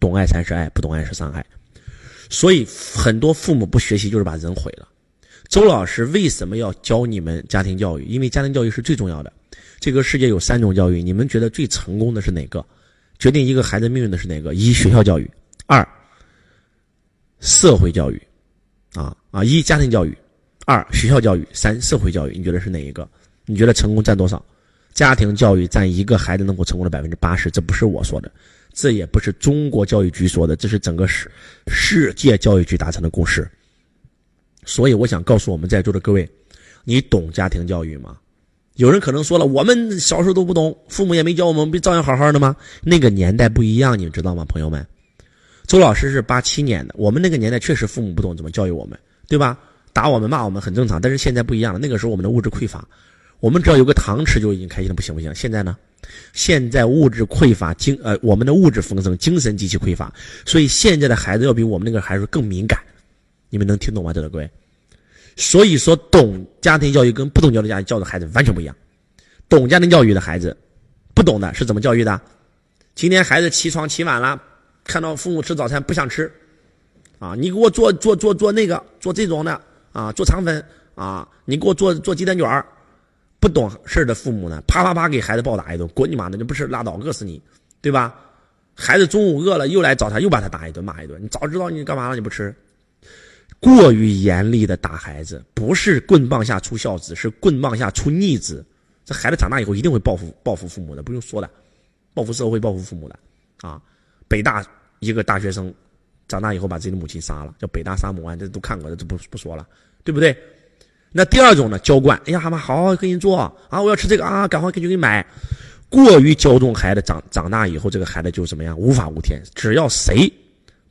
懂爱才是爱，不懂爱是伤害。所以很多父母不学习就是把人毁了。周老师为什么要教你们家庭教育？因为家庭教育是最重要的。这个世界有三种教育，你们觉得最成功的是哪个？决定一个孩子命运的是哪个？一学校教育，二社会教育，啊啊，一家庭教育，二学校教育，三社会教育。你觉得是哪一个？你觉得成功占多少？家庭教育占一个孩子能够成功的百分之八十，这不是我说的，这也不是中国教育局说的，这是整个世世界教育局达成的共识。所以我想告诉我们在座的各位，你懂家庭教育吗？有人可能说了，我们小时候都不懂，父母也没教我们，不照样好好的吗？那个年代不一样，你知道吗，朋友们？周老师是八七年的，我们那个年代确实父母不懂怎么教育我们，对吧？打我们骂我们很正常，但是现在不一样了，那个时候我们的物质匮乏。我们只要有个糖吃就已经开心的不行不行。现在呢？现在物质匮乏，精呃，我们的物质丰盛，精神极其匮乏，所以现在的孩子要比我们那个孩子更敏感。你们能听懂吗，这个各位？所以说，懂家庭教育跟不懂家庭教育教的孩子完全不一样。懂家庭教育的孩子，不懂的是怎么教育的？今天孩子起床起晚了，看到父母吃早餐不想吃，啊，你给我做做做做那个做这种的啊，做肠粉啊，你给我做做鸡蛋卷儿。不懂事的父母呢，啪啪啪给孩子暴打一顿，滚你妈的！你不吃拉倒，饿死你，对吧？孩子中午饿了又来找他，又把他打一顿，骂一顿。你早知道你干嘛了？你不吃？过于严厉的打孩子，不是棍棒下出孝子，是棍棒下出逆子。这孩子长大以后一定会报复报复父母的，不用说的，报复社会，报复父母的。啊，北大一个大学生长大以后把自己的母亲杀了，叫北大杀母案，这都看过的，这不不说了，对不对？那第二种呢？娇惯，哎呀，妈妈，好好给你做啊！我要吃这个啊，赶快给你给你买。过于骄纵孩子，长长大以后，这个孩子就怎么样？无法无天，只要谁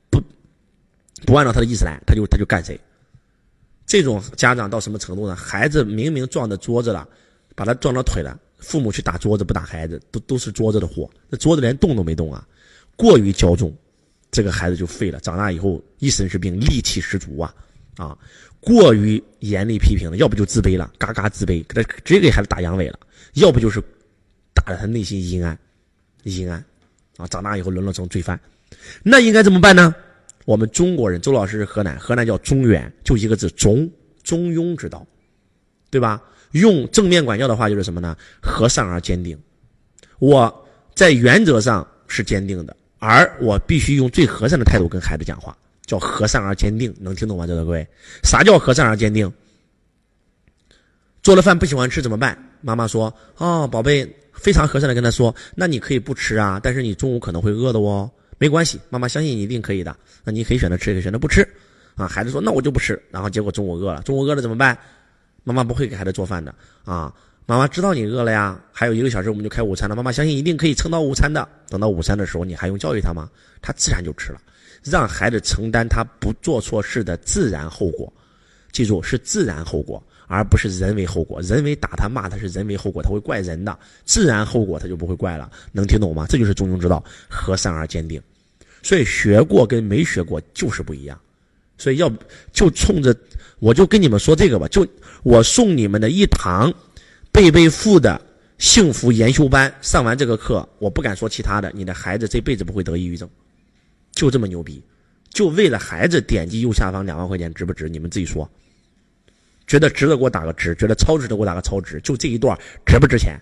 不不按照他的意思来，他就他就干谁。这种家长到什么程度呢？孩子明明撞着桌子了，把他撞到腿了，父母去打桌子不打孩子，都都是桌子的祸。那桌子连动都没动啊！过于骄纵，这个孩子就废了。长大以后一身是病，戾气十足啊啊！过于严厉批评了，要不就自卑了，嘎嘎自卑，给他直接给孩子打阳痿了；要不就是打的他内心阴暗，阴暗啊！长大以后沦落成罪犯，那应该怎么办呢？我们中国人，周老师是河南，河南叫中原，就一个字中，中庸之道，对吧？用正面管教的话就是什么呢？和善而坚定。我在原则上是坚定的，而我必须用最和善的态度跟孩子讲话。叫和善而坚定，能听懂吗？在座各位，啥叫和善而坚定？做了饭不喜欢吃怎么办？妈妈说：“哦，宝贝，非常和善的跟他说，那你可以不吃啊，但是你中午可能会饿的哦，没关系，妈妈相信你一定可以的。那你可以选择吃，也可以选择不吃。啊，孩子说那我就不吃，然后结果中午饿了，中午饿了怎么办？妈妈不会给孩子做饭的啊，妈妈知道你饿了呀，还有一个小时我们就开午餐了，妈妈相信一定可以撑到午餐的。等到午餐的时候，你还用教育他吗？他自然就吃了。”让孩子承担他不做错事的自然后果，记住是自然后果，而不是人为后果。人为打他骂他是人为后果，他会怪人的；自然后果他就不会怪了。能听懂吗？这就是中庸之道，和善而坚定。所以学过跟没学过就是不一样。所以要就冲着我就跟你们说这个吧，就我送你们的一堂贝贝父的幸福研修班，上完这个课，我不敢说其他的，你的孩子这辈子不会得抑郁症。就这么牛逼，就为了孩子点击右下方两万块钱值不值？你们自己说，觉得值得给我打个值，觉得超值的给我打个超值。就这一段值不值钱？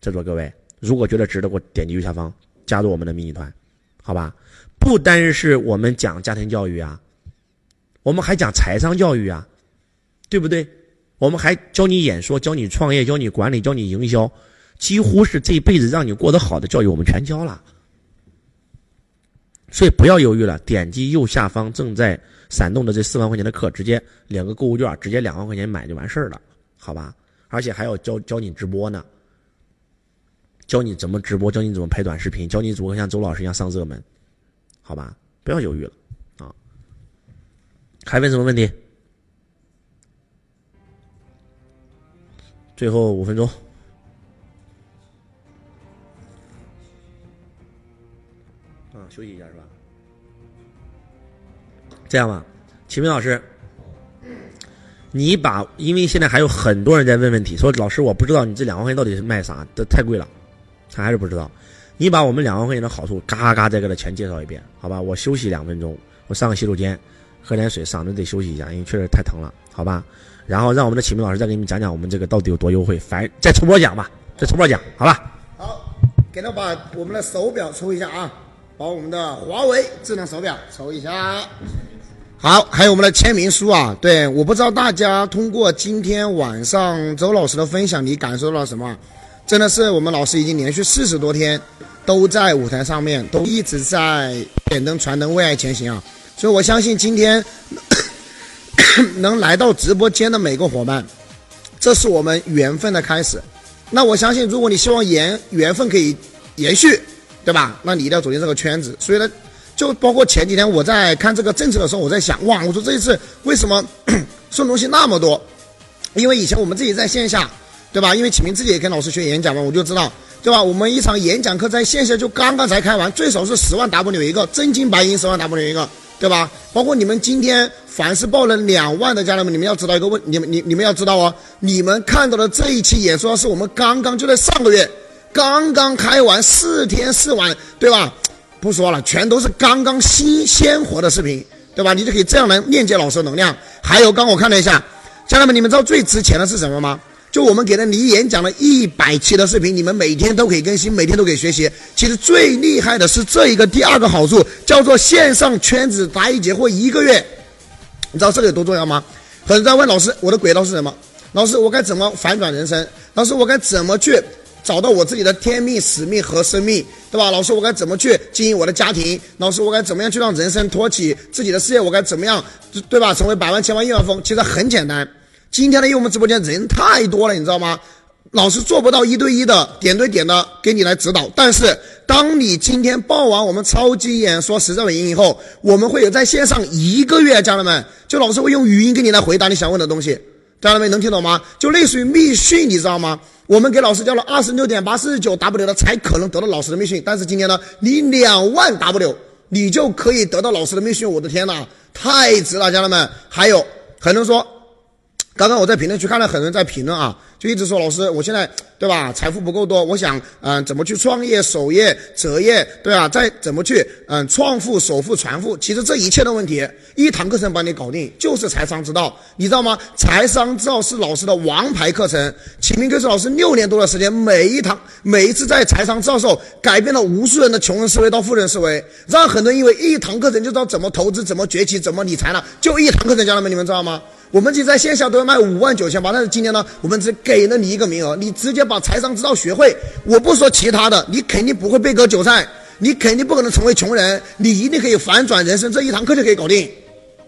在座各位，如果觉得值得，给我点击右下方加入我们的迷你团，好吧？不单是我们讲家庭教育啊，我们还讲财商教育啊，对不对？我们还教你演说，教你创业，教你管理，教你营销，几乎是这辈子让你过得好的教育，我们全教了。所以不要犹豫了，点击右下方正在闪动的这四万块钱的课，直接领个购物券，直接两万块钱买就完事儿了，好吧？而且还要教教你直播呢，教你怎么直播，教你怎么拍短视频，教你怎么像周老师一样上热门，好吧？不要犹豫了啊！还问什么问题？最后五分钟。休息一下？这样吧，启明老师，你把，因为现在还有很多人在问问题，说老师我不知道你这两万块钱到底是卖啥，这太贵了，他还是不知道。你把我们两万块钱的好处嘎嘎再给他全介绍一遍，好吧？我休息两分钟，我上个洗手间，喝点水，嗓子得休息一下，因为确实太疼了，好吧？然后让我们的启明老师再给你们讲讲我们这个到底有多优惠，反再抽波奖吧，再抽波奖，好吧？好，给他把我们的手表抽一下啊，把我们的华为智能手表抽一下。好，还有我们的签名书啊，对，我不知道大家通过今天晚上周老师的分享，你感受到了什么？真的是我们老师已经连续四十多天都在舞台上面，都一直在点灯传灯，为爱前行啊！所以我相信今天。能来到直播间的每个伙伴，这是我们缘分的开始。那我相信，如果你希望延缘分可以延续，对吧？那你一定要走进这个圈子。所以呢，就包括前几天我在看这个政策的时候，我在想，哇，我说这一次为什么 送东西那么多？因为以前我们自己在线下，对吧？因为启明自己也跟老师学演讲嘛，我就知道，对吧？我们一场演讲课在线下就刚刚才开完，最少是十万 W 一个，真金白银十万 W 一个。对吧？包括你们今天凡是报了两万的家人们，你们要知道一个问，你们你你们要知道哦，你们看到的这一期演说是我们刚刚就在上个月刚刚开完四天四晚，对吧？不说了，全都是刚刚新鲜活的视频，对吧？你就可以这样来链接老师的能量。还有，刚我看了一下，家人们，你们知道最值钱的是什么吗？就我们给了你演讲了一百期的视频，你们每天都可以更新，每天都可以学习。其实最厉害的是这一个第二个好处，叫做线上圈子答疑解惑一个月。你知道这个有多重要吗？很多人在问老师，我的轨道是什么？老师，我该怎么反转人生？老师，我该怎么去找到我自己的天命、使命和生命？对吧？老师，我该怎么去经营我的家庭？老师，我该怎么样去让人生托起自己的事业？我该怎么样，对吧？成为百万、千万、亿万富翁？其实很简单。今天呢，因为我们直播间人太多了，你知道吗？老师做不到一对一的点对点的给你来指导。但是，当你今天报完我们超级演说实战尾音以后，我们会有在线上一个月，家人们，就老师会用语音给你来回答你想问的东西。家人们能听懂吗？就类似于密训，你知道吗？我们给老师交了二十六点八四十九 W 的才可能得到老师的密训。但是今天呢，你两万 W，你就可以得到老师的密训。我的天呐，太值了，家人们。还有很多人说。刚刚我在评论区看到很多人在评论啊，就一直说老师，我现在对吧，财富不够多，我想嗯，怎么去创业、守业、择业，对吧？再怎么去嗯，创富、首富、传富？其实这一切的问题，一堂课程帮你搞定，就是财商之道，你知道吗？财商之道是老师的王牌课程，启明哥是老师六年多的时间，每一堂、每一次在财商之道时候，改变了无数人的穷人思维到富人思维，让很多人因为一堂课程就知道怎么投资、怎么崛起、怎么理财了，就一堂课程，家人们，你们知道吗？我们就在线下都要卖五万九千八，但是今天呢，我们只给了你一个名额，你直接把财商之道学会。我不说其他的，你肯定不会被割韭菜，你肯定不可能成为穷人，你一定可以反转人生。这一堂课就可以搞定，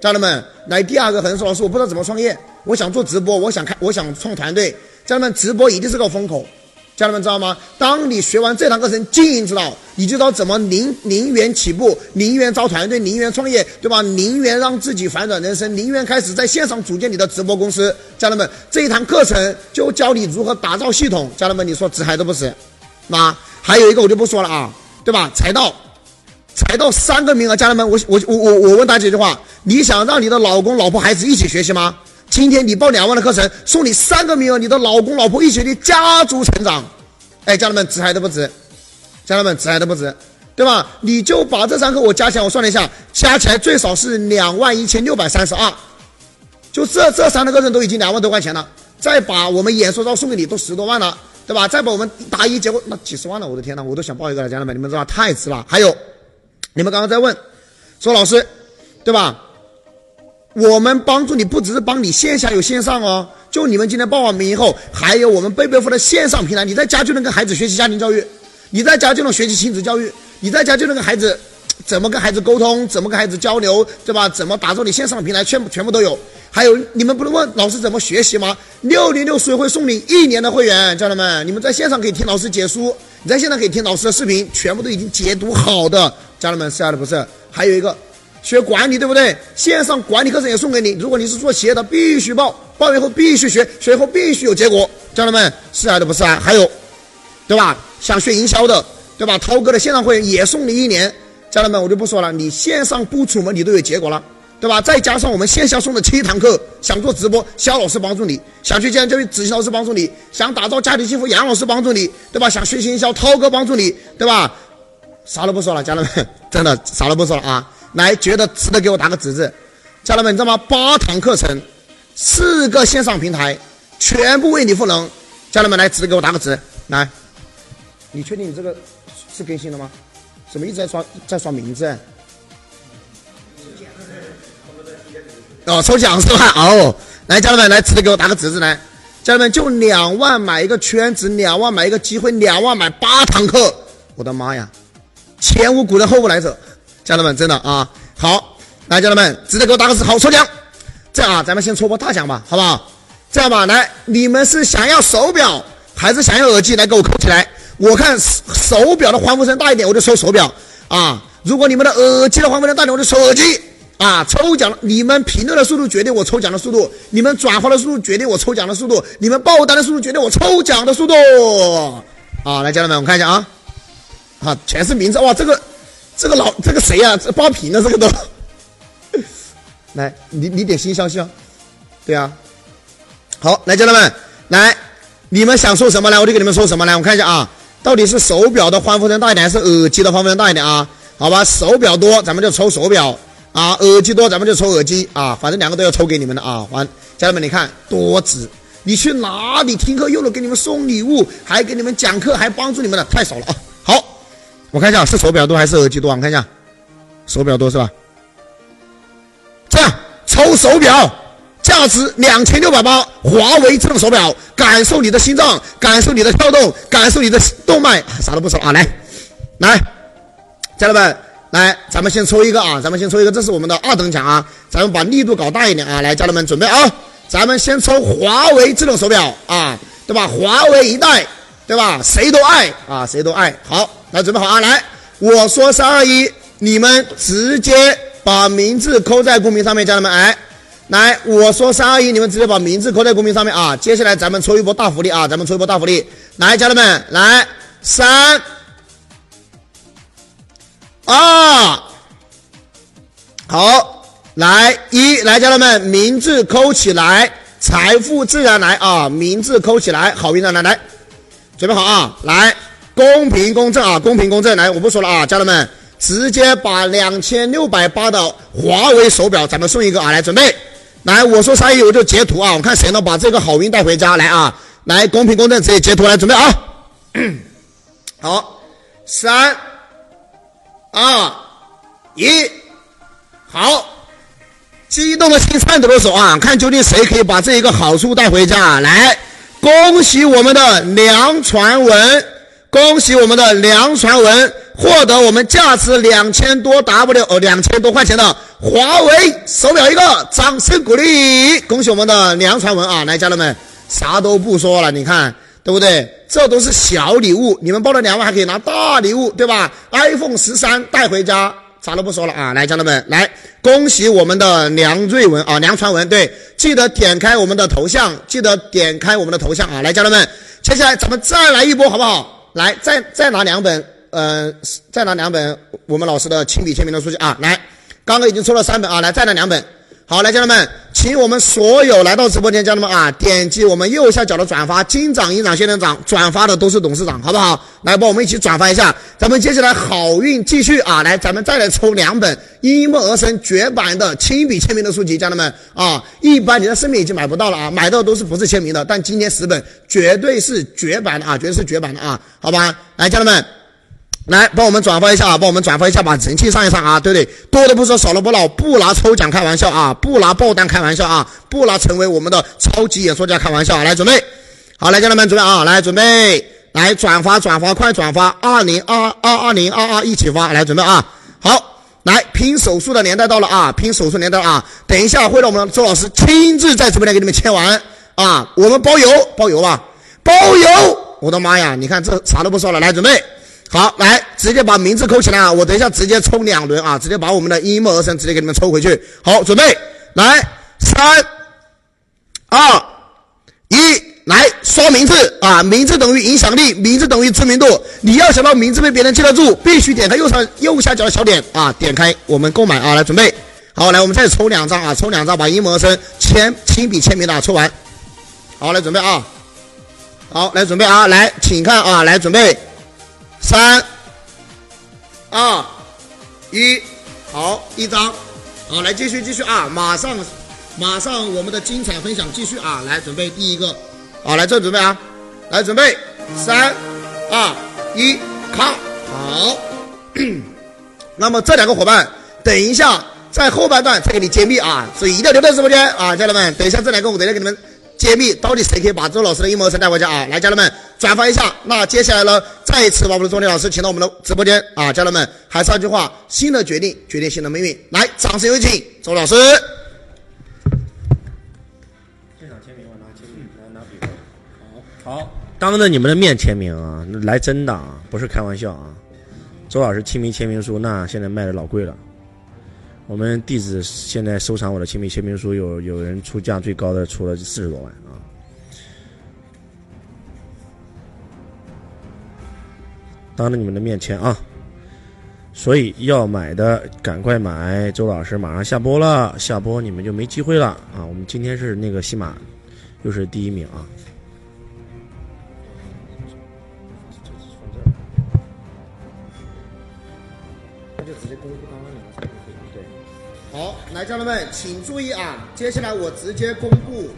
家人们。来第二个，很多说老师我不知道怎么创业，我想做直播，我想开，我想创团队。家人们，直播一定是个风口。家人们知道吗？当你学完这堂课程经营之道，你就知道怎么零零元起步，零元招团队，零元创业，对吧？零元让自己反转人生，零元开始在线上组建你的直播公司。家人们，这一堂课程就教你如何打造系统。家人们，你说值还是不值？那还有一个我就不说了啊，对吧？财道，财道三个名额。家人们，我我我我我问大家一句话：你想让你的老公、老婆、孩子一起学习吗？今天你报两万的课程，送你三个名额，你的老公老婆一起的家族成长。哎，家人们，值还是不值？家人们，值还是不值？对吧？你就把这三课我加起来，我算了一下，加起来最少是两万一千六百三十二。就这这三个课程都已经两万多块钱了，再把我们演说照送给你都十多万了，对吧？再把我们答疑结果那几十万了，我的天呐，我都想报一个了，家人们，你们知道太值了。还有，你们刚刚在问，说老师，对吧？我们帮助你不只是帮你线下有线上哦，就你们今天报完名以后，还有我们贝贝夫的线上平台，你在家就能跟孩子学习家庭教育，你在家就能学习亲子教育，你在家就能跟孩子怎么跟孩子沟通，怎么跟孩子交流，对吧？怎么打造你线上的平台，全部全部都有。还有你们不能问老师怎么学习吗？六零六谁会送你一年的会员，家人们，你们在线上可以听老师解书，你在线上可以听老师的视频，全部都已经解读好的，家人们是爱的不是？还有一个。学管理对不对？线上管理课程也送给你。如果你是做企业的，必须报，报完后必须学，学后必须有结果。家人们，是啊的不是啊？还有，对吧？想学营销的，对吧？涛哥的线上会员也送你一年。家人们，我就不说了，你线上不出门，你都有结果了。对吧？再加上我们线下送的七堂课，想做直播，肖老师帮助你；想去家庭教育，子欣老师帮助你；想打造家庭幸福，杨老师帮助你，对吧？想学习营销，涛哥帮助你，对吧？啥都不说了，家人们，真的啥都不说了啊！来，觉得值得给我打个纸字，家人们，你知道吗？八堂课程，四个线上平台，全部为你赋能，家人们来，值得给我打个纸，来，你确定你这个是更新了吗？怎么一直在刷在刷名字？哦，抽奖是吧？哦，来，家人们，来，值得给我打个纸字来。家人们，就两万买一个圈子，两万买一个机会，两万买八堂课。我的妈呀，前无古人后无来者，家人们，真的啊，好，来，家人们，直接给我打个字，好，抽奖。这样啊，咱们先抽波大奖吧，好不好？这样吧，来，你们是想要手表还是想要耳机？来，给我扣起来。我看手表的欢呼声大一点，我就抽手表啊。如果你们的耳机的欢呼声大一点，我就抽耳机。啊！抽奖，你们评论的速度决定我抽奖的速度，你们转发的速度决定我抽奖的速度，你们爆单的速度决定我抽奖的速度。啊，来，家人们，我看一下啊，啊，全是名字哇！这个，这个老，这个谁呀？这报屏了这个都，来，你你点新消息啊？对啊，好，来，家人们，来，你们想说什么来，我就给你们说什么来。我看一下啊，到底是手表的欢呼声大一点，还是耳机的欢呼声大一点啊？好吧，手表多，咱们就抽手表。啊，耳机多，咱们就抽耳机啊，反正两个都要抽给你们的啊。完，家人们，你看多值！你去哪里听课又能给你们送礼物，还给你们讲课，还帮助你们的，太少了啊。好，我看一下是手表多还是耳机多啊？我看一下，手表多是吧？这样抽手表，价值两千六百八，华为智能手表，感受你的心脏，感受你的跳动，感受你的动脉，啥都不说啊，来，来，家人们。来，咱们先抽一个啊！咱们先抽一个，这是我们的二等奖啊！咱们把力度搞大一点啊！来，家人们准备啊！咱们先抽华为智能手表啊，对吧？华为一代，对吧？谁都爱啊，谁都爱好。来，准备好啊！来，我说三二一，你们直接把名字扣在公屏上面，家人们哎，来，我说三二一，你们直接把名字扣在公屏上面啊！接下来咱们抽一波大福利啊！咱们抽一波大福利，来，家人们来三。二，好，来一来，家人们，名字扣起来，财富自然来啊！名字扣起来，好运来来来，准备好啊！来，公平公正啊！公平公正，来，我不说了啊！家人们，直接把两千六百八的华为手表咱们送一个啊！来，准备，来，我说三一我就截图啊！我看谁能把这个好运带回家来啊！来，公平公正，直接截图来，准备啊！好，三。二一，好，激动的心，颤抖的手啊！看究竟谁可以把这一个好处带回家？啊来，恭喜我们的梁传文，恭喜我们的梁传文获得我们价值两千多 W 哦，两千多块钱的华为手表一个，掌声鼓励！恭喜我们的梁传文啊！来，家人们，啥都不说了，你看。对不对？这都是小礼物，你们报了两万还可以拿大礼物，对吧？iPhone 十三带回家，啥都不说了啊！来，家人们，来恭喜我们的梁瑞文啊，梁传文，对，记得点开我们的头像，记得点开我们的头像啊！来，家人们，接下来咱们再来一波，好不好？来，再再拿两本，呃，再拿两本我们老师的亲笔签名的书籍啊！来，刚刚已经抽了三本啊，来再拿两本。好，来，家人们，请我们所有来到直播间家人们啊，点击我们右下角的转发，金掌银掌仙人掌，转发的都是董事长，好不好？来，帮我们一起转发一下，咱们接下来好运继续啊！来，咱们再来抽两本因梦而生绝版的亲笔签名的书籍，家人们啊，一般你在市面已经买不到了啊，买到都是不是签名的，但今天十本绝对是绝版的啊，绝对是绝版的啊，好吧？来，家人们。来帮我们转发一下啊！帮我们转发一下，把人气上一上啊！对不对？多的不说，少的不唠，不拿抽奖开玩笑啊！不拿爆单开玩笑啊！不拿成为我们的超级演说家开玩笑！来准备，好，来家人们准备啊！来准备，来转发转发，快转发！二零二二二零二二一起发！来准备啊！好，来拼手速的年代到了啊！拼手速年代啊！等一下会让我们周老师亲自在直播间给你们签完啊！我们包邮，包邮吧，包邮！我的妈呀！你看这啥都不说了，来准备。好，来直接把名字扣起来啊！我等一下直接抽两轮啊，直接把我们的因梦而生直接给你们抽回去。好，准备来，三、二、一，来刷名字啊！名字等于影响力，名字等于知名度。你要想到名字被别人记得住，必须点开右上右下角的小点啊，点开我们购买啊！来准备，好，来我们再抽两张啊，抽两张把一模生签亲笔签名的抽完。好，来准备啊，好，来准备啊，来，请看啊，来准备，三、二、一，好，一张，好，来继续继续。啊，马上马上我们的精彩分享继续啊，来准备第一个，好，来这准备啊，来准备，三、二、一，看，好，那么这两个伙伴，等一下在后半段再给你揭秘啊，所以一定要留在直播间啊，家人们，等一下这两个我等下给你们。揭秘到底谁可以把周老师的阴谋神带回家啊？来，家人们转发一下。那接下来呢，再一次把我们的钟天老师请到我们的直播间啊，家人们还是那句话，新的决定决定新的命运。来，掌声有请周老师。现场签名，我拿签名，来拿笔。好，好，当着你们的面签名啊，来真的啊，不是开玩笑啊。周老师亲笔签名书，那现在卖的老贵了。我们弟子现在收藏我的亲笔签名书，有有人出价最高的出了四十多万啊！当着你们的面前啊！所以要买的赶快买，周老师马上下播了，下播你们就没机会了啊！我们今天是那个西马，又是第一名啊！那就直接公布刚刚两个对。好，来，家人们请注意啊！接下来我直接公布。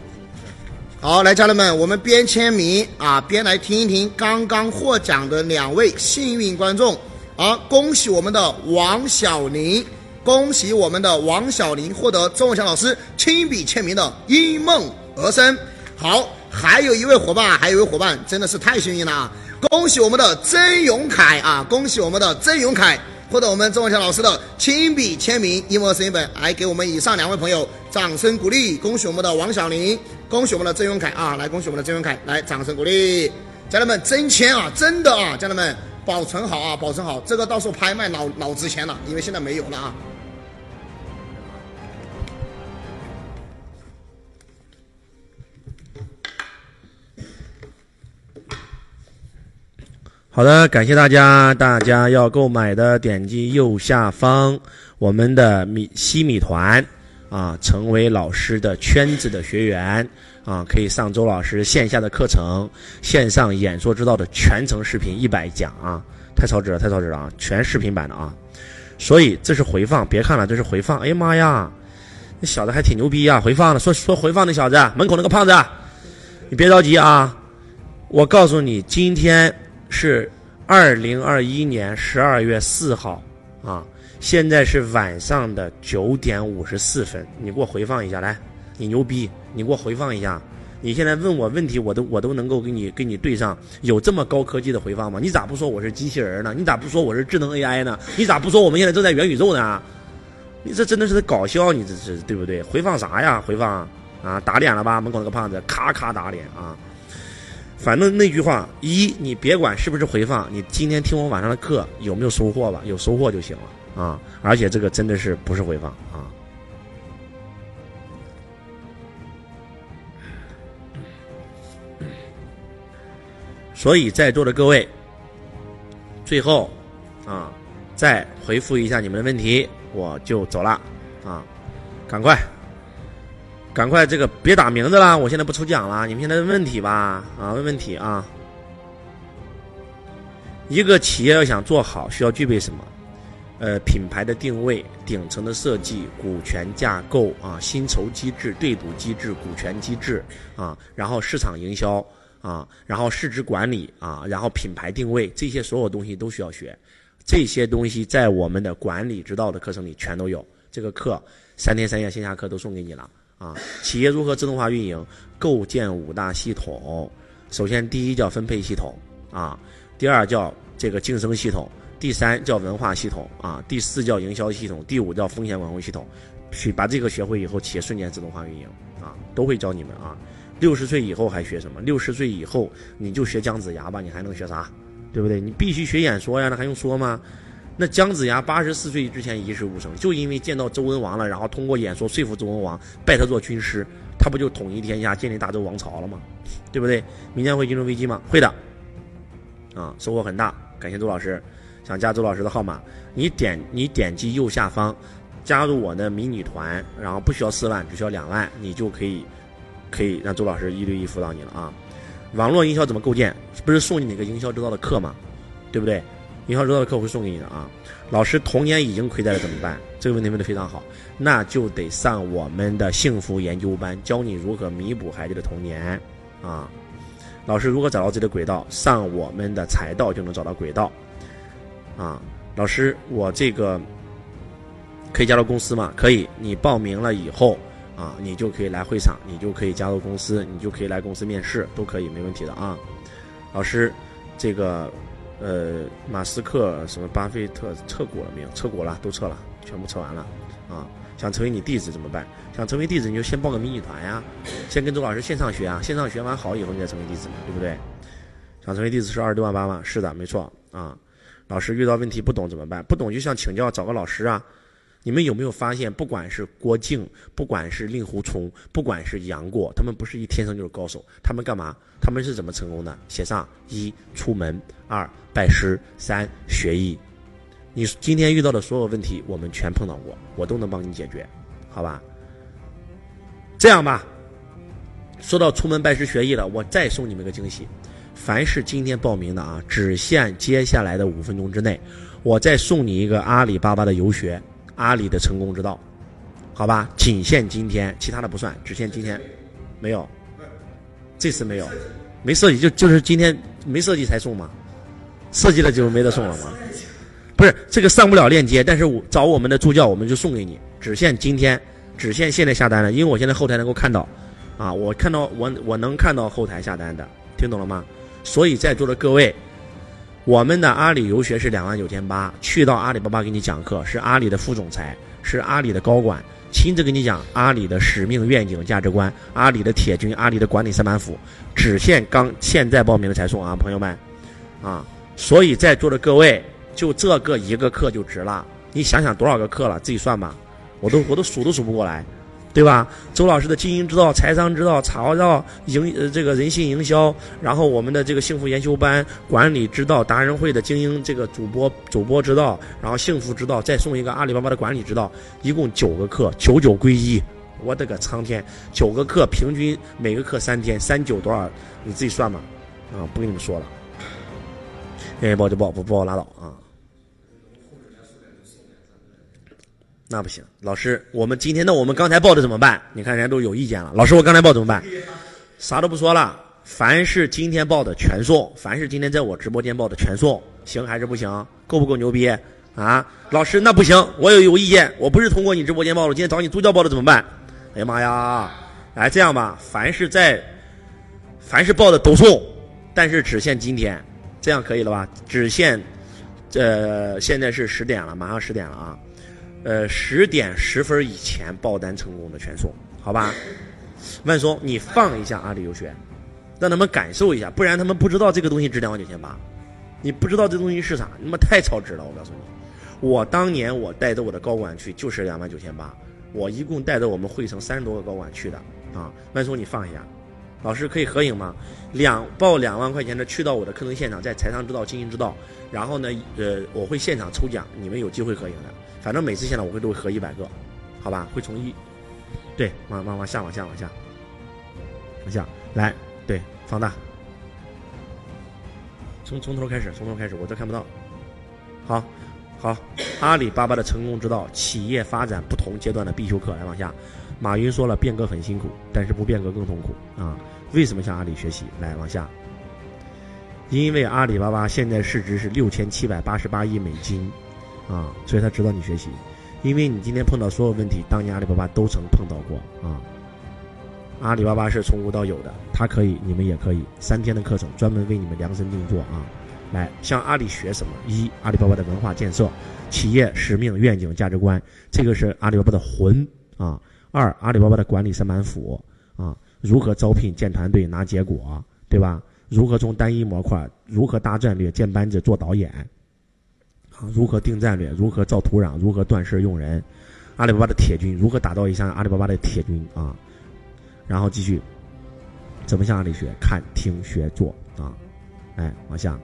好，来，家人们，我们边签名啊，边来听一听刚刚获奖的两位幸运观众。好，恭喜我们的王小林，恭喜我们的王小林获得周文强老师亲笔签名的《因梦而生》。好，还有一位伙伴，还有一位伙伴真的是太幸运了啊！恭喜我们的曾永凯啊！恭喜我们的曾永凯。获得我们周文强老师的亲笔签名一模声音本，来给我们以上两位朋友掌声鼓励！恭喜我们的王小林，恭喜我们的郑永凯啊！来，恭喜我们的郑永凯，来，掌声鼓励！家人们真签啊，真的啊，家人们保存好啊，保存好，这个到时候拍卖老老值钱了，因为现在没有了啊。好的，感谢大家。大家要购买的，点击右下方我们的米西米团啊，成为老师的圈子的学员啊，可以上周老师线下的课程，线上演说之道的全程视频一百讲啊，太超值了，太超值了啊，全视频版的啊。所以这是回放，别看了，这是回放。哎呀妈呀，那小子还挺牛逼啊，回放了，说说回放那小子，门口那个胖子，你别着急啊，我告诉你，今天。是二零二一年十二月四号，啊，现在是晚上的九点五十四分，你给我回放一下来，你牛逼，你给我回放一下，你现在问我问题，我都我都能够给你给你对上，有这么高科技的回放吗？你咋不说我是机器人呢？你咋不说我是智能 AI 呢？你咋不说我们现在正在元宇宙呢？你这真的是在搞笑，你这是对不对？回放啥呀？回放啊，打脸了吧？门口那个胖子，咔咔打脸啊！反正那句话，一你别管是不是回放，你今天听我晚上的课有没有收获吧？有收获就行了啊！而且这个真的是不是回放啊？所以在座的各位，最后啊，再回复一下你们的问题，我就走了啊！赶快。赶快，这个别打名字了，我现在不抽奖了。你们现在问问题吧，啊，问问题啊。一个企业要想做好，需要具备什么？呃，品牌的定位、顶层的设计、股权架构啊、薪酬机制、对赌机制、股权机制啊，然后市场营销啊，然后市值管理啊，然后品牌定位，这些所有东西都需要学。这些东西在我们的管理之道的课程里全都有。这个课三天三夜线下课都送给你了。啊，企业如何自动化运营？构建五大系统。首先，第一叫分配系统啊，第二叫这个晋升系统，第三叫文化系统啊，第四叫营销系统，第五叫风险管控系统。去把这个学会以后，企业瞬间自动化运营啊，都会教你们啊。六十岁以后还学什么？六十岁以后你就学姜子牙吧，你还能学啥？对不对？你必须学演说呀，那还用说吗？那姜子牙八十四岁之前一事无成就因为见到周文王了，然后通过演说说服周文王拜他做军师，他不就统一天下，建立大周王朝了吗？对不对？明天会金融危机吗？会的。啊，收获很大，感谢周老师。想加周老师的号码，你点你点击右下方加入我的迷你团，然后不需要四万，只需要两万，你就可以可以让周老师一对一辅导你了啊。网络营销怎么构建？不是送你哪个营销之道的课吗？对不对？营销之道的课会送给你的啊。老师童年已经亏待了怎么办？这个问题问的非常好，那就得上我们的幸福研究班，教你如何弥补孩子的童年啊。老师如何找到自己的轨道？上我们的财道就能找到轨道啊。老师，我这个可以加入公司吗？可以，你报名了以后啊，你就可以来会场，你就可以加入公司，你就可以来公司面试，都可以，没问题的啊。老师，这个呃，马斯克什么巴菲特撤股了没有？撤股了，都撤了，全部撤完了啊。想成为你弟子怎么办？想成为弟子，你就先报个迷你团呀，先跟周老师线上学啊，线上学完好以后你再成为弟子嘛，对不对？想成为弟子是二十六万八吗？是的，没错啊。老师遇到问题不懂怎么办？不懂就想请教，找个老师啊。你们有没有发现，不管是郭靖，不管是令狐冲，不管是杨过，他们不是一天生就是高手。他们干嘛？他们是怎么成功的？写上：一出门，二拜师，三学艺。你今天遇到的所有问题，我们全碰到过，我都能帮你解决，好吧？这样吧，说到出门拜师学艺了，我再送你们个惊喜。凡是今天报名的啊，只限接下来的五分钟之内，我再送你一个阿里巴巴的游学，阿里的成功之道，好吧？仅限今天，其他的不算，只限今天，没有，这次没有，没设计就就是今天没设计才送嘛，设计了就没得送了吗？不是这个上不了链接，但是我找我们的助教，我们就送给你，只限今天，只限现在下单了，因为我现在后台能够看到，啊，我看到我我能看到后台下单的，听懂了吗？所以在座的各位，我们的阿里游学是两万九千八，去到阿里巴巴给你讲课，是阿里的副总裁，是阿里的高管，亲自给你讲阿里的使命、愿景、价值观，阿里的铁军，阿里的管理三板斧，只限刚现在报名的才送啊，朋友们，啊，所以在座的各位，就这个一个课就值了，你想想多少个课了，自己算吧，我都我都数都数不过来。对吧？周老师的经营之道、财商之道、草道营呃这个人性营销，然后我们的这个幸福研修班、管理之道、达人会的精英这个主播主播之道，然后幸福之道，再送一个阿里巴巴的管理之道，一共九个课，九九归一。我的个苍天！九个课平均每个课三天，三九多少？你自己算吧。啊，不跟你们说了。愿意报就报，不报拉倒啊。那不行，老师，我们今天那我们刚才报的怎么办？你看人家都有意见了。老师，我刚才报怎么办？啥都不说了，凡是今天报的全送，凡是今天在我直播间报的全送，行还是不行？够不够牛逼啊？老师，那不行，我有有意见，我不是通过你直播间报的，我今天找你助教报的怎么办？哎呀妈呀！来这样吧，凡是在，凡是报的都送，但是只限今天，这样可以了吧？只限，呃，现在是十点了，马上十点了啊。呃，十点十分以前爆单成功的全送，好吧？万松，你放一下阿里游学，让他们感受一下，不然他们不知道这个东西值两万九千八，你不知道这东西是啥，他妈太超值了！我告诉你，我当年我带着我的高管去就是两万九千八，我一共带着我们会城三十多个高管去的啊。万松，你放一下，老师可以合影吗？两报两万块钱的去到我的课程现场，在财商之道、经营之道，然后呢，呃，我会现场抽奖，你们有机会合影的。反正每次现场我会都会合一百个，好吧？会从一，对，往往往下往下往下，往下来，对，放大，从从头开始，从头开始，我这看不到。好，好，阿里巴巴的成功之道，企业发展不同阶段的必修课，来往下。马云说了，变革很辛苦，但是不变革更痛苦啊！为什么向阿里学习？来往下，因为阿里巴巴现在市值是六千七百八十八亿美金。啊，所以他指导你学习，因为你今天碰到所有问题，当年阿里巴巴都曾碰到过啊。阿里巴巴是从无到有的，它可以，你们也可以。三天的课程专门为你们量身定做啊。来，向阿里学什么？一，阿里巴巴的文化建设、企业使命、愿景、价值观，这个是阿里巴巴的魂啊。二，阿里巴巴的管理三板斧啊，如何招聘、建团队、拿结果，对吧？如何从单一模块，如何搭战略、建班子、做导演。如何定战略？如何造土壤？如何断事用人？阿里巴巴的铁军如何打造一项阿里巴巴的铁军啊？然后继续，怎么向阿里学？看、听、学、做啊！哎，往下，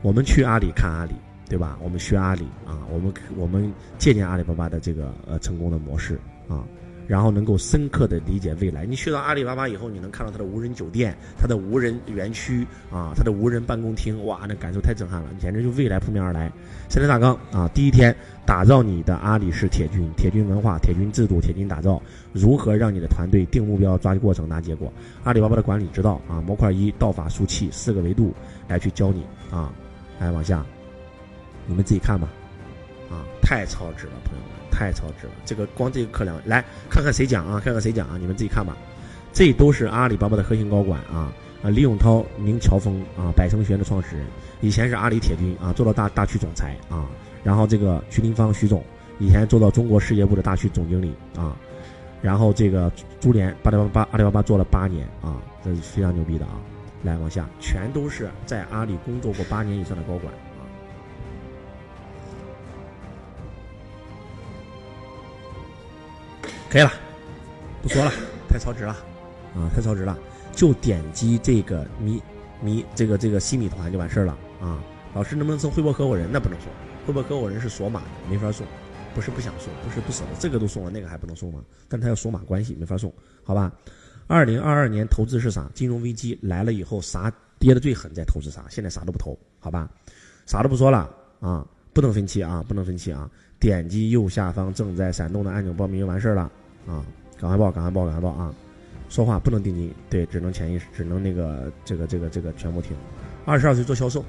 我们去阿里看阿里，对吧？我们学阿里啊，我们我们借鉴阿里巴巴的这个呃成功的模式啊。然后能够深刻的理解未来。你去到阿里巴巴以后，你能看到它的无人酒店、它的无人园区啊、它的无人办公厅，哇，那感受太震撼了，简直就未来扑面而来。三天大纲啊，第一天打造你的阿里式铁军，铁军文化、铁军制度、铁军打造，如何让你的团队定目标、抓过程、拿结果？阿里巴巴的管理之道啊，模块一道法术器四个维度来去教你啊，来往下，你们自己看吧，啊，太超值了，太超值了！这个光这个课量，来看看谁讲啊？看看谁讲啊？你们自己看吧。这都是阿里巴巴的核心高管啊啊！李永涛、明乔峰啊，百城学院的创始人，以前是阿里铁军啊，做到大大区总裁啊。然后这个徐林芳徐总，以前做到中国事业部的大区总经理啊。然后这个朱连，阿里巴巴阿里巴巴做了八年啊，这是非常牛逼的啊。来往下，全都是在阿里工作过八年以上的高管。可以了，不说了，太超值了，啊，太超值了，就点击这个米米这个这个新米团就完事儿了啊。老师能不能送汇博合伙人？那不能送，汇博合伙人是锁码的，没法送。不是不想送，不是不舍得，这个都送了，那个还不能送吗？但他要锁码关系，没法送，好吧？二零二二年投资是啥？金融危机来了以后，啥跌的最狠，在投资啥？现在啥都不投，好吧？啥都不说了啊，不能分期啊，不能分期啊！点击右下方正在闪动的按钮报名就完事儿了。啊，赶快报，赶快报，赶快报啊！说话不能定金，对，只能潜意识，只能那个这个这个这个全部听。二十二岁做销售，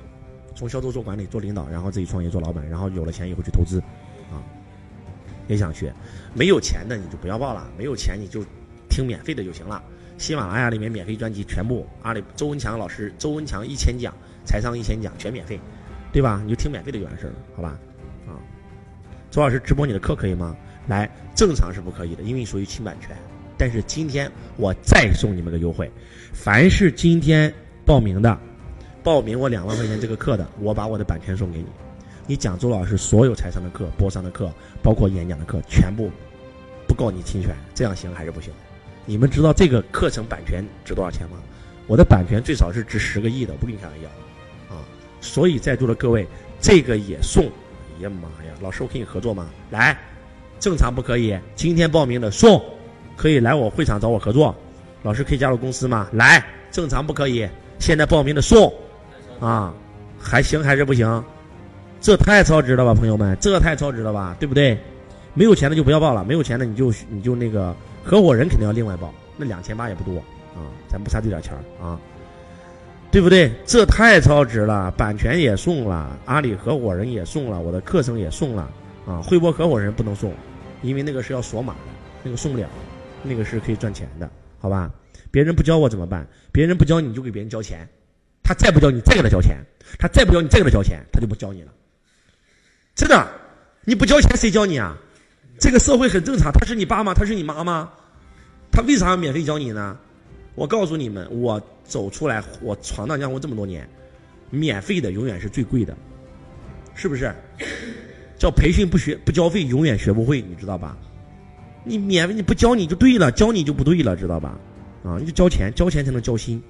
从销售做管理做领导，然后自己创业做老板，然后有了钱以后去投资，啊，也想学。没有钱的你就不要报了，没有钱你就听免费的就行了。喜马拉雅里面免费专辑全部，阿里周文强老师周文强一千讲，财商一千讲全免费，对吧？你就听免费的就完事儿了，好吧？啊，周老师直播你的课可以吗？来，正常是不可以的，因为属于侵版权。但是今天我再送你们个优惠，凡是今天报名的，报名我两万块钱这个课的，我把我的版权送给你。你讲周老师所有财商的课、播商的课，包括演讲的课，全部不告你侵权，这样行还是不行？你们知道这个课程版权值多少钱吗？我的版权最少是值十个亿的，不跟你开玩笑啊！所以在座的各位，这个也送。哎呀妈呀，老师，我跟你合作吗？来。正常不可以，今天报名的送，可以来我会场找我合作。老师可以加入公司吗？来，正常不可以，现在报名的送，啊，还行还是不行？这太超值了吧，朋友们，这太超值了吧，对不对？没有钱的就不要报了，没有钱的你就你就那个合伙人肯定要另外报，那两千八也不多啊，咱不差这点钱啊，对不对？这太超值了，版权也送了，阿里合伙人也送了，我的课程也送了，啊，汇博合伙人不能送。因为那个是要锁码的，那个送不了，那个是可以赚钱的，好吧？别人不教我怎么办？别人不教你就给别人交钱，他再不教你再给他交钱，他再不教你再给他交钱，他就不教你了。真的，你不交钱谁教你啊？这个社会很正常，他是你爸吗？他是你妈吗？他为啥要免费教你呢？我告诉你们，我走出来，我闯荡江湖这么多年，免费的永远是最贵的，是不是？叫培训不学不交费，永远学不会，你知道吧？你免费你不教你就对了，教你就不对了，知道吧？啊，你就交钱，交钱才能交心。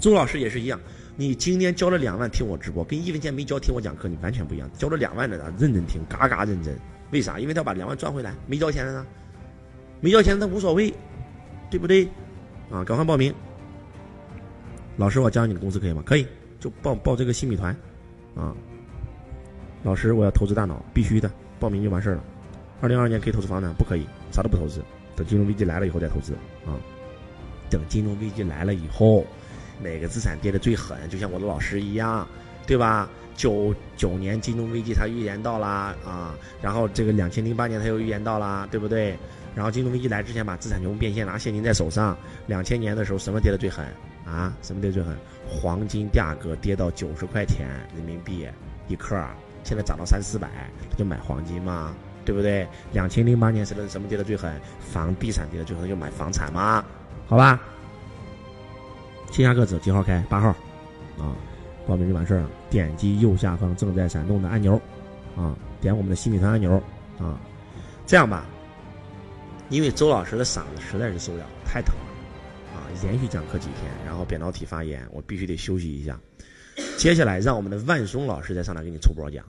周老师也是一样，你今天交了两万听我直播，跟一分钱没交听我讲课，你完全不一样。交了两万的认真听，嘎嘎认真。为啥？因为他把两万赚回来。没交钱的呢？没交钱他无所谓，对不对？啊，赶快报名。老师，我加你的公司可以吗？可以，就报报这个新米团，啊。老师，我要投资大脑，必须的，报名就完事儿了。二零二二年可以投资房产，不可以，啥都不投资，等金融危机来了以后再投资啊。等金融危机来了以后，哪个资产跌的最狠？就像我的老师一样，对吧？九九年金融危机他预言到啦啊，然后这个两千零八年他又预言到啦，对不对？然后金融危机来之前把资产全部变现，拿现金在手上。两千年的时候什么跌的最狠啊？什么跌最狠？黄金价格跌到九十块钱人民币一克。现在涨到三四百，他就买黄金嘛，对不对？两千零八年是什么跌的最狠？房地产跌的最狠，就买房产嘛，好吧？线下课程几号开？八号，啊，报名就完事儿了。点击右下方正在闪动的按钮，啊，点我们的新品团按钮，啊，这样吧，因为周老师的嗓子实在是受不了，太疼了，啊，连续讲课几天，然后扁桃体发炎，我必须得休息一下。接下来让我们的万松老师再上来给你抽波讲。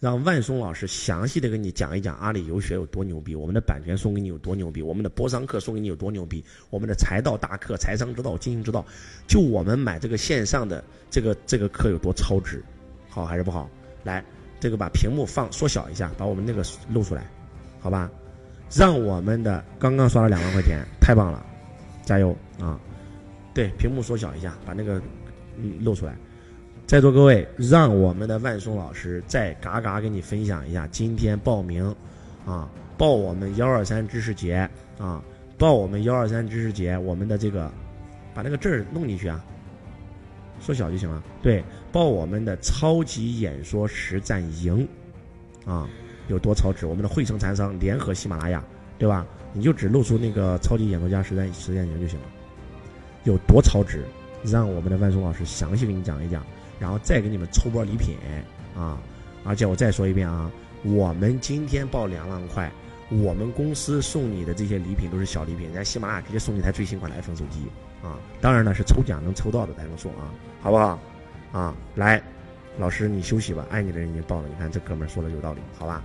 让万松老师详细的跟你讲一讲阿里游学有多牛逼，我们的版权送给你有多牛逼，我们的播商课送给你有多牛逼，我们的财道大课、财商之道、经营之道，就我们买这个线上的这个这个课有多超值，好还是不好？来，这个把屏幕放缩小一下，把我们那个露出来，好吧？让我们的刚刚刷了两万块钱，太棒了，加油啊！对，屏幕缩小一下，把那个露出来。在座各位，让我们的万松老师再嘎嘎给你分享一下，今天报名，啊，报我们幺二三知识节啊，报我们幺二三知识节，我们的这个，把那个字儿弄进去啊，缩小就行了。对，报我们的超级演说实战营，啊，有多超值？我们的汇成财商联合喜马拉雅，对吧？你就只露出那个超级演说家实战实战营就行了，有多超值？让我们的万松老师详细给你讲一讲。然后再给你们抽波礼品啊！而且我再说一遍啊，我们今天报两万块，我们公司送你的这些礼品都是小礼品，人家喜马拉雅直接送你台最新款的 iPhone 手机啊！当然呢是抽奖能抽到的才能送啊，好不好？啊，来，老师你休息吧，爱你的人已经报了，你看这哥们说的有道理，好吧？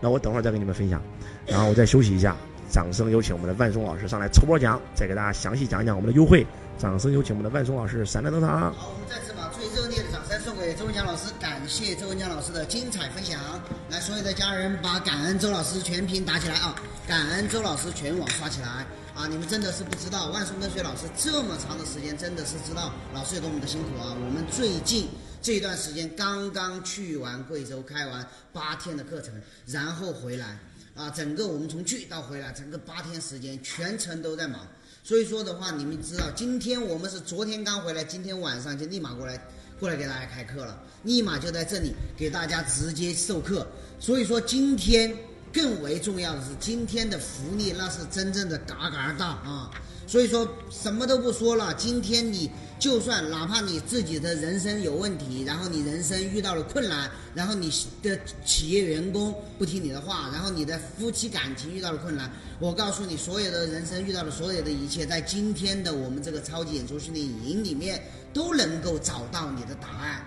那我等会儿再给你们分享，然后我再休息一下，掌声有请我们的万松老师上来抽波奖，再给大家详细讲一讲我们的优惠。掌声有请我们的万松老师闪亮登场。好，我们再次把热烈的掌声送给周文强老师，感谢周文强老师的精彩分享。来，所有的家人把感恩周老师全屏打起来啊！感恩周老师全网刷起来啊！你们真的是不知道，万松跟随老师这么长的时间，真的是知道老师有多么的辛苦啊！我们最近这段时间刚刚去完贵州，开完八天的课程，然后回来啊，整个我们从去到回来，整个八天时间全程都在忙。所以说的话，你们知道，今天我们是昨天刚回来，今天晚上就立马过来，过来给大家开课了，立马就在这里给大家直接授课。所以说今天更为重要的是，今天的福利那是真正的嘎嘎大啊！所以说什么都不说了，今天你。就算哪怕你自己的人生有问题，然后你人生遇到了困难，然后你的企业员工不听你的话，然后你的夫妻感情遇到了困难，我告诉你，所有的人生遇到的所有的一切，在今天的我们这个超级演说训练营里面都能够找到你的答案。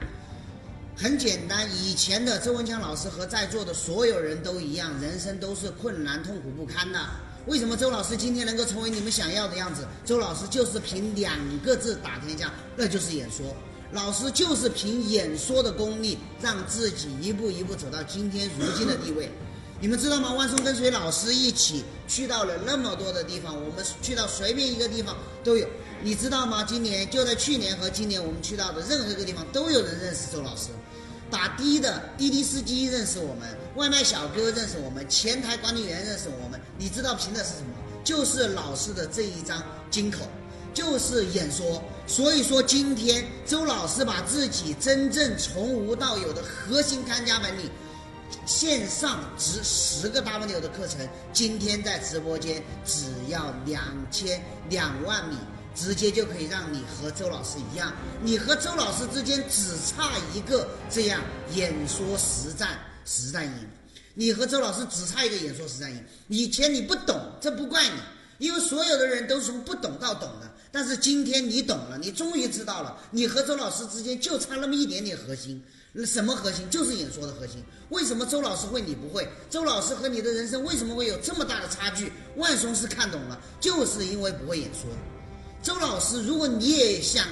很简单，以前的周文强老师和在座的所有人都一样，人生都是困难痛苦不堪的。为什么周老师今天能够成为你们想要的样子？周老师就是凭两个字打天下，那就是演说。老师就是凭演说的功力，让自己一步一步走到今天如今的地位。你们知道吗？万松跟随老师一起去到了那么多的地方，我们去到随便一个地方都有。你知道吗？今年就在去年和今年，我们去到的任何一个地方都有人认识周老师。打的的滴滴司机认识我们，外卖小哥认识我们，前台管理员认识我们。你知道凭的是什么？就是老师的这一张金口，就是演说。所以说，今天周老师把自己真正从无到有的核心看家本领，线上值十个 W 的课程，今天在直播间只要两千两万米。直接就可以让你和周老师一样，你和周老师之间只差一个这样演说实战实战营，你和周老师只差一个演说实战营。以前你不懂，这不怪你，因为所有的人都是从不懂到懂的。但是今天你懂了，你终于知道了，你和周老师之间就差那么一点点核心，什么核心？就是演说的核心。为什么周老师会你不会？周老师和你的人生为什么会有这么大的差距？万松是看懂了，就是因为不会演说。周老师，如果你也想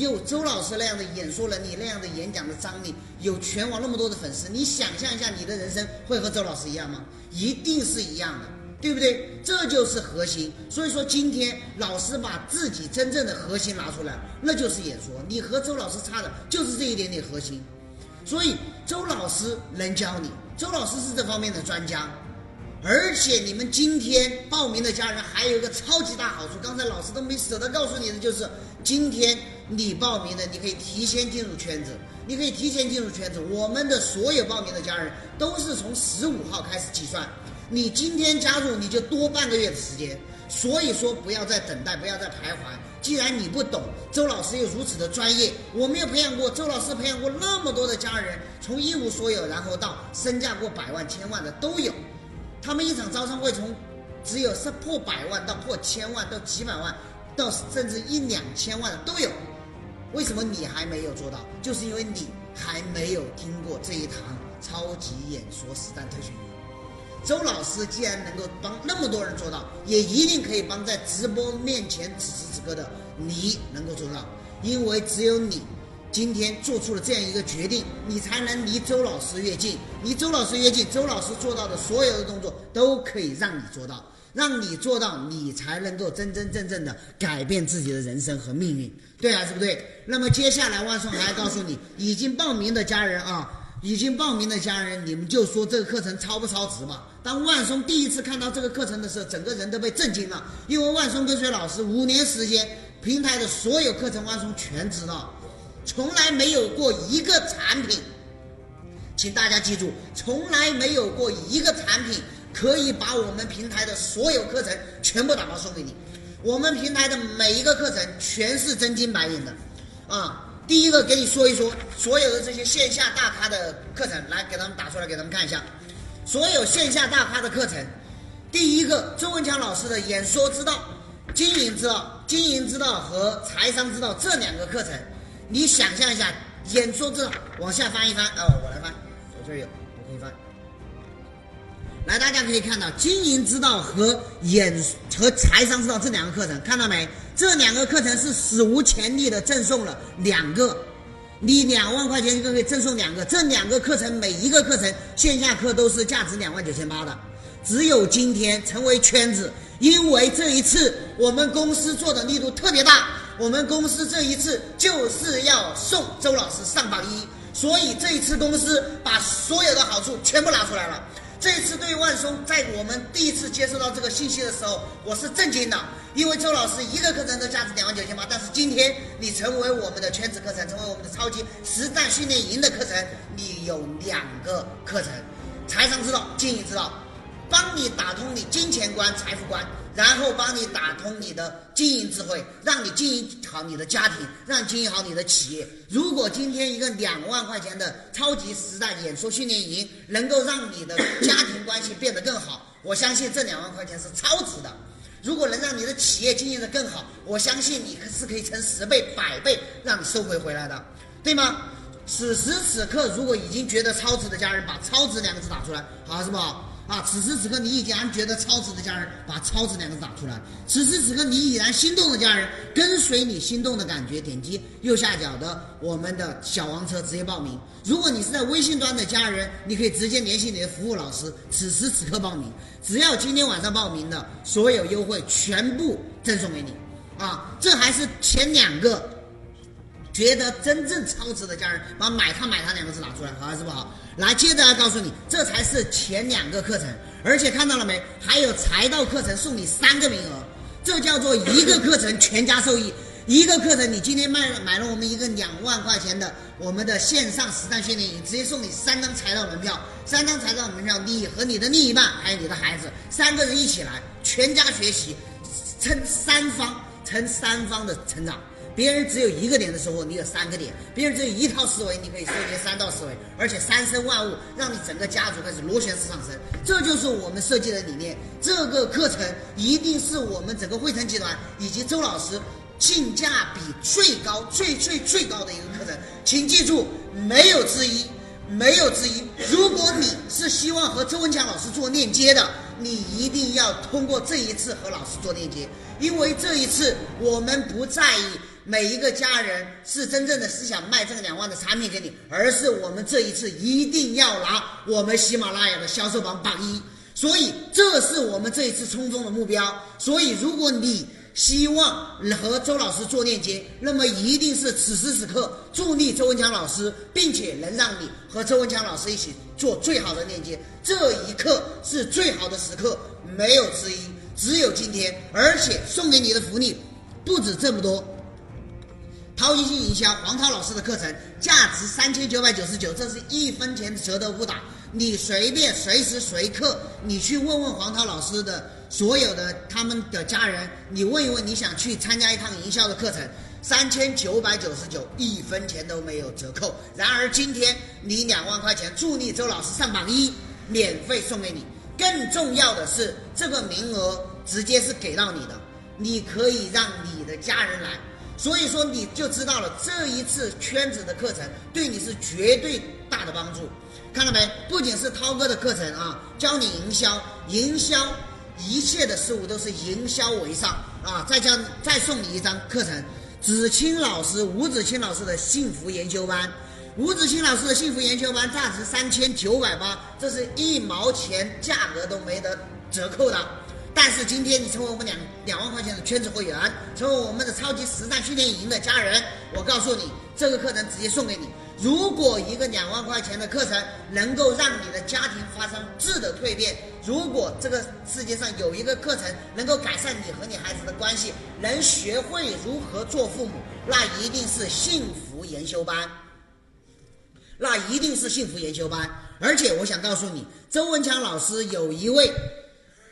有周老师那样的演说能力、那样的演讲的张力，有全网那么多的粉丝，你想象一下，你的人生会和周老师一样吗？一定是一样的，对不对？这就是核心。所以说，今天老师把自己真正的核心拿出来，那就是演说。你和周老师差的就是这一点点核心，所以周老师能教你，周老师是这方面的专家。而且你们今天报名的家人还有一个超级大好处，刚才老师都没舍得告诉你的，就是今天你报名的，你可以提前进入圈子，你可以提前进入圈子。我们的所有报名的家人都是从十五号开始计算，你今天加入你就多半个月的时间，所以说不要再等待，不要再徘徊。既然你不懂，周老师又如此的专业，我们有培养过，周老师培养过那么多的家人，从一无所有，然后到身价过百万、千万的都有。他们一场招商会从只有是破百万到破千万到几百万，到甚至一两千万的都有。为什么你还没有做到？就是因为你还没有听过这一堂超级演说实战特训营。周老师既然能够帮那么多人做到，也一定可以帮在直播面前此时此刻的你能够做到，因为只有你今天做出了这样一个决定，你才能离周老师越近。离周老师越近，周老师做到的所有的动作都可以让你做到，让你做到，你才能够真真正正的改变自己的人生和命运，对还是不对？那么接下来万松还要告诉你，已经报名的家人啊。已经报名的家人，你们就说这个课程超不超值吧？当万松第一次看到这个课程的时候，整个人都被震惊了。因为万松跟随老师五年时间，平台的所有课程万松全知道，从来没有过一个产品，请大家记住，从来没有过一个产品可以把我们平台的所有课程全部打包送给你。我们平台的每一个课程全是真金白银的，啊。第一个给你说一说所有的这些线下大咖的课程，来给他们打出来给他们看一下。所有线下大咖的课程，第一个周文强老师的演说之道、经营之道、经营之道和财商之道这两个课程，你想象一下，演说之道往下翻一翻，哦，我来翻，我这儿有，我可以翻。来，大家可以看到经营之道和演和财商之道这两个课程，看到没？这两个课程是史无前例的赠送了两个，你两万块钱就可以赠送两个。这两个课程每一个课程线下课都是价值两万九千八的，只有今天成为圈子，因为这一次我们公司做的力度特别大，我们公司这一次就是要送周老师上榜一，所以这一次公司把所有的好处全部拿出来了。这次对万松，在我们第一次接收到这个信息的时候，我是震惊的，因为周老师一个课程都价值两万九千八，但是今天你成为我们的圈子课程，成为我们的超级实战训练营的课程，你有两个课程，财商之道、经营之道。帮你打通你金钱观、财富观，然后帮你打通你的经营智慧，让你经营好你的家庭，让你经营好你的企业。如果今天一个两万块钱的超级实战演说训练营能够让你的家庭关系变得更好，我相信这两万块钱是超值的。如果能让你的企业经营得更好，我相信你是可以乘十倍、百倍让你收回回来的，对吗？此时此刻，如果已经觉得超值的家人，把“超值”两个字打出来，好，是不好？啊！此时此刻，你已经觉得超值的家人，把“超值”两个字打出来。此时此刻，你已然心动的家人，跟随你心动的感觉，点击右下角的我们的小黄车直接报名。如果你是在微信端的家人，你可以直接联系你的服务老师，此时此刻报名。只要今天晚上报名的所有优惠全部赠送给你。啊，这还是前两个。觉得真正超值的家人，把“买它买它”两个字拿出来，好还是不好？来，接着要告诉你，这才是前两个课程，而且看到了没？还有财道课程送你三个名额，这叫做一个课程全家受益。一个课程，你今天卖了买了我们一个两万块钱的我们的线上实战训练营，直接送你三张财道门票，三张财道门票，你和你的另一半还有你的孩子三个人一起来，全家学习，成三方成三方的成长。别人只有一个点的收获，你有三个点；别人只有一套思维，你可以收结三套思维，而且三生万物，让你整个家族开始螺旋式上升。这就是我们设计的理念。这个课程一定是我们整个汇成集团以及周老师性价比最高、最最最高的一个课程，请记住，没有之一，没有之一。如果你是希望和周文强老师做链接的，你一定要通过这一次和老师做链接，因为这一次我们不在意。每一个家人是真正的是想卖这个两万的产品给你，而是我们这一次一定要拿我们喜马拉雅的销售榜榜一，所以这是我们这一次冲锋的目标。所以如果你希望和周老师做链接，那么一定是此时此刻助力周文强老师，并且能让你和周文强老师一起做最好的链接。这一刻是最好的时刻，没有之一，只有今天。而且送给你的福利不止这么多。超级性营销，黄涛老师的课程价值三千九百九十九，这是一分钱折都不打。你随便随时随刻，你去问问黄涛老师的所有的他们的家人，你问一问你想去参加一趟营销的课程，三千九百九十九，一分钱都没有折扣。然而今天你两万块钱助力周老师上榜一，免费送给你。更重要的是，这个名额直接是给到你的，你可以让你的家人来。所以说你就知道了这一次圈子的课程对你是绝对大的帮助。看到没？不仅是涛哥的课程啊，教你营销，营销一切的事物都是营销为上啊！再教再送你一张课程，子清老师吴子清老师的幸福研究班，吴子清老师的幸福研究班价值三千九百八，这是一毛钱价格都没得折扣的。但是今天你成为我们两两万块钱的圈子会员，成为我们的超级实战训练营的家人，我告诉你，这个课程直接送给你。如果一个两万块钱的课程能够让你的家庭发生质的蜕变，如果这个世界上有一个课程能够改善你和你孩子的关系，能学会如何做父母，那一定是幸福研修班。那一定是幸福研修班。而且我想告诉你，周文强老师有一位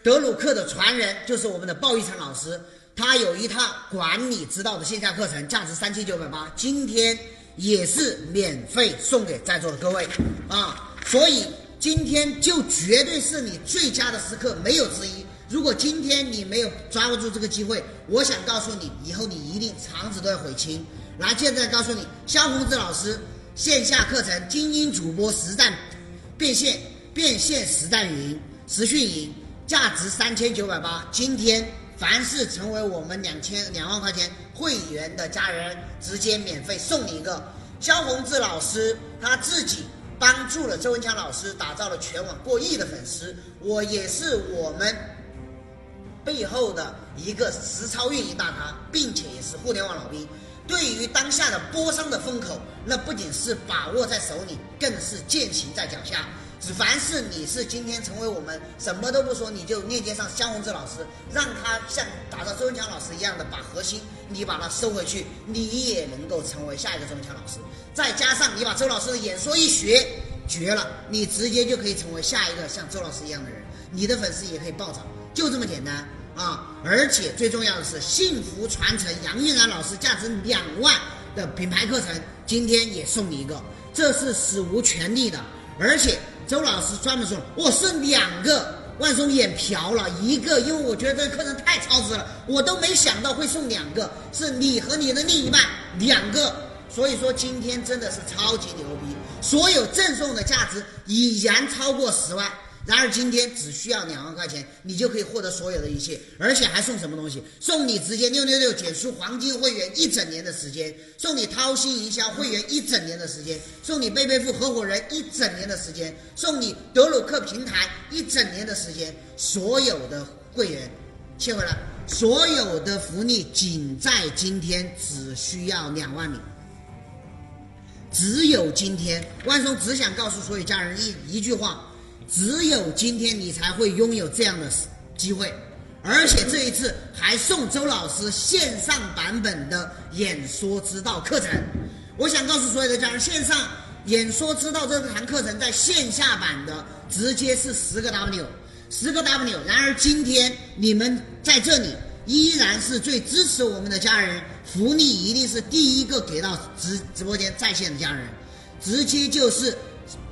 德鲁克的传人，就是我们的鲍玉成老师，他有一套管理之道的线下课程，价值三千九百八。今天。也是免费送给在座的各位啊，所以今天就绝对是你最佳的时刻，没有之一。如果今天你没有抓握住这个机会，我想告诉你，以后你一定肠子都要悔青。来，现在告诉你，肖宏志老师线下课程精英主播实战变现变现实战营实训营，价值三千九百八，今天。凡是成为我们两千两万块钱会员的家人，直接免费送你一个。肖宏志老师他自己帮助了周文强老师打造了全网过亿的粉丝，我也是我们背后的一个实操运营大咖，并且也是互联网老兵。对于当下的波商的风口，那不仅是把握在手里，更是践行在脚下。凡是你是今天成为我们什么都不说，你就链接上江宏志老师，让他像打造周文强老师一样的把核心你把它收回去，你也能够成为下一个周文强老师。再加上你把周老师的演说一学绝了，你直接就可以成为下一个像周老师一样的人，你的粉丝也可以暴涨，就这么简单啊！而且最重要的是，幸福传承杨玉然老师价值两万的品牌课程，今天也送你一个，这是史无前例的，而且。周老师专门说，我是两个万松眼瓢了，一个因为我觉得这个课程太超值了，我都没想到会送两个，是你和你的另一半两个，所以说今天真的是超级牛逼，所有赠送的价值已然超过十万。然而今天只需要两万块钱，你就可以获得所有的一切，而且还送什么东西？送你直接六六六减速黄金会员一整年的时间，送你掏心营销会员一整年的时间，送你贝贝富合伙人一整年的时间，送你德鲁克平台一整年的时间，所有的会员，切回来，所有的福利仅在今天，只需要两万米，只有今天，万松只想告诉所有家人一一句话。只有今天你才会拥有这样的机会，而且这一次还送周老师线上版本的演说之道课程。我想告诉所有的家人，线上演说之道这堂课程在线下版的直接是十个 W，十个 W。然而今天你们在这里依然是最支持我们的家人，福利一定是第一个给到直直播间在线的家人，直接就是。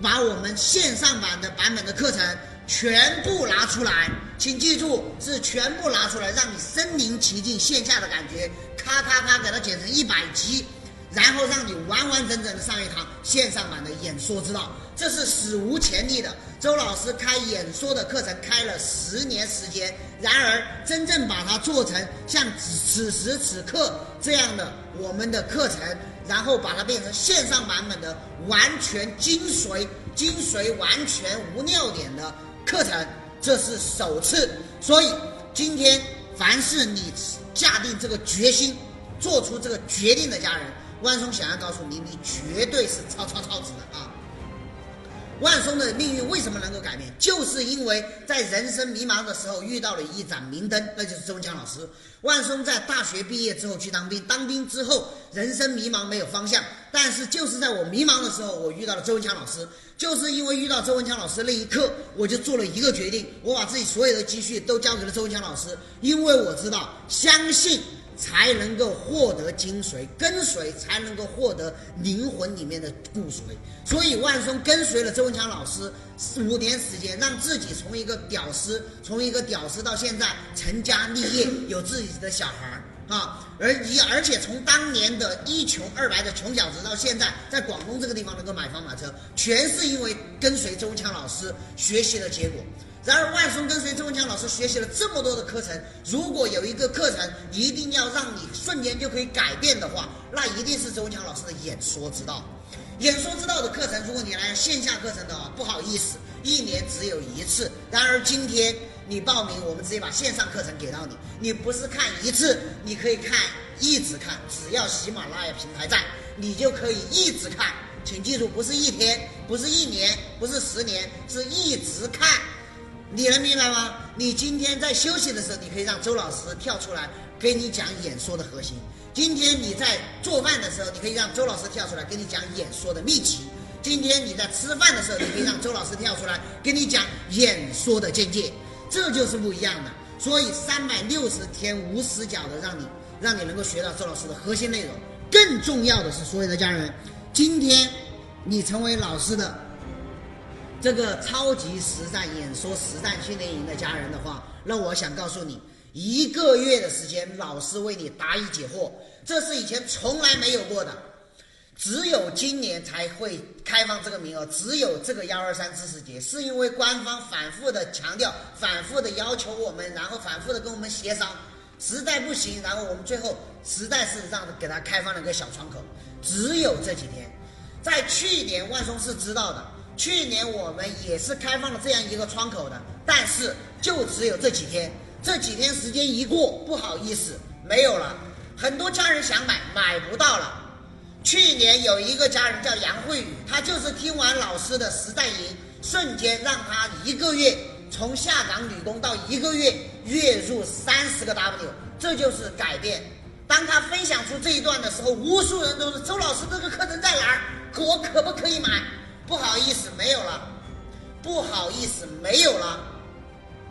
把我们线上版的版本的课程全部拿出来，请记住是全部拿出来，让你身临其境线下的感觉，咔咔咔给它剪成一百集，然后让你完完整整的上一堂线上版的演说之道，这是史无前例的。周老师开演说的课程开了十年时间，然而真正把它做成像此时此刻这样的我们的课程。然后把它变成线上版本的完全精髓、精髓完全无尿点的课程，这是首次。所以今天，凡是你下定这个决心、做出这个决定的家人，万松想要告诉你，你绝对是超超超值的啊！万松的命运为什么能够改变？就是因为在人生迷茫的时候遇到了一盏明灯，那就是周文强老师。万松在大学毕业之后去当兵，当兵之后人生迷茫没有方向，但是就是在我迷茫的时候，我遇到了周文强老师。就是因为遇到周文强老师那一刻，我就做了一个决定，我把自己所有的积蓄都交给了周文强老师，因为我知道相信。才能够获得精髓，跟随才能够获得灵魂里面的骨髓。所以万松跟随了周文强老师五年时间，让自己从一个屌丝，从一个屌丝到现在成家立业，有自己的小孩儿。啊，而一而且从当年的一穷二白的穷小子到现在在广东这个地方能够买房买车，全是因为跟随周文强老师学习的结果。然而万松跟随周文强老师学习了这么多的课程，如果有一个课程一定要让你瞬间就可以改变的话，那一定是周文强老师的演说之道。演说之道的课程，如果你来线下课程的话，不好意思，一年只有一次。然而今天你报名，我们直接把线上课程给到你。你不是看一次，你可以看一直看，只要喜马拉雅平台在，你就可以一直看。请记住，不是一天，不是一年，不是十年，是一直看。你能明白吗？你今天在休息的时候，你可以让周老师跳出来给你讲演说的核心。今天你在做饭的时候，你可以让周老师跳出来给你讲演说的秘籍。今天你在吃饭的时候，你可以让周老师跳出来给你讲演说的见解。这就是不一样的。所以三百六十天无死角的让你让你能够学到周老师的核心内容。更重要的是，所有的家人，今天你成为老师的。这个超级实战演说实战训练营的家人的话，那我想告诉你，一个月的时间，老师为你答疑解惑，这是以前从来没有过的，只有今年才会开放这个名额，只有这个幺二三知识节，是因为官方反复的强调，反复的要求我们，然后反复的跟我们协商，实在不行，然后我们最后实在是让给他开放了个小窗口，只有这几天，在去年万松是知道的。去年我们也是开放了这样一个窗口的，但是就只有这几天，这几天时间一过，不好意思，没有了。很多家人想买，买不到了。去年有一个家人叫杨慧宇，他就是听完老师的实战营，瞬间让他一个月从下岗女工到一个月月入三十个 W，这就是改变。当他分享出这一段的时候，无数人都是周老师这个课程在哪儿？我可不可以买？不好意思，没有了。不好意思，没有了。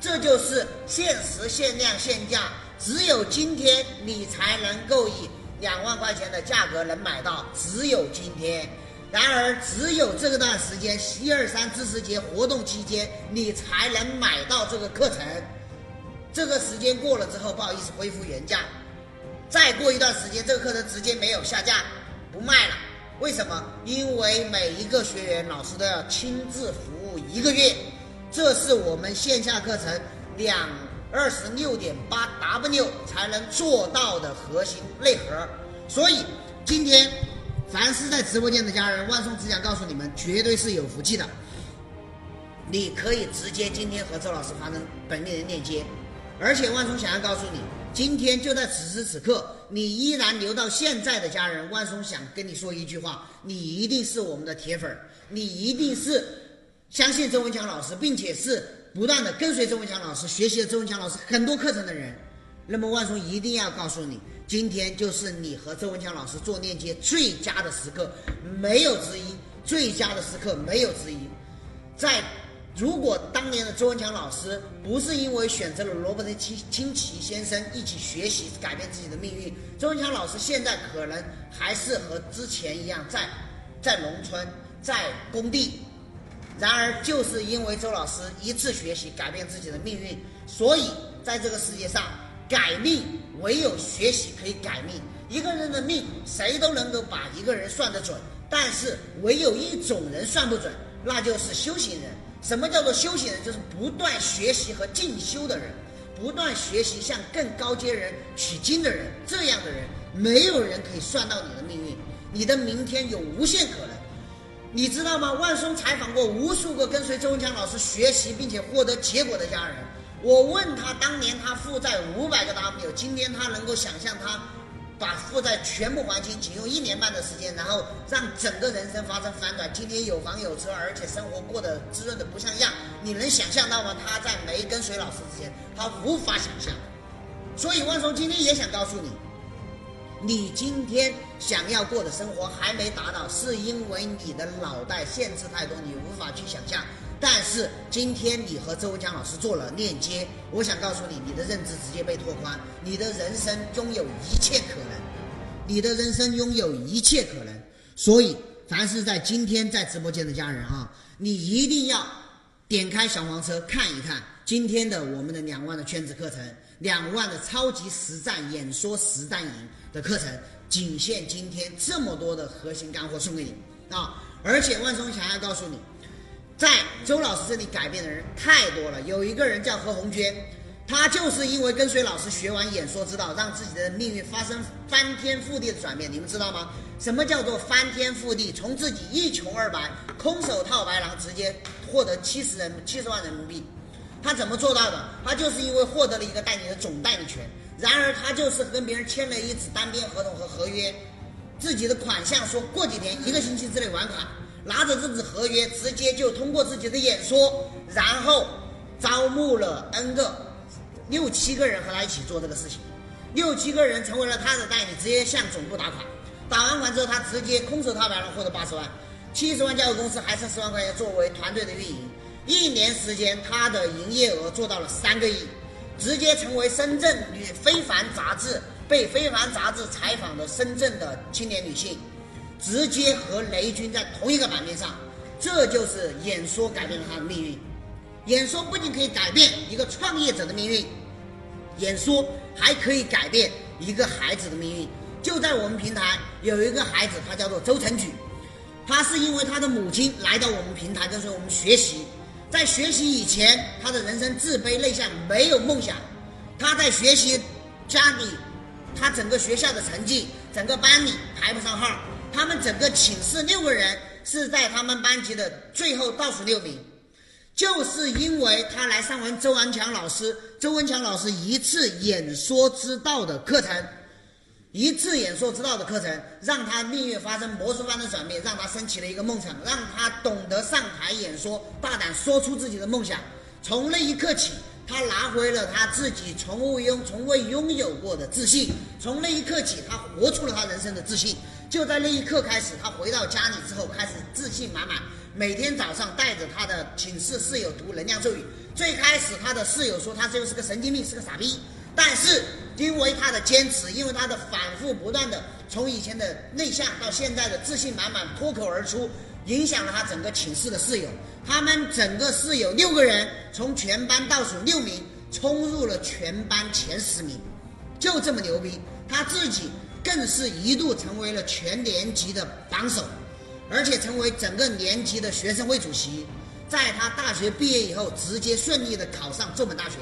这就是限时、限量、限价，只有今天你才能够以两万块钱的价格能买到，只有今天。然而，只有这段时间，一二三知识节活动期间，你才能买到这个课程。这个时间过了之后，不好意思，恢复原价。再过一段时间，这个课程直接没有下架，不卖了。为什么？因为每一个学员老师都要亲自服务一个月，这是我们线下课程两二十六点八 W 才能做到的核心内核。所以今天，凡是在直播间的家人，万松只想告诉你们，绝对是有福气的。你可以直接今天和周老师发生本命人链接，而且万松想要告诉你。今天就在此时此刻，你依然留到现在的家人，万松想跟你说一句话：你一定是我们的铁粉，你一定是相信周文强老师，并且是不断的跟随周文强老师学习了周文强老师很多课程的人。那么万松一定要告诉你，今天就是你和周文强老师做链接最佳的时刻，没有之一，最佳的时刻没有之一，在。如果当年的周文强老师不是因为选择了罗伯特清清崎先生一起学习改变自己的命运，周文强老师现在可能还是和之前一样在在农村在工地。然而，就是因为周老师一次学习改变自己的命运，所以在这个世界上改命唯有学习可以改命。一个人的命谁都能够把一个人算得准，但是唯有一种人算不准，那就是修行人。什么叫做修行人？就是不断学习和进修的人，不断学习向更高阶人取经的人。这样的人，没有人可以算到你的命运。你的明天有无限可能，你知道吗？万松采访过无数个跟随周文强老师学习并且获得结果的家人。我问他，当年他负债五百个 W，今天他能够想象他。把负债全部还清，仅用一年半的时间，然后让整个人生发生反转。今天有房有车，而且生活过得滋润的不像样。你能想象到吗？他在没跟随老师之前，他无法想象。所以万松今天也想告诉你，你今天想要过的生活还没达到，是因为你的脑袋限制太多，你无法去想象。但是今天你和周文强老师做了链接，我想告诉你，你的认知直接被拓宽，你的人生拥有一切可能，你的人生拥有一切可能。所以，凡是在今天在直播间的家人啊，你一定要点开小黄车看一看，今天的我们的两万的圈子课程，两万的超级实战演说实战营的课程，仅限今天这么多的核心干货送给你啊！而且万松想要告诉你，在周老师这里改变的人太多了。有一个人叫何红娟，她就是因为跟随老师学完演说之道，让自己的命运发生翻天覆地的转变。你们知道吗？什么叫做翻天覆地？从自己一穷二白、空手套白狼，直接获得七十人七十万人民币。他怎么做到的？他就是因为获得了一个代理的总代理权。然而，他就是跟别人签了一纸单边合同和合约，自己的款项说过几天、一个星期之内还款，拿着这纸合约，直接就通过自己的演说，然后招募了 N 个六七个人和他一起做这个事情，六七个人成为了他的代理，直接向总部打款，打完款之后，他直接空手套白狼获得八十万，七十万交给公司，还剩十万块钱作为团队的运营。一年时间，他的营业额做到了三个亿，直接成为深圳女非凡杂志被非凡杂志采访的深圳的青年女性，直接和雷军在同一个版面上。这就是演说改变了他的命运。演说不仅可以改变一个创业者的命运，演说还可以改变一个孩子的命运。就在我们平台有一个孩子，他叫做周成举，他是因为他的母亲来到我们平台跟随我们学习。在学习以前，他的人生自卑内向，没有梦想。他在学习家里，他整个学校的成绩，整个班里排不上号。他们整个寝室六个人是在他们班级的最后倒数六名，就是因为他来上完周文强老师、周文强老师一次演说之道的课程。一次演说之道的课程，让他命运发生魔术般的转变，让他升起了一个梦想，让他懂得上台演说，大胆说出自己的梦想。从那一刻起，他拿回了他自己从未拥、从未拥有过的自信。从那一刻起，他活出了他人生的自信。就在那一刻开始，他回到家里之后，开始自信满满。每天早上带着他的寝室室友读能量咒语。最开始，他的室友说他就是个神经病，是个傻逼。但是，因为他的坚持，因为他的反复不断的，从以前的内向到现在的自信满满，脱口而出，影响了他整个寝室的室友。他们整个室友六个人，从全班倒数六名，冲入了全班前十名，就这么牛逼。他自己更是一度成为了全年级的榜首，而且成为整个年级的学生会主席。在他大学毕业以后，直接顺利的考上这本大学。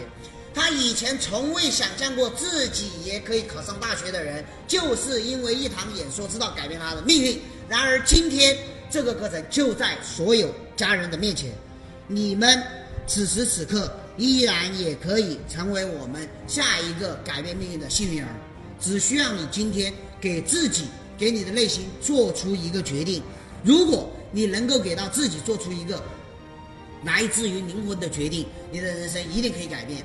他以前从未想象过自己也可以考上大学的人，就是因为一堂演说之道改变他的命运。然而今天这个课程就在所有家人的面前，你们此时此刻依然也可以成为我们下一个改变命运的幸运儿。只需要你今天给自己、给你的内心做出一个决定。如果你能够给到自己做出一个来自于灵魂的决定，你的人生一定可以改变。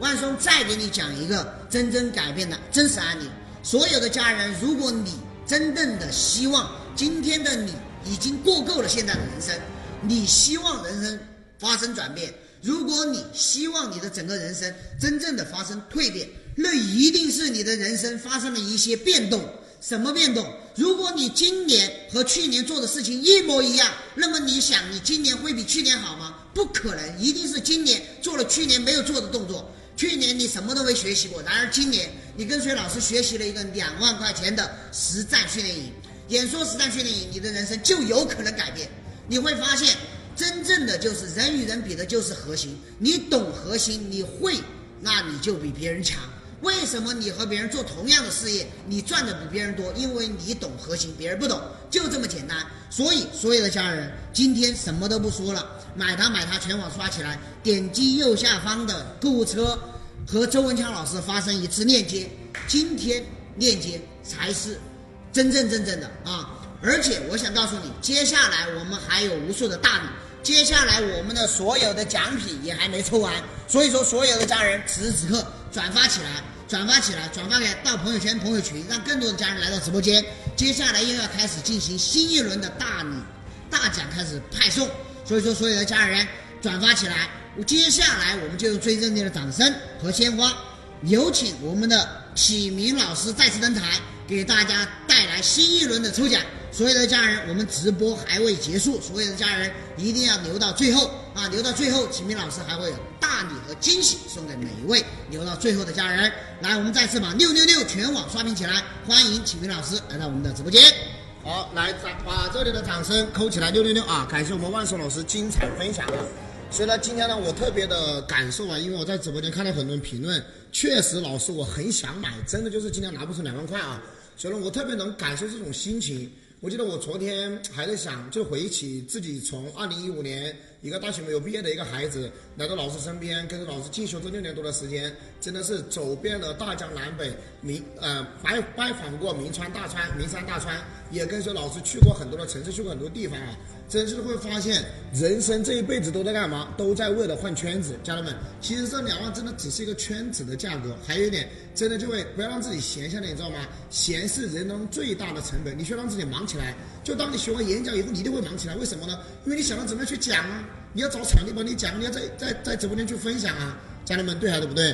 万松再给你讲一个真正改变的真实案例。所有的家人，如果你真正的希望今天的你已经过够了现在的人生，你希望人生发生转变，如果你希望你的整个人生真正的发生蜕变，那一定是你的人生发生了一些变动。什么变动？如果你今年和去年做的事情一模一样，那么你想你今年会比去年好吗？不可能，一定是今年做了去年没有做的动作。去年你什么都没学习过，然而今年你跟随老师学习了一个两万块钱的实战训练营，演说实战训练营，你的人生就有可能改变。你会发现，真正的就是人与人比的就是核心，你懂核心，你会，那你就比别人强。为什么你和别人做同样的事业，你赚的比别人多？因为你懂核心，别人不懂，就这么简单。所以，所有的家人，今天什么都不说了，买它买它，全网刷起来，点击右下方的购物车，和周文强老师发生一次链接。今天链接才是真正真正的啊！而且我想告诉你，接下来我们还有无数的大礼。接下来我们的所有的奖品也还没抽完，所以说所有的家人此时此刻转发起来，转发起来，转发给到朋友圈、朋友群，让更多的家人来到直播间。接下来又要开始进行新一轮的大礼、大奖开始派送，所以说所有的家人转发起来。接下来我们就用最热烈的掌声和鲜花，有请我们的启明老师再次登台，给大家带来新一轮的抽奖。所有的家人，我们直播还未结束，所有的家人一定要留到最后啊！留到最后，启明老师还会有大礼和惊喜送给每一位留到最后的家人。来，我们再次把六六六全网刷屏起来，欢迎启明老师来到我们的直播间。好，来掌把这里的掌声扣起来，六六六啊！感谢我们万松老师精彩分享啊！所以呢，今天呢，我特别的感受啊，因为我在直播间看到很多人评论，确实老师我很想买，真的就是今天拿不出两万块啊，所以呢，我特别能感受这种心情。我记得我昨天还在想，就回忆起自己从二零一五年一个大学没有毕业的一个孩子，来到老师身边，跟着老师进修这六年多的时间，真的是走遍了大江南北，名呃拜拜访过名川大川、名山大川，也跟随老师去过很多的城市，去过很多地方啊。真是会发现，人生这一辈子都在干嘛？都在为了换圈子。家人们，其实这两万真的只是一个圈子的价格。还有一点，真的就会不要让自己闲下来，你知道吗？闲是人当中最大的成本。你需要让自己忙起来。就当你学完演讲以后，你一定会忙起来。为什么呢？因为你想到怎么样去讲啊？你要找场地帮你讲，你要在在在直播间去分享啊。家人们，对还是不对？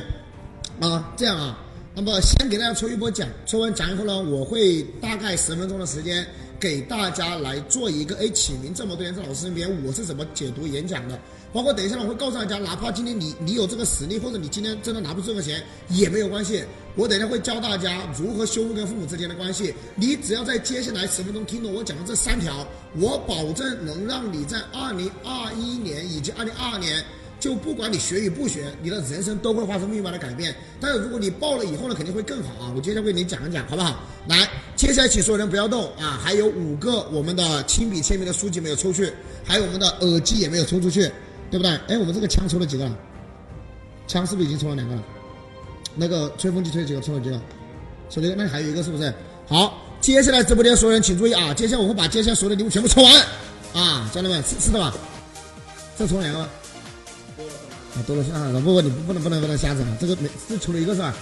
啊，这样啊。那么先给大家抽一波奖，抽完奖以后呢，我会大概十分钟的时间。给大家来做一个，哎，启明这么多年在老师身边，我是怎么解读演讲的？包括等一下，我会告诉大家，哪怕今天你你有这个实力，或者你今天真的拿不出这个钱也没有关系，我等一下会教大家如何修复跟父母之间的关系。你只要在接下来十分钟听懂我讲的这三条，我保证能让你在二零二一年以及二零二二年。就不管你学与不学，你的人生都会发生命运般的改变。但是如果你报了以后呢，肯定会更好啊！我接下来为你讲一讲，好不好？来，接下来请所有人不要动啊！还有五个我们的亲笔签名的书籍没有抽去，还有我们的耳机也没有抽出去，对不对？哎，我们这个枪抽了几个？枪是不是已经抽了两个了？那个吹风机吹几个？抽了几个？抽了一个，那还有一个是不是？好，接下来直播间所有人请注意啊！接下来我会把接下来所有的礼物全部抽完啊！家人们，是是的吧？这抽两个。啊，多了啊！不不，你不能不能不能瞎整啊！这个没，是抽了一个是吧？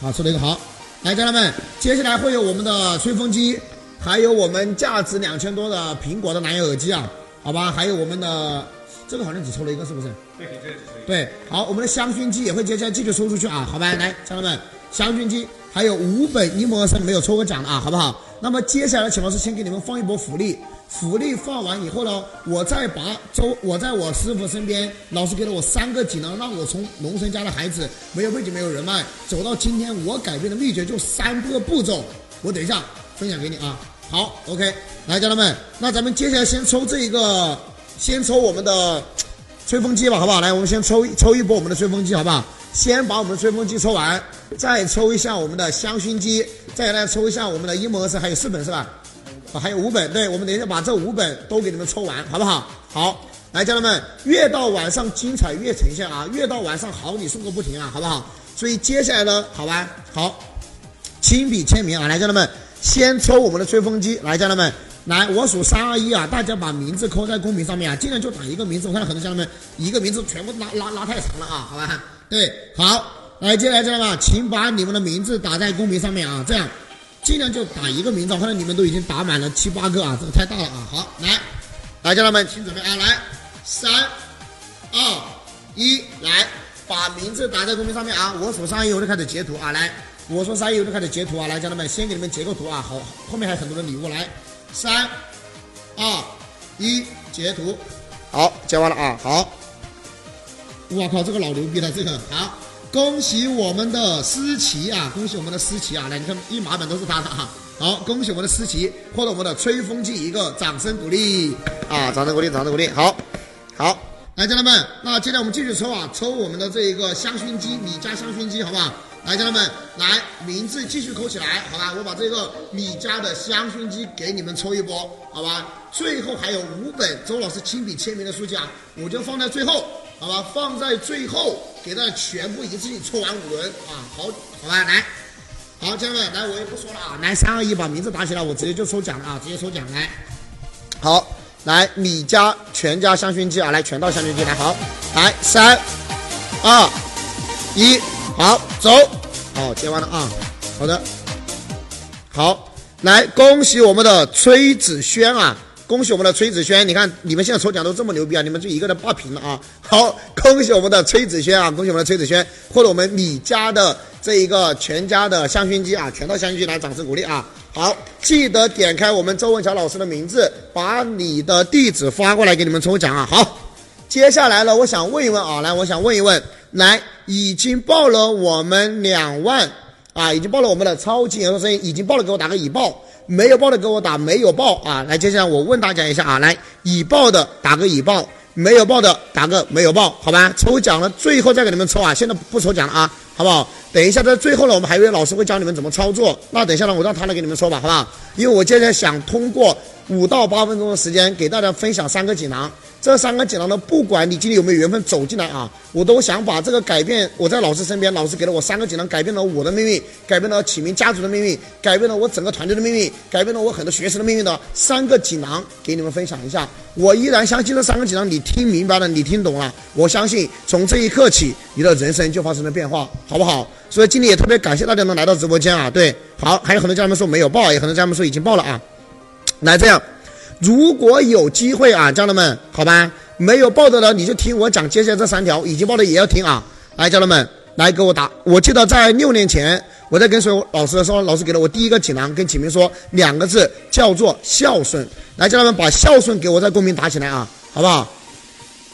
好，抽了一个好。来，家人们，接下来会有我们的吹风机，还有我们价值两千多的苹果的蓝牙耳机啊，好吧？还有我们的这个好像只抽了一个，是不是？对，对，对。好，我们的香薰机也会接下来继续抽出去啊，好吧？来，家人们，香薰机还有五本一模生没有抽过奖的啊，好不好？那么接下来，请老师先给你们放一波福利。福利放完以后呢，我再把周我在我师傅身边，老师给了我三个锦囊，让我从农村家的孩子没有背景、没有人脉，走到今天我改变的秘诀就三个步骤。我等一下分享给你啊。好，OK，来，家人们，那咱们接下来先抽这一个，先抽我们的吹风机吧，好不好？来，我们先抽抽一波我们的吹风机，好不好？先把我们的吹风机抽完，再抽一下我们的香薰机，再来抽一下我们的音模式，还有四本是吧？还有五本，对我们等一下把这五本都给你们抽完，好不好？好，来，家人们，越到晚上精彩越呈现啊，越到晚上好礼送个不停啊，好不好？所以接下来呢，好吧，好，亲笔签名啊，来，家人们，先抽我们的吹风机，来，家人们，来，我数三二一啊，大家把名字扣在公屏上面啊，尽量就打一个名字，我看到很多家人们一个名字全部拉拉拉太长了啊，好吧？对，好，来，接下来家人们，请把你们的名字打在公屏上面啊，这样。尽量就打一个名字，我看到你们都已经打满了七八个啊，这个太大了啊！好，来，来，家人们，请准备啊！来，三、二、一，来，把名字打在公屏上面啊！我数三一，我就开始截图啊！来，我说三一，我就开始截图啊！来，家人们，先给你们截个图啊！好，后面还有很多的礼物，来，三、二、一，截图，好，截完了啊！好，我靠，这个老牛逼了，这个好。恭喜我们的思琪啊！恭喜我们的思琪啊！来，你看一码本都是他的啊！好，恭喜我们的思琪获得我们的吹风机一个，掌声鼓励啊！掌声鼓励，掌声鼓励！好，好，来，家人们，那接下来我们继续抽啊，抽我们的这一个香薰机，米家香薰机，好不好？来，家人们，来，名字继续扣起来，好吧？我把这个米家的香薰机给你们抽一波，好吧？最后还有五本周老师亲笔签名的书籍啊，我就放在最后。好吧，放在最后，给大家全部一次性抽完五轮啊！好，好吧，来，好，家人们，来，我也不说了啊，来，三二一，把名字打起来，我直接就抽奖了啊，直接抽奖，来，好，来，米家全家香薰机啊，来，全套香薰机，来，好，来，三二一，好，走，好，接完了啊，好的，好，来，恭喜我们的崔子轩啊！恭喜我们的崔子轩！你看你们现在抽奖都这么牛逼啊！你们就一个人霸屏了啊！好，恭喜我们的崔子轩啊！恭喜我们的崔子轩获得我们米家的这一个全家的香薰机啊，全套香薰机来，掌声鼓励啊！好，记得点开我们周文强老师的名字，把你的地址发过来给你们抽奖啊！好，接下来呢，我想问一问啊，来，我想问一问，来，已经报了我们两万啊，已经报了我们的超级演说生意，已经报了给我打个已报，没有报的给我打没有报啊！来，接下来我问大家一下啊，来，已报的打个已报。没有报的打个没有报，好吧？抽奖了，最后再给你们抽啊！现在不抽奖了啊，好不好？等一下在最后呢，我们还有老师会教你们怎么操作。那等一下呢，我让他来给你们抽吧，好不好？因为我现在想通过五到八分钟的时间给大家分享三个锦囊。这三个锦囊呢，不管你今天有没有缘分走进来啊，我都想把这个改变。我在老师身边，老师给了我三个锦囊，改变了我的命运，改变了启明家族的命运，改变了我整个团队的命运，改变了我很多学生的命运的三个锦囊，给你们分享一下。我依然相信这三个锦囊，你听明白了，你听懂了，我相信从这一刻起，你的人生就发生了变化，好不好？所以今天也特别感谢大家能来到直播间啊。对，好，还有很多家人们说没有报，也很多家人们说已经报了啊。来，这样。如果有机会啊，家人们，好吧，没有报的呢，你就听我讲接下来这三条，已经报的也要听啊。来，家人们，来给我打。我记得在六年前，我在跟所有老师说，老师给了我第一个锦囊，跟启明说两个字，叫做孝顺。来，家人们，把孝顺给我在公屏打起来啊，好不好？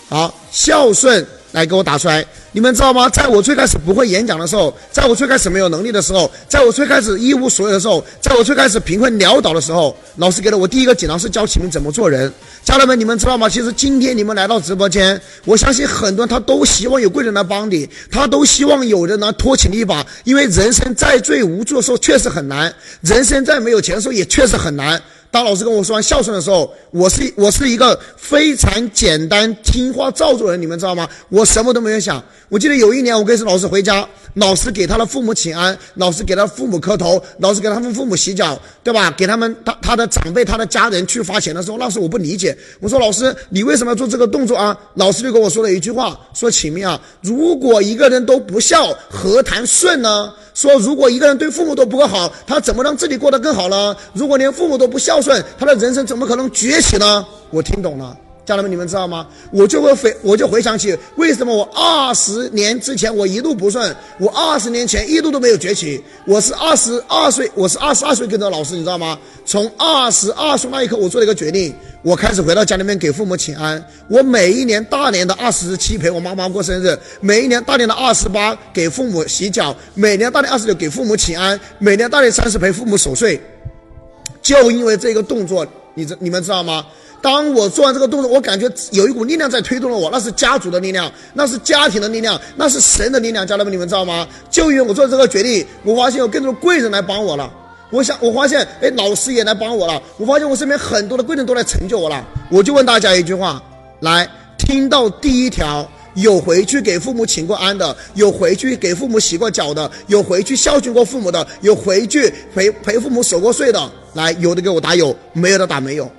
好，孝顺。来给我打出来！你们知道吗？在我最开始不会演讲的时候，在我最开始没有能力的时候，在我最开始一无所有的时候，在我最开始贫困潦倒的时候，老师给了我第一个锦囊是教启明怎么做人。家人们，你们知道吗？其实今天你们来到直播间，我相信很多人他都希望有贵人来帮你，他都希望有人能托起你一把，因为人生在最无助的时候确实很难，人生在没有钱的时候也确实很难。当老师跟我说完孝顺的时候，我是我是一个非常简单听话照做人，你们知道吗？我什么都没有想。我记得有一年我跟着老师回家，老师给他的父母请安，老师给他父母磕头，老师给他们父母洗脚，对吧？给他们他他的长辈他的家人去发钱的时候，那时候我不理解，我说老师你为什么要做这个动作啊？老师就跟我说了一句话，说启明啊，如果一个人都不孝，何谈顺呢？说如果一个人对父母都不够好，他怎么让自己过得更好呢？如果连父母都不孝顺，他的人生怎么可能崛起呢？我听懂了，家人们，你们知道吗？我就会回，我就回想起为什么我二十年之前我一路不顺，我二十年前一路都没有崛起。我是二十二岁，我是二十二岁跟着老师，你知道吗？从二十二岁那一刻，我做了一个决定。我开始回到家里面给父母请安。我每一年大年的二十七陪我妈妈过生日，每一年大年的二十八给父母洗脚，每年大年二十九给父母请安，每年大年三十陪父母守岁。就因为这个动作，你知你们知道吗？当我做完这个动作，我感觉有一股力量在推动了我，那是家族的力量，那是家庭的力量，那是神的力量。家人们，你们知道吗？就因为我做这个决定，我发现有更多的贵人来帮我了。我想，我发现，哎，老师也来帮我了。我发现我身边很多的贵人都来成就我了。我就问大家一句话：来，听到第一条，有回去给父母请过安的，有回去给父母洗过脚的，有回去孝顺过父母的，有回去陪陪父母守过岁的，来，有的给我打有，没有的打没有。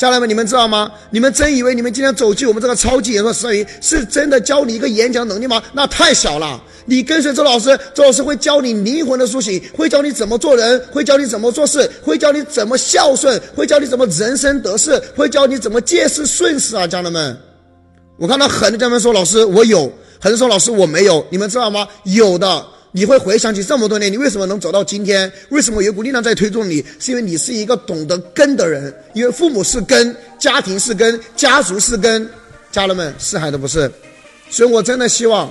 家人们，你们知道吗？你们真以为你们今天走进我们这个超级演说视频，是真的教你一个演讲能力吗？那太小了。你跟随周老师，周老师会教你灵魂的苏醒，会教你怎么做人，会教你怎么做事，会教你怎么孝顺，会教你怎么人生得势，会教你怎么借势顺势啊！家人们，我看到很多家人们说，老师我有，很多说老师我没有，你们知道吗？有的。你会回想起这么多年，你为什么能走到今天？为什么有股力量在推动你？是因为你是一个懂得根的人，因为父母是根，家庭是根，家族是根，家人们是还是不是？所以我真的希望，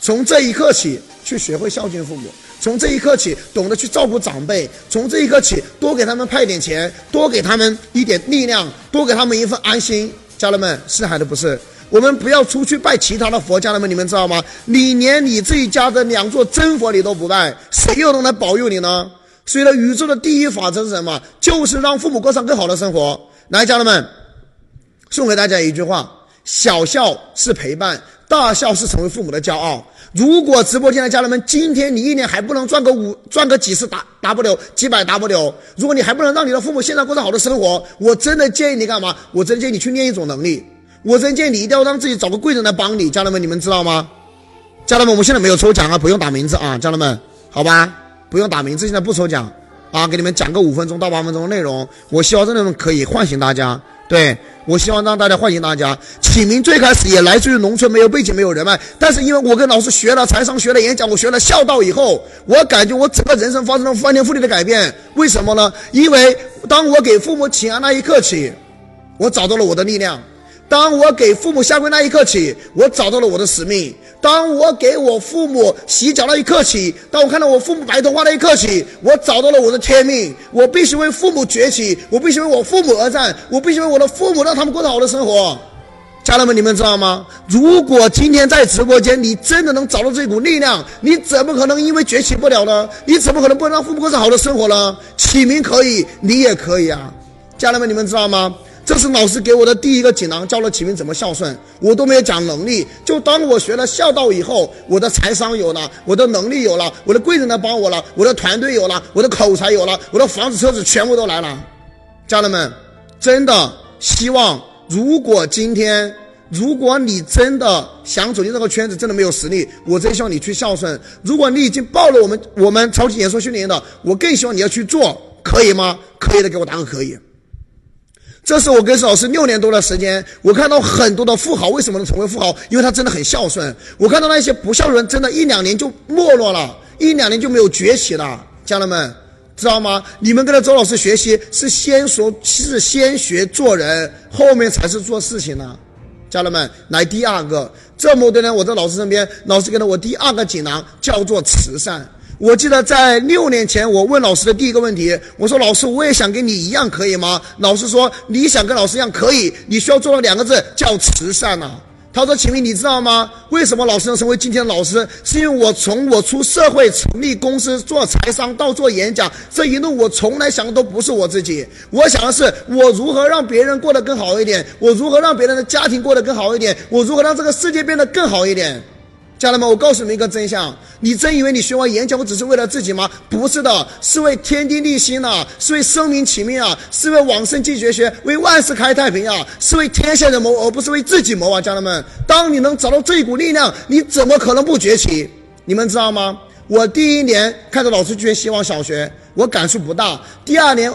从这一刻起去学会孝敬父母，从这一刻起懂得去照顾长辈，从这一刻起多给他们派点钱，多给他们一点力量，多给他们一份安心。家人们是还是不是？我们不要出去拜其他的佛，家人们，你们知道吗？你连你自己家的两座真佛你都不拜，谁又能来保佑你呢？所以呢，宇宙的第一法则是什么？就是让父母过上更好的生活。来，家人们，送给大家一句话：小孝是陪伴，大孝是成为父母的骄傲。如果直播间的家人们，今天你一年还不能赚个五赚个几十 W 几百 W，如果你还不能让你的父母现在过上好的生活，我真的建议你干嘛？我真的建议你去练一种能力。我真建议你一定要让自己找个贵人来帮你，家人们，你们知道吗？家人们，我们现在没有抽奖啊，不用打名字啊，家人们，好吧，不用打名字，现在不抽奖啊，给你们讲个五分钟到八分钟的内容，我希望真的可以唤醒大家，对。对我希望让大家唤醒大家。启明最开始也来自于农村，没有背景，没有人脉。但是因为我跟老师学了财商，学了演讲，我学了孝道以后，我感觉我整个人生发生了翻天覆地的改变。为什么呢？因为当我给父母请安那一刻起，我找到了我的力量。当我给父母下跪那一刻起，我找到了我的使命。当我给我父母洗脚那一刻起，当我看到我父母白头发那一刻起，我找到了我的天命。我必须为父母崛起，我必须为我父母而战，我必须为我的父母让他们过得好的生活。家人们，你们知道吗？如果今天在直播间，你真的能找到这股力量，你怎么可能因为崛起不了呢？你怎么可能不能让父母过上好的生活呢？启明可以，你也可以啊！家人们，你们知道吗？这是老师给我的第一个锦囊，教了启明怎么孝顺。我都没有讲能力，就当我学了孝道以后，我的财商有了，我的能力有了，我的贵人来帮我了，我的团队有了，我的口才有了，我的房子车子全部都来了。家人们，真的希望。如果今天，如果你真的想走进这个圈子，真的没有实力，我真希望你去孝顺。如果你已经报了我们我们超级演说训练营的，我更希望你要去做，可以吗？可以的，给我打个可以。这是我跟老师六年多的时间，我看到很多的富豪为什么能成为富豪？因为他真的很孝顺。我看到那些不孝顺，真的一两年就没落了，一两年就没有崛起了，家人们。知道吗？你们跟着周老师学习是先说，是先学做人，后面才是做事情呢。家人们，来第二个，这么多年我在老师身边，老师给了我第二个锦囊，叫做慈善。我记得在六年前，我问老师的第一个问题，我说：“老师，我也想跟你一样，可以吗？”老师说：“你想跟老师一样，可以，你需要做到两个字，叫慈善呐。”他说：“秦明你知道吗？为什么老师能成为今天的老师？是因为我从我出社会成立公司做财商到做演讲，这一路我从来想的都不是我自己，我想的是我如何让别人过得更好一点，我如何让别人的家庭过得更好一点，我如何让这个世界变得更好一点。”家人们，我告诉你们一个真相：你真以为你学完演讲，我只是为了自己吗？不是的，是为天地立心呐，是为生民起命啊，是为往圣继绝学，为万世开太平啊，是为天下人谋，而不是为自己谋啊！家人们，当你能找到这一股力量，你怎么可能不崛起？你们知道吗？我第一年看着老师捐希望小学，我感触不大；第二年，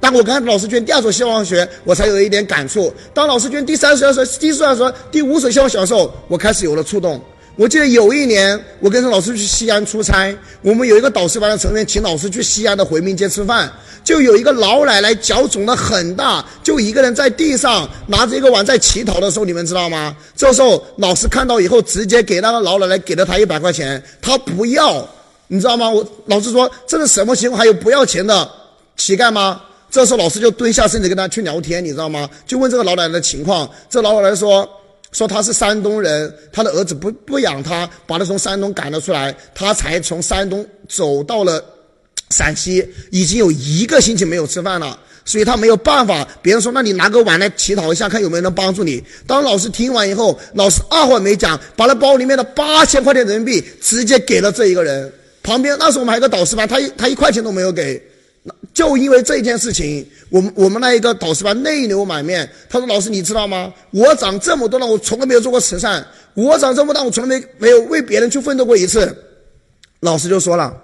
当我看老师捐第二所希望小学，我才有一点感触；当老师捐第三所、第四所、第五所希望小时候，我开始有了触动。我记得有一年，我跟着老师去西安出差，我们有一个导师班的成员请老师去西安的回民街吃饭，就有一个老奶奶脚肿得很大，就一个人在地上拿着一个碗在乞讨的时候，你们知道吗？这时候老师看到以后，直接给那个老奶奶给了她一百块钱，她不要，你知道吗？我老师说这是什么情况？还有不要钱的乞丐吗？这时候老师就蹲下身子跟他去聊天，你知道吗？就问这个老奶奶的情况，这老奶奶说。说他是山东人，他的儿子不不养他，把他从山东赶了出来，他才从山东走到了陕西，已经有一个星期没有吃饭了，所以他没有办法。别人说，那你拿个碗来乞讨一下，看有没有人帮助你。当老师听完以后，老师二话没讲，把他包里面的八千块钱人民币直接给了这一个人。旁边那时候我们还有个导师班，他他一块钱都没有给。就因为这件事情，我们我们那一个导师班内流满面。他说：“老师，你知道吗？我长这么多了，我从来没有做过慈善。我长这么大，我从来没没有为别人去奋斗过一次。”老师就说了：“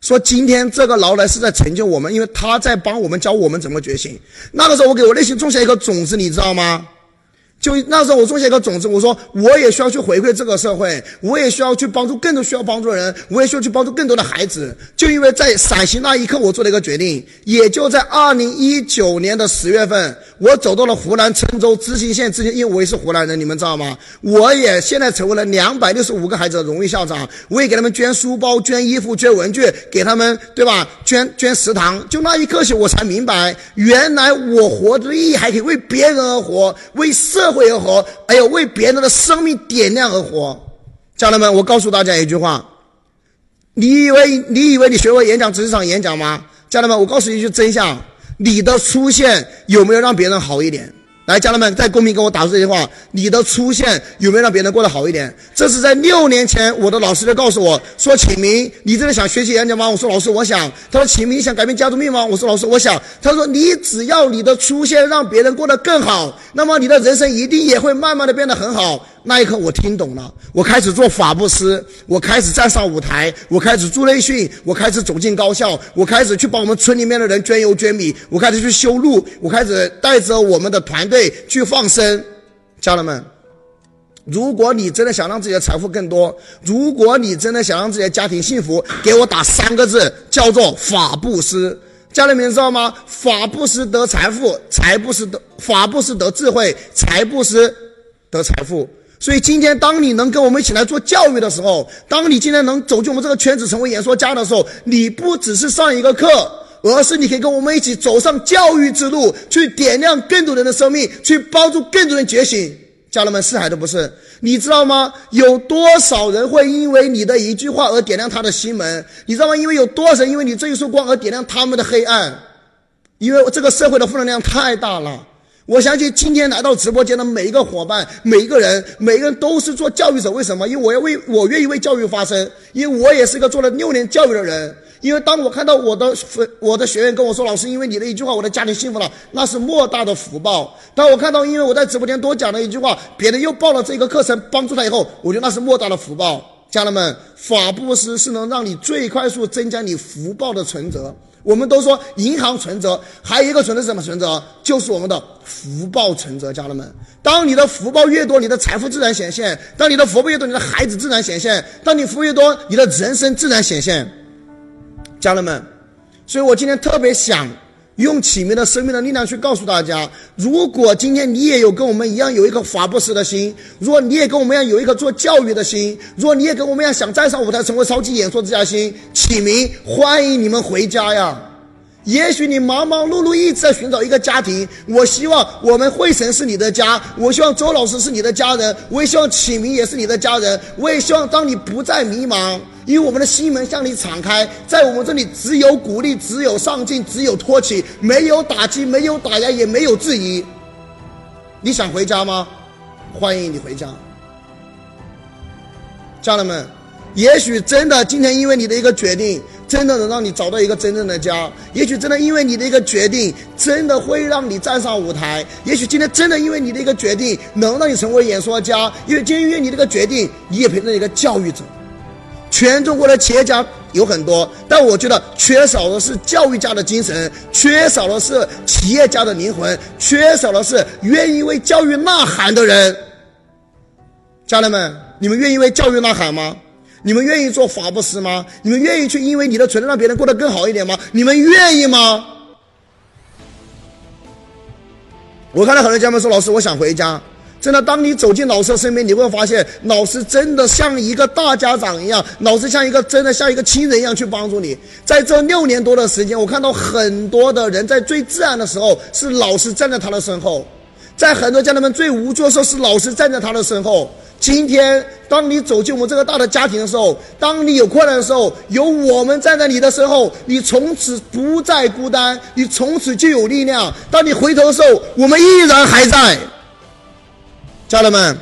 说今天这个劳来是在成就我们，因为他在帮我们教我们怎么觉醒。那个时候，我给我内心种下一个种子，你知道吗？”就那时候，我种下一个种子，我说我也需要去回馈这个社会，我也需要去帮助更多需要帮助的人，我也需要去帮助更多的孩子。就因为在陕西那一刻，我做了一个决定，也就在二零一九年的十月份，我走到了湖南郴州知青县知青，因为我也是湖南人，你们知道吗？我也现在成为了两百六十五个孩子的荣誉校长，我也给他们捐书包、捐衣服、捐文具，给他们，对吧？捐捐食堂。就那一刻起，我才明白，原来我活着的意义还可以为别人而活，为社。为而活，还有为别人的生命点亮而活。家人们，我告诉大家一句话：你以为你以为你学会演讲只是场演讲吗？家人们，我告诉你一句真相：你的出现有没有让别人好一点？来，家人们，在公屏给我打出这句话：你的出现有没有让别人过得好一点？这是在六年前，我的老师就告诉我说：“启明，你真的想学习演讲吗？”我说：“老师，我想。”他说：“启明，你想改变家族命运吗？”我说：“老师，我想。”他说：“你只要你的出现让别人过得更好，那么你的人生一定也会慢慢的变得很好。”那一刻我听懂了，我开始做法布施，我开始站上舞台，我开始做内训，我开始走进高校，我开始去帮我们村里面的人捐油捐米，我开始去修路，我开始带着我们的团队去放生。家人们，如果你真的想让自己的财富更多，如果你真的想让自己的家庭幸福，给我打三个字，叫做法布施。家人们知道吗？法布施得财富，财布施得法布施得智慧，财布施得财富。所以今天，当你能跟我们一起来做教育的时候，当你今天能走进我们这个圈子成为演说家的时候，你不只是上一个课，而是你可以跟我们一起走上教育之路，去点亮更多人的生命，去帮助更多人觉醒。家人们，是还是不是？你知道吗？有多少人会因为你的一句话而点亮他的心门？你知道吗？因为有多少人因为你这一束光而点亮他们的黑暗？因为这个社会的负能量太大了。我相信今天来到直播间的每一个伙伴，每一个人，每个人都是做教育者。为什么？因为我要为我愿意为教育发声，因为我也是一个做了六年教育的人。因为当我看到我的我的学员跟我说：“老师，因为你的一句话，我的家庭幸福了，那是莫大的福报。”当我看到因为我在直播间多讲了一句话，别人又报了这个课程帮助他以后，我觉得那是莫大的福报。家人们，法布施是能让你最快速增加你福报的存折。我们都说银行存折，还有一个存折是什么存折？就是我们的福报存折。家人们，当你的福报越多，你的财富自然显现；当你的福报越多，你的孩子自然显现；当你福越多，你的人生自然显现。家人们，所以我今天特别想用启明的生命的力量去告诉大家：如果今天你也有跟我们一样有一颗法布施的心，如果你也跟我们一样有一颗做教育的心，如果你也跟我们一样想站上舞台成为超级演说之家心，启明欢迎你们回家呀！也许你忙忙碌碌一直在寻找一个家庭，我希望我们汇神是你的家，我希望周老师是你的家人，我也希望启明也是你的家人，我也希望当你不再迷茫，因为我们的心门向你敞开，在我们这里只有鼓励，只有上进，只有托起，没有打击，没有打压，也没有质疑。你想回家吗？欢迎你回家，家人们。也许真的今天因为你的一个决定。真的能让你找到一个真正的家，也许真的因为你的一个决定，真的会让你站上舞台。也许今天真的因为你的一个决定，能让你成为演说家。因为今天因为你这个决定，你也变成一个教育者。全中国的企业家有很多，但我觉得缺少的是教育家的精神，缺少的是企业家的灵魂，缺少的是愿意为教育呐喊的人。家人们，你们愿意为教育呐喊吗？你们愿意做法布施吗？你们愿意去因为你的存在让别人过得更好一点吗？你们愿意吗？我看到很多家人们说：“老师，我想回家。”真的，当你走进老师的身边，你会发现老师真的像一个大家长一样，老师像一个真的像一个亲人一样去帮助你。在这六年多的时间，我看到很多的人在最自然的时候是老师站在他的身后，在很多家人们最无助的时候是老师站在他的身后。今天，当你走进我们这个大的家庭的时候，当你有困难的时候，有我们站在你的身后，你从此不再孤单，你从此就有力量。当你回头的时候，我们依然还在。家人们，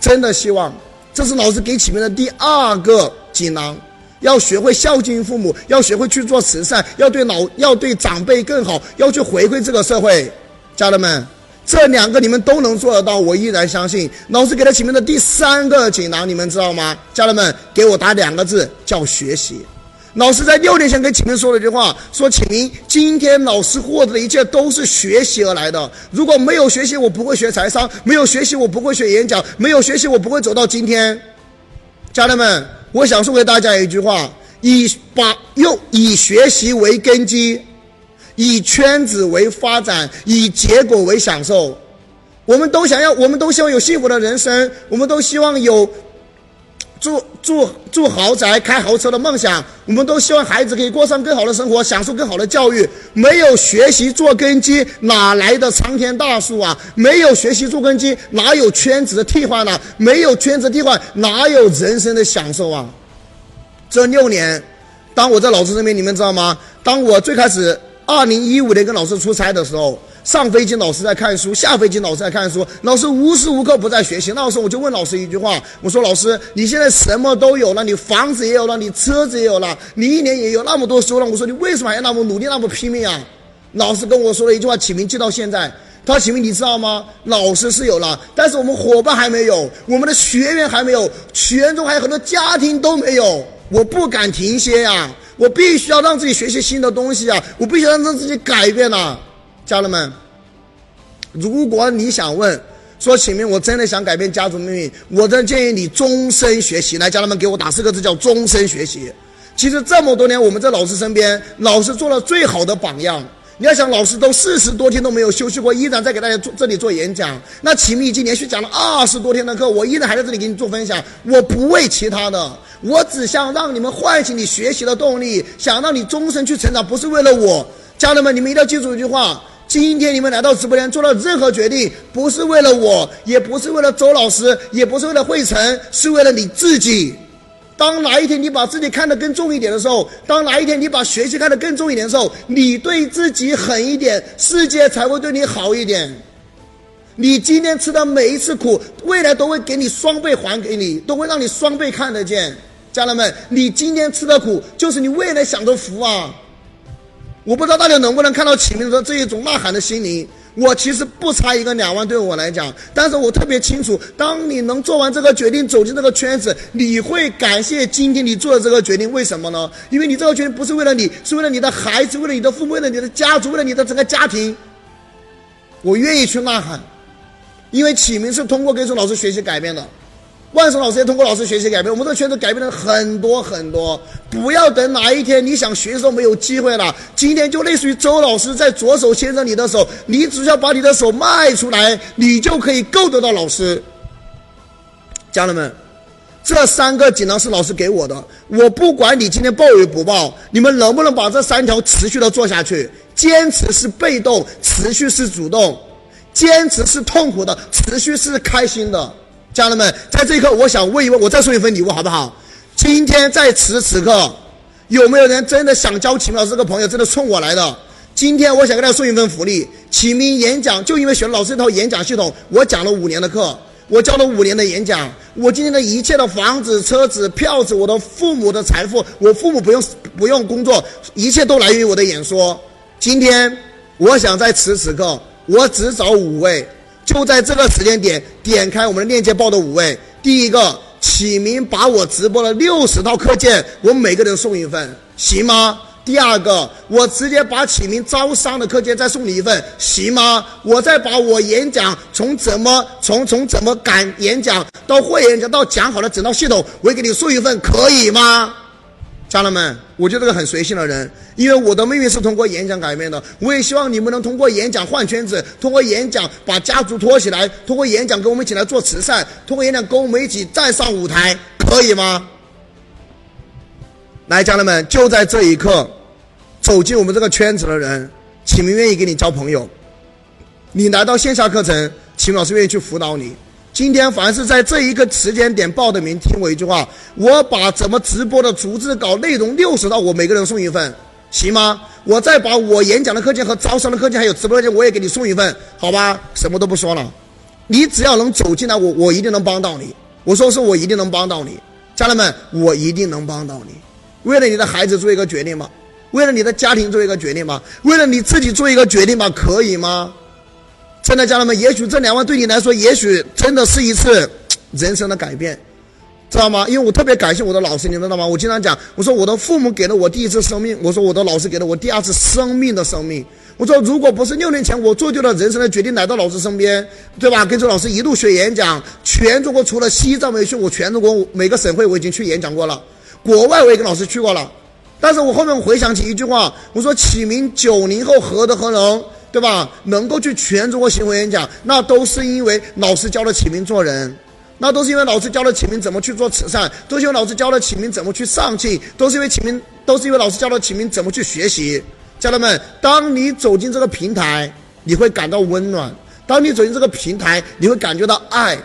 真的希望，这是老师给启明的第二个锦囊：要学会孝敬父母，要学会去做慈善，要对老要对长辈更好，要去回馈这个社会。家人们。这两个你们都能做得到，我依然相信。老师给他启明的第三个锦囊，你们知道吗？家人们，给我打两个字，叫学习。老师在六年前跟启明说了一句话，说启明，今天老师获得的一切都是学习而来的。如果没有学习，我不会学财商；没有学习，我不会学演讲；没有学习，我不会走到今天。家人们，我想送给大家一句话：以把用以学习为根基。以圈子为发展，以结果为享受。我们都想要，我们都希望有幸福的人生，我们都希望有住住住豪宅、开豪车的梦想。我们都希望孩子可以过上更好的生活，享受更好的教育。没有学习做根基，哪来的苍天大树啊？没有学习做根基，哪有圈子的替换呢？没有圈子替换，哪有人生的享受啊？这六年，当我在老师身边，你们知道吗？当我最开始。二零一五年跟老师出差的时候，上飞机老师在看书，下飞机老师在看书，老师无时无刻不在学习。那时候我就问老师一句话，我说：“老师，你现在什么都有了，你房子也有了，你车子也有了，你一年也有那么多书了。我说你为什么还要那么努力，那么拼命啊？”老师跟我说了一句话，启明记到现在。他说：“启明，你知道吗？老师是有了，但是我们伙伴还没有，我们的学员还没有，全中还有很多家庭都没有。我不敢停歇呀，我必须要让自己学习新的东西啊，我必须要让自己改变呐，家人们。如果你想问，说启明，我真的想改变家族命运，我真建议你终身学习。来，家人们给我打四个字，叫终身学习。”其实这么多年，我们在老师身边，老师做了最好的榜样。你要想，老师都四十多天都没有休息过，依然在给大家做这里做演讲。那启明已经连续讲了二十多天的课，我依然还在这里给你做分享。我不为其他的，我只想让你们唤醒你学习的动力，想让你终身去成长，不是为了我。家人们，你们一定要记住一句话：今天你们来到直播间做了任何决定，不是为了我，也不是为了周老师，也不是为了慧成，是为了你自己。当哪一天你把自己看得更重一点的时候，当哪一天你把学习看得更重一点的时候，你对自己狠一点，世界才会对你好一点。你今天吃的每一次苦，未来都会给你双倍还给你，都会让你双倍看得见。家人们，你今天吃的苦，就是你未来享的福啊！我不知道大家能不能看到启明的这一种呐喊的心灵。我其实不差一个两万，对我来讲，但是我特别清楚，当你能做完这个决定，走进这个圈子，你会感谢今天你做的这个决定。为什么呢？因为你这个决定不是为了你，是为了你的孩子，为了你的父母，为了你的家族，为了你的整个家庭。我愿意去呐喊，因为启明是通过跟着老师学习改变的。万松老师也通过老师学习改变，我们这个圈子改变了很多很多。不要等哪一天你想学的时候没有机会了，今天就类似于周老师在左手牵着你的手，你只需要把你的手迈出来，你就可以够得到老师。家人们，这三个锦囊是老师给我的，我不管你今天报与不报，你们能不能把这三条持续的做下去？坚持是被动，持续是主动；坚持是痛苦的，持续是开心的。家人们，在这一刻，我想问一问，我再送一份礼物好不好？今天在此此刻，有没有人真的想交启明老师这个朋友，真的冲我来的？今天我想给大家送一份福利，启明演讲，就因为学老师这套演讲系统，我讲了五年的课，我教了五年的演讲，我今天的一切的房子、车子、票子，我的父母的财富，我父母不用不用工作，一切都来源于我的演说。今天，我想在此此刻，我只找五位。就在这个时间点，点开我们的链接报的五位，第一个启明把我直播的六十套课件，我每个人送一份，行吗？第二个，我直接把启明招商的课件再送你一份，行吗？我再把我演讲从怎么从从怎么敢演讲到会演讲到讲好的整套系统，我也给你送一份，可以吗？家人们，我就是个很随性的人，因为我的命运是通过演讲改变的。我也希望你们能通过演讲换圈子，通过演讲把家族托起来，通过演讲跟我们一起来做慈善，通过演讲跟我们一起站上舞台，可以吗？来，家人们，就在这一刻，走进我们这个圈子的人，启明愿意跟你交朋友。你来到线下课程，启明老师愿意去辅导你。今天凡是在这一个时间点报的名，听我一句话，我把怎么直播的逐字稿内容六十套，我每个人送一份，行吗？我再把我演讲的课件和招商的课件，还有直播课件，我也给你送一份，好吧？什么都不说了，你只要能走进来，我我一定能帮到你。我说是我一定能帮到你，家人们，我一定能帮到你。为了你的孩子做一个决定吗？为了你的家庭做一个决定吗？为了你自己做一个决定吗？可以吗？真的，家人们，也许这两万对你来说，也许真的是一次人生的改变，知道吗？因为我特别感谢我的老师，你知道吗？我经常讲，我说我的父母给了我第一次生命，我说我的老师给了我第二次生命的生命。我说，如果不是六年前我做对了人生的决定，来到老师身边，对吧？跟着老师一路学演讲，全中国除了西藏没去，我全中国每个省会我已经去演讲过了，国外我也跟老师去过了。但是我后面回想起一句话，我说启明九零后何德何能？对吧？能够去全中国巡回演讲，那都是因为老师教了启明做人，那都是因为老师教了启明怎么去做慈善，都是因为老师教了启明怎么去上进，都是因为启明，都是因为老师教了启明怎么去学习。家人们，当你走进这个平台，你会感到温暖；当你走进这个平台，你会感觉到爱。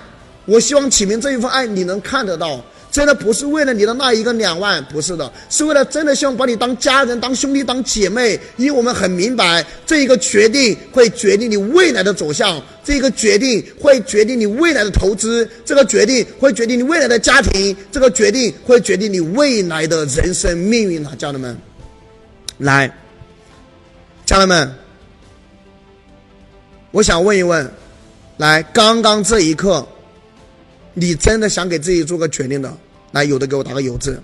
我希望启明这一份爱，你能看得到。真的不是为了你的那一个两万，不是的，是为了真的希望把你当家人、当兄弟、当姐妹。因为我们很明白，这一个决定会决定你未来的走向，这一个决定会决定你未来的投资，这个决定会决定你未来的家庭，这个决定会决定你未来的人生命运啊，家人们，来，家人们，我想问一问，来，刚刚这一刻，你真的想给自己做个决定的，来，有的给我打个有字，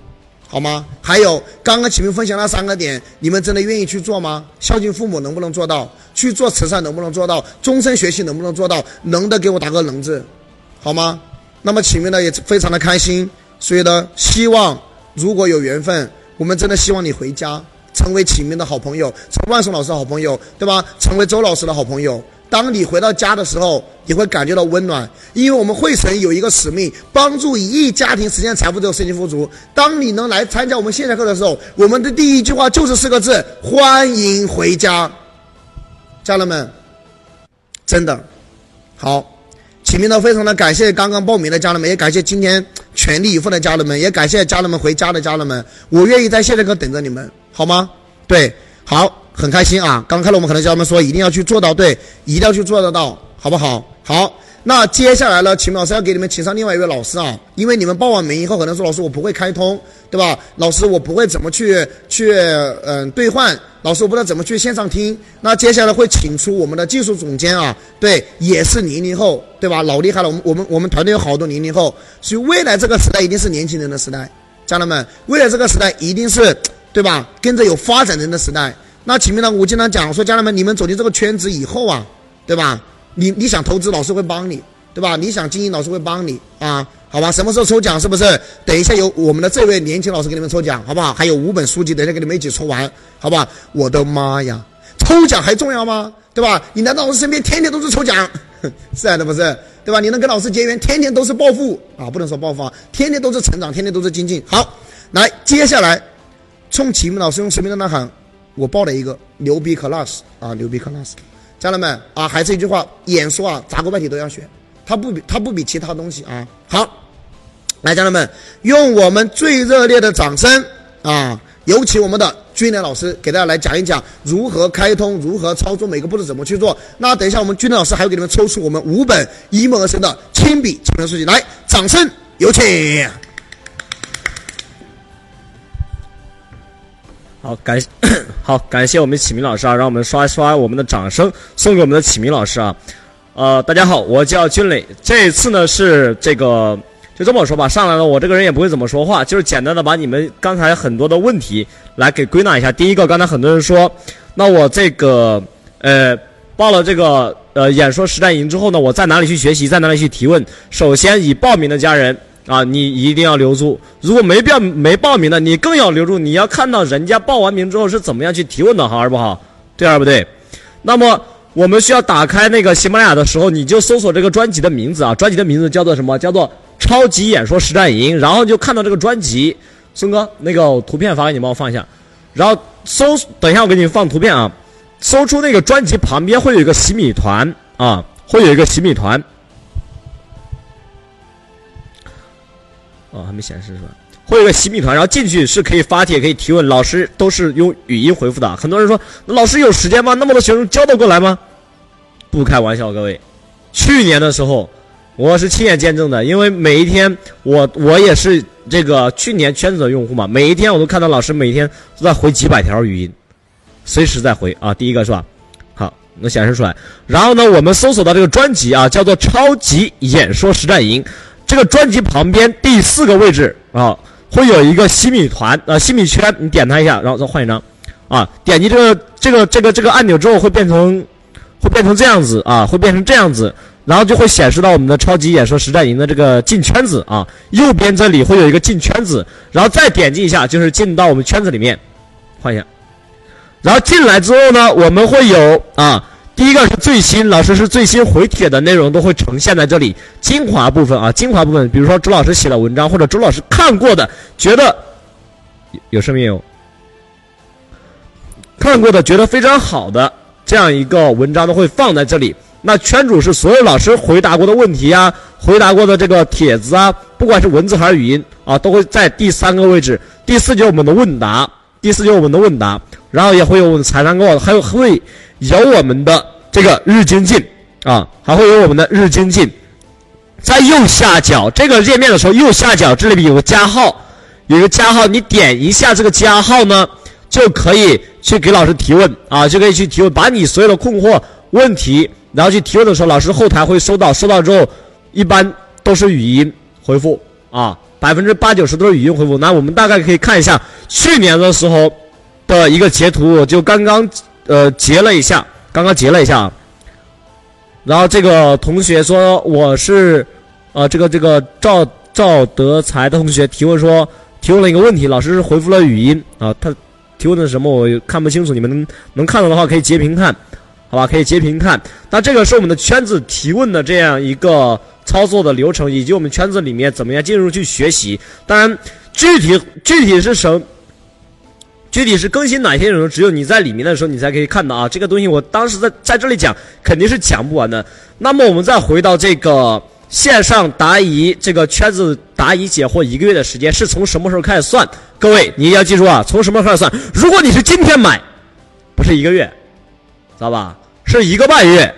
好吗？还有，刚刚启明分享那三个点，你们真的愿意去做吗？孝敬父母能不能做到？去做慈善能不能做到？终身学习能不能做到？能的给我打个能字，好吗？那么启明呢也非常的开心，所以呢，希望如果有缘分，我们真的希望你回家，成为启明的好朋友，成为万松老师的好朋友，对吧？成为周老师的好朋友。当你回到家的时候，你会感觉到温暖，因为我们会神有一个使命，帮助一亿家庭实现财富自由、身心富足。当你能来参加我们线下课的时候，我们的第一句话就是四个字：欢迎回家。家人们，真的好，启明呢非常的感谢刚刚报名的家人们，也感谢今天全力以赴的家人们，也感谢家人们回家的家人们。我愿意在线下课等着你们，好吗？对，好。很开心啊！刚开了，我们可能教他们说一定要去做到，对，一定要去做得到，好不好？好，那接下来呢，秦老师要给你们请上另外一位老师啊，因为你们报完名以后，可能说老师我不会开通，对吧？老师我不会怎么去去嗯兑换，老师我不知道怎么去线上听。那接下来会请出我们的技术总监啊，对，也是零零后，对吧？老厉害了，我们我们我们团队有好多零零后，所以未来这个时代一定是年轻人的时代，家人们，未来这个时代一定是对吧？跟着有发展人的时代。那前面呢？我经常讲说，家人们，你们走进这个圈子以后啊，对吧？你你想投资，老师会帮你，对吧？你想经营，老师会帮你啊，好吧？什么时候抽奖？是不是？等一下有我们的这位年轻老师给你们抽奖，好不好？还有五本书籍，等一下给你们一起抽完，好吧？我的妈呀，抽奖还重要吗？对吧？你难道老师身边天天都是抽奖？是啊，那不是？对吧？你能跟老师结缘，天天都是暴富啊！不能说暴富啊，天天都是成长，天天都是精进。好，来，接下来冲启明老师用神秘的呐喊。我报了一个牛逼 class 啊，牛逼 class，家人们啊，还是一句话，演说啊，杂国外体都要学，它不比它不比其他东西啊好。来，家人们，用我们最热烈的掌声啊，有请我们的军连老师给大家来讲一讲如何开通，如何操作，每个步骤怎么去做。那等一下，我们军连老师还会给你们抽出我们五本一梦而生的亲笔签名书籍，来，掌声有请。好，感 好感谢我们启明老师啊，让我们刷一刷我们的掌声送给我们的启明老师啊。呃，大家好，我叫军磊。这一次呢是这个，就这么说吧，上来了，我这个人也不会怎么说话，就是简单的把你们刚才很多的问题来给归纳一下。第一个，刚才很多人说，那我这个呃报了这个呃演说实战营之后呢，我在哪里去学习，在哪里去提问？首先，已报名的家人。啊，你一定要留住。如果没报没报名的，你更要留住。你要看到人家报完名之后是怎么样去提问的，好不好？对还是不对？那么我们需要打开那个喜马拉雅的时候，你就搜索这个专辑的名字啊，专辑的名字叫做什么？叫做《超级演说实战营》。然后就看到这个专辑，孙哥，那个图片发给你，帮我放一下。然后搜，等一下我给你放图片啊。搜出那个专辑旁边会有一个洗米团啊，会有一个洗米团。哦，还没显示是吧？会有个洗米团，然后进去是可以发帖、可以提问，老师都是用语音回复的。很多人说，老师有时间吗？那么多学生教得过来吗？不开玩笑，各位。去年的时候，我是亲眼见证的，因为每一天我我也是这个去年圈子的用户嘛，每一天我都看到老师每天都在回几百条语音，随时在回啊。第一个是吧？好，能显示出来。然后呢，我们搜索到这个专辑啊，叫做《超级演说实战营》。这个专辑旁边第四个位置啊，会有一个西米团啊，西米圈，你点它一下，然后再换一张，啊，点击这个这个这个这个按钮之后会变成，会变成这样子啊，会变成这样子，然后就会显示到我们的超级演说实战营的这个进圈子啊，右边这里会有一个进圈子，然后再点击一下就是进到我们圈子里面，换一下，然后进来之后呢，我们会有啊。第一个是最新，老师是最新回帖的内容都会呈现在这里，精华部分啊，精华部分，比如说周老师写的文章或者周老师看过的，觉得有有声没有？看过的觉得非常好的这样一个文章都会放在这里。那圈主是所有老师回答过的问题啊，回答过的这个帖子啊，不管是文字还是语音啊，都会在第三个位置。第四就是我们的问答，第四就是我们的问答，然后也会有我们财商课，还有会。有我们的这个日精进啊，还会有我们的日精进，在右下角这个页面的时候，右下角这里有个加号，有个加号，你点一下这个加号呢，就可以去给老师提问啊，就可以去提问，把你所有的困惑问题然后去提问的时候，老师后台会收到，收到之后一般都是语音回复啊，百分之八九十都是语音回复。那我们大概可以看一下去年的时候的一个截图，我就刚刚呃截了一下，刚刚截了一下。然后这个同学说我是，呃，这个这个赵赵德才的同学提问说提问了一个问题，老师是回复了语音啊，他提问的什么我看不清楚，你们能能看到的话可以截屏看，好吧，可以截屏看。那这个是我们的圈子提问的这样一个操作的流程，以及我们圈子里面怎么样进入去学习。当然，具体具体是什。具体是更新哪些内容，只有你在里面的时候，你才可以看到啊。这个东西我当时在在这里讲，肯定是讲不完的。那么我们再回到这个线上答疑这个圈子答疑解惑一个月的时间是从什么时候开始算？各位你要记住啊，从什么时候开始算？如果你是今天买，不是一个月，知道吧？是一个半月。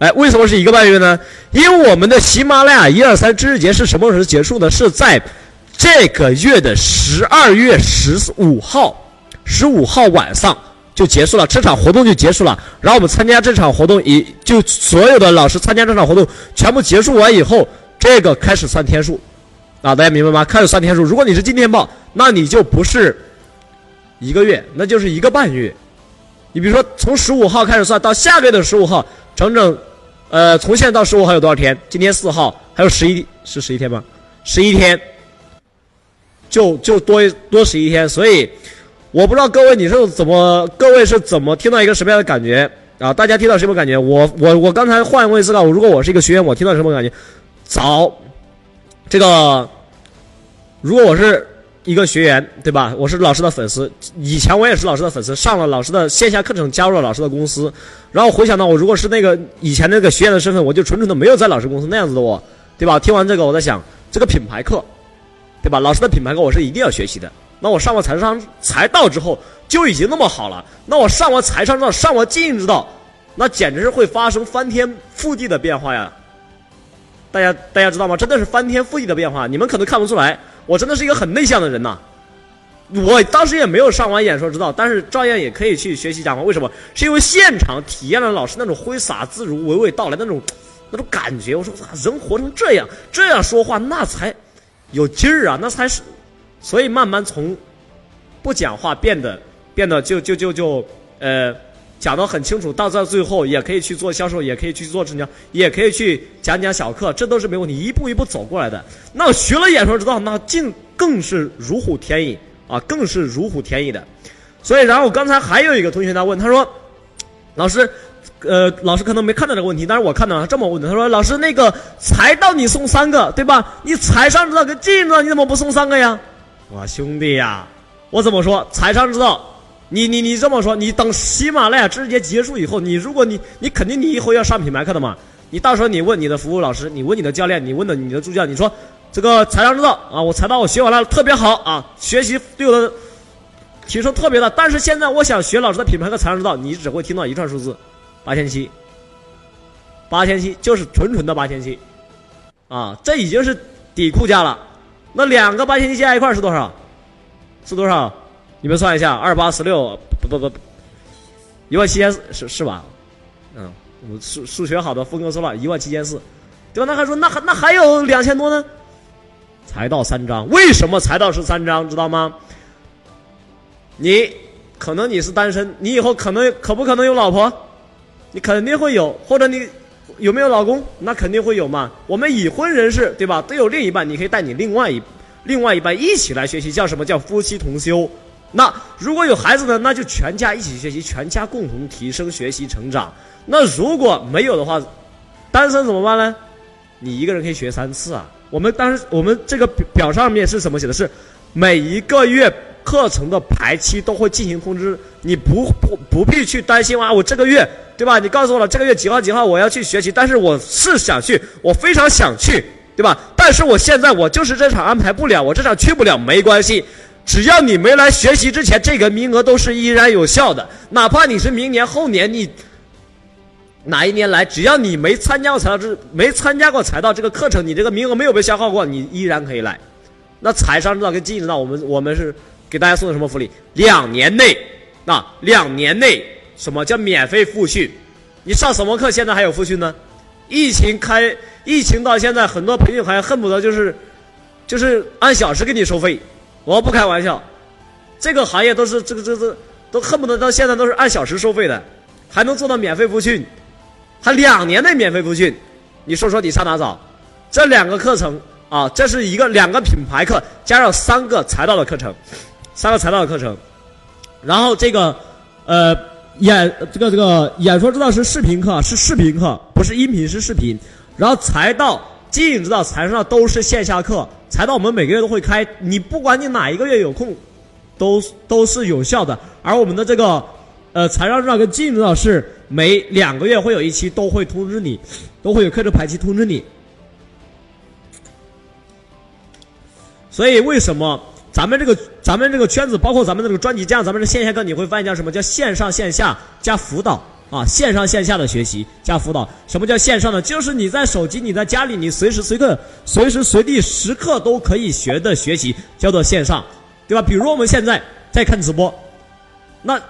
哎，为什么是一个半月呢？因为我们的喜马拉雅一二三知识节是什么时候结束的？是在这个月的十二月十五号。十五号晚上就结束了，这场活动就结束了。然后我们参加这场活动，以就所有的老师参加这场活动全部结束完以后，这个开始算天数，啊，大家明白吗？开始算天数。如果你是今天报，那你就不是一个月，那就是一个半月。你比如说，从十五号开始算到下个月的十五号，整整，呃，从现在到十五号有多少天？今天四号，还有十一是十一天吗？十一天，就就多多十一天，所以。我不知道各位你是怎么，各位是怎么听到一个什么样的感觉啊？大家听到什么感觉？我我我刚才换位思考，如果我是一个学员，我听到什么感觉？早，这个，如果我是一个学员，对吧？我是老师的粉丝，以前我也是老师的粉丝，上了老师的线下课程，加入了老师的公司，然后回想到我如果是那个以前那个学员的身份，我就纯纯的没有在老师公司那样子的我，对吧？听完这个，我在想，这个品牌课，对吧？老师的品牌课我是一定要学习的。那我上完财商财道之后就已经那么好了，那我上完财商之道，上完经营之道，那简直是会发生翻天覆地的变化呀！大家大家知道吗？真的是翻天覆地的变化。你们可能看不出来，我真的是一个很内向的人呐。我当时也没有上完演说之道，但是照样也可以去学习讲话。为什么？是因为现场体验了老师那种挥洒自如、娓娓道来那种那种感觉。我说，人活成这样，这样说话那才有劲儿啊，那才是。所以慢慢从不讲话变得变得就就就就呃讲得很清楚，到到最后也可以去做销售，也可以去做成交，也可以去讲讲小课，这都是没问题，一步一步走过来的。那学了演说之道，那竟更是如虎添翼啊，更是如虎添翼的。所以，然后刚才还有一个同学在问，他说：“老师，呃，老师可能没看到这个问题，但是我看到了，这么问的，他说：老师，那个财道你送三个对吧？你财商之道跟经营之道你怎么不送三个呀？”我兄弟呀，我怎么说？财商之道，你你你这么说，你等喜马拉雅知识节结束以后，你如果你你肯定你以后要上品牌课的嘛，你到时候你问你的服务老师，你问你的教练，你问的你的助教，你说这个财商之道啊，我财道我学完了特别好啊，学习对我的提升特别大，但是现在我想学老师的品牌课财商之道，你只会听到一串数字，八千七，八千七就是纯纯的八千七，啊，这已经是底库价了。那两个八千七加一块是多少？是多少？你们算一下，二八十六，不不不，一万七千四是是吧？嗯，我数数学好的峰哥说了一万七千四，对吧？那还说那还那还有两千多呢？财到三章，为什么财到是三章？知道吗？你可能你是单身，你以后可能可不可能有老婆？你肯定会有，或者你。有没有老公？那肯定会有嘛。我们已婚人士，对吧？都有另一半，你可以带你另外一另外一半一起来学习，叫什么叫夫妻同修？那如果有孩子呢？那就全家一起学习，全家共同提升学习成长。那如果没有的话，单身怎么办呢？你一个人可以学三次啊。我们当时我们这个表上面是什么写的？是每一个月课程的排期都会进行通知，你不不不必去担心啊，我这个月。对吧？你告诉我了，这个月几号几号我要去学习，但是我是想去，我非常想去，对吧？但是我现在我就是这场安排不了，我这场去不了，没关系，只要你没来学习之前，这个名额都是依然有效的，哪怕你是明年后年你哪一年来，只要你没参加过财道这没参加过财道这个课程，你这个名额没有被消耗过，你依然可以来。那财商之道跟经营之道，我们我们是给大家送的什么福利？两年内，啊，两年内。什么叫免费复训？你上什么课现在还有复训呢？疫情开，疫情到现在，很多培训还恨不得就是，就是按小时给你收费。我不开玩笑，这个行业都是这个这这都恨不得到现在都是按小时收费的，还能做到免费复训，还两年内免费复训。你说说你上哪找？这两个课程啊，这是一个两个品牌课加上三个财道的课程，三个财道的课程，然后这个呃。演这个这个演说之道是视频课，是视频课，不是音频，是视频。然后财道、经营之道、财商都是线下课。财道我们每个月都会开，你不管你哪一个月有空，都都是有效的。而我们的这个呃财商之道跟经营之道是每两个月会有一期，都会通知你，都会有课程排期通知你。所以为什么？咱们这个咱们这个圈子，包括咱们这个专辑，加上咱们的线下课，你会发现叫什么叫线上线下加辅导啊？线上线下的学习加辅导。什么叫线上呢？就是你在手机，你在家里，你随时随刻、随时随地、时刻都可以学的学习，叫做线上，对吧？比如我们现在在看直播，那。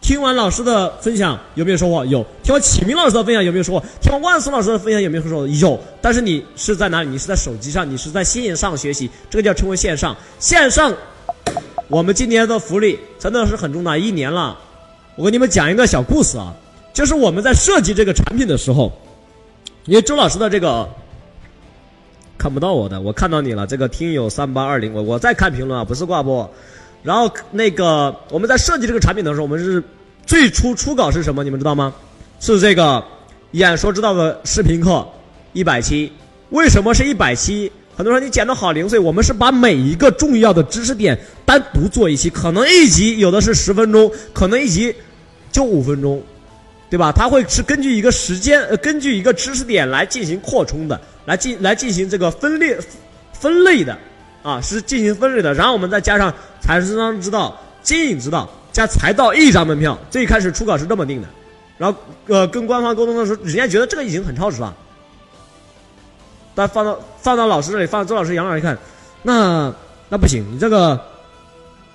听完老师的分享有没有收获？有。听完启明老师的分享有没有收获？听完万松老师的分享有没有收获？有。但是你是在哪里？你是在手机上，你是在线上学习，这个叫称为线上。线上，我们今年的福利真的是很重大，一年了。我跟你们讲一个小故事啊，就是我们在设计这个产品的时候，因为周老师的这个看不到我的，我看到你了。这个听友三八二零，我我在看评论啊，不是挂播。然后那个我们在设计这个产品的时候，我们是最初初稿是什么？你们知道吗？是这个演说之道的视频课一百期。为什么是一百期？很多人说你剪的好零碎。我们是把每一个重要的知识点单独做一期，可能一集有的是十分钟，可能一集就五分钟，对吧？它会是根据一个时间，呃，根据一个知识点来进行扩充的，来进来进行这个分裂分类的。啊，是进行分类的，然后我们再加上财商之道、经营之道加财道一张门票。最开始初稿是这么定的，然后呃跟官方沟通的时候，人家觉得这个已经很超值了，但放到放到老师这里，放到周老师、杨老师一看，那那不行，你这个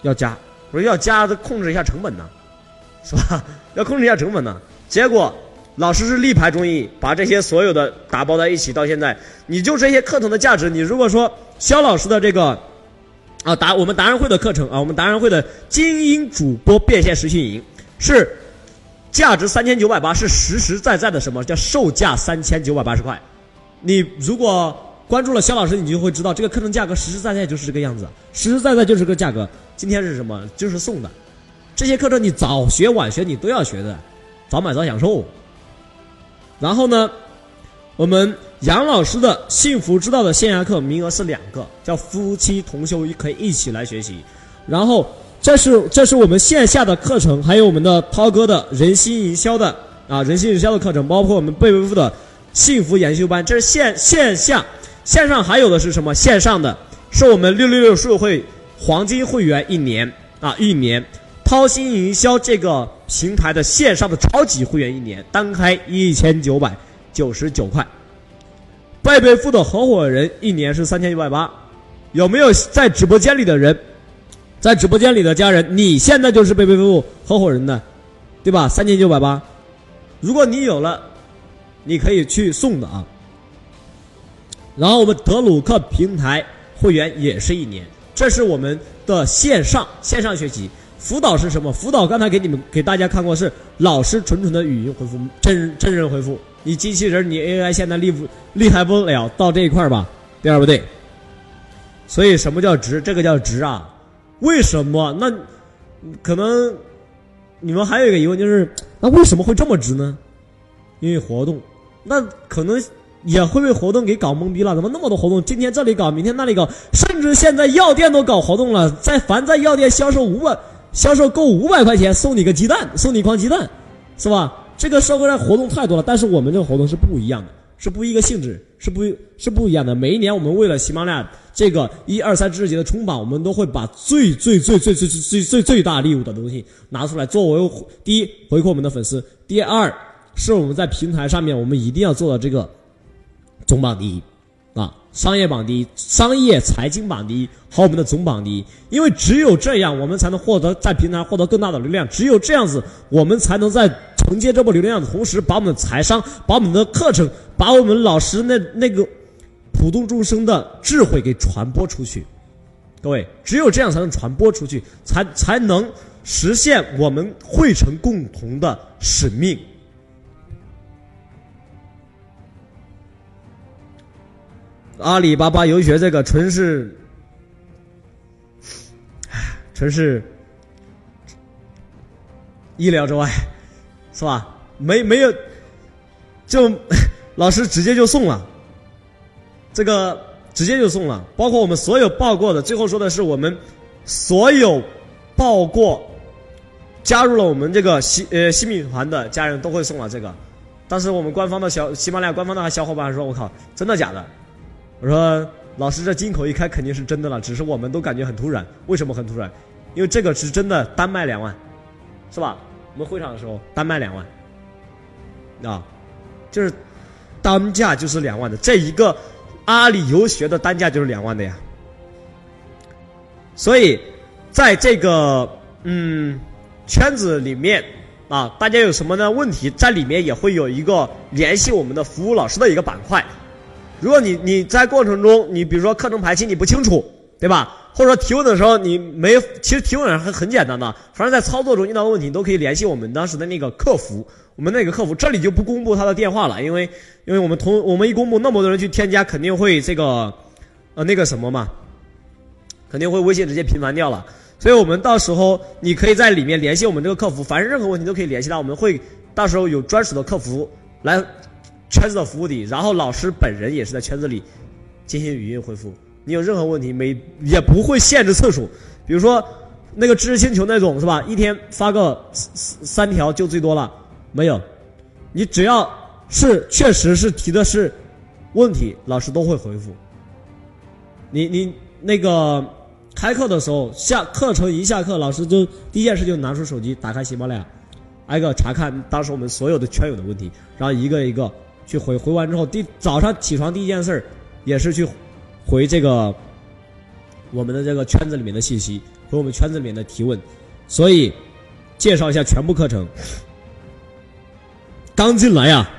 要加，我说要加，控制一下成本呢，是吧？要控制一下成本呢，结果。老师是力排众议，把这些所有的打包在一起。到现在，你就这些课程的价值，你如果说肖老师的这个啊达我们达人会的课程啊，我们达人会的精英主播变现实训营是价值三千九百八，是实实在在的什么叫售价三千九百八十块？你如果关注了肖老师，你就会知道这个课程价格实实在在就是这个样子，实实在在就是个价格。今天是什么？就是送的。这些课程你早学晚学你都要学的，早买早享受。然后呢，我们杨老师的幸福之道的线下课名额是两个，叫夫妻同修，可以一起来学习。然后这是这是我们线下的课程，还有我们的涛哥的人心营销的啊人心营销的课程，包括我们贝贝夫的幸福研修班，这是线线下线上还有的是什么？线上的是我们六六六数会黄金会员一年啊一年。掏心营销这个平台的线上的超级会员一年单开一千九百九十九块，贝贝富的合伙人一年是三千九百八，有没有在直播间里的人，在直播间里的家人，你现在就是贝贝富合伙人的，对吧？三千九百八，如果你有了，你可以去送的啊。然后我们德鲁克平台会员也是一年，这是我们的线上线上学习。辅导是什么？辅导刚才给你们给大家看过，是老师纯纯的语音回复，真真人回复。你机器人，你 AI 现在厉不厉害不了到这一块吧？对不对？所以什么叫值？这个叫值啊？为什么？那可能你们还有一个疑问，就是那为什么会这么值呢？因为活动，那可能也会被活动给搞懵逼了。怎么那么多活动？今天这里搞，明天那里搞，甚至现在药店都搞活动了，在凡在药店销售五百。销售够五百块钱送你个鸡蛋，送你一筐鸡蛋，是吧？这个社会上活动太多了，但是我们这个活动是不一样的，是不一个性质，是不，是不一样的。每一年我们为了喜马拉雅这个一二三知识节的冲榜，我们都会把最最最最最最最最最大利物的东西拿出来作为第一回馈我们的粉丝，第二是我们在平台上面我们一定要做到这个总榜第一。啊，商业榜第一，商业财经榜第一，和我们的总榜第一，因为只有这样，我们才能获得在平台获得更大的流量。只有这样子，我们才能在承接这波流量的同时，把我们的财商、把我们的课程、把我们老师那那个普度众生的智慧给传播出去。各位，只有这样才能传播出去，才才能实现我们汇成共同的使命。阿里巴巴游学这个纯是，唉，纯是意料之外，是吧？没没有，就老师直接就送了，这个直接就送了。包括我们所有报过的，最后说的是我们所有报过加入了我们这个西呃新米团的家人都会送了这个。当时我们官方的小喜马拉雅官方的小伙伴说：“我靠，真的假的？”我说：“老师，这金口一开肯定是真的了，只是我们都感觉很突然。为什么很突然？因为这个是真的单卖两万，是吧？我们会场的时候单卖两万，啊，就是单价就是两万的。这一个阿里游学的单价就是两万的呀。所以在这个嗯圈子里面啊，大家有什么呢问题，在里面也会有一个联系我们的服务老师的一个板块。”如果你你在过程中，你比如说课程排期你不清楚，对吧？或者说提问的时候你没，其实提问很很简单的，反正在操作中遇到问题，你都可以联系我们当时的那个客服。我们那个客服这里就不公布他的电话了，因为因为我们同我们一公布那么多人去添加，肯定会这个呃那个什么嘛，肯定会微信直接频繁掉了。所以我们到时候你可以在里面联系我们这个客服，凡是任何问题都可以联系他，我们会到时候有专属的客服来。圈子的服务底，然后老师本人也是在圈子里进行语音回复。你有任何问题，没也不会限制次数。比如说那个知识星球那种是吧？一天发个三三条就最多了，没有。你只要是确实是提的是问题，老师都会回复。你你那个开课的时候，下课程一下课，老师就第一件事就拿出手机，打开喜马拉雅，挨个查看当时我们所有的圈友的问题，然后一个一个。去回回完之后，第早上起床第一件事儿，也是去回这个我们的这个圈子里面的信息，回我们圈子里面的提问。所以介绍一下全部课程。刚进来呀，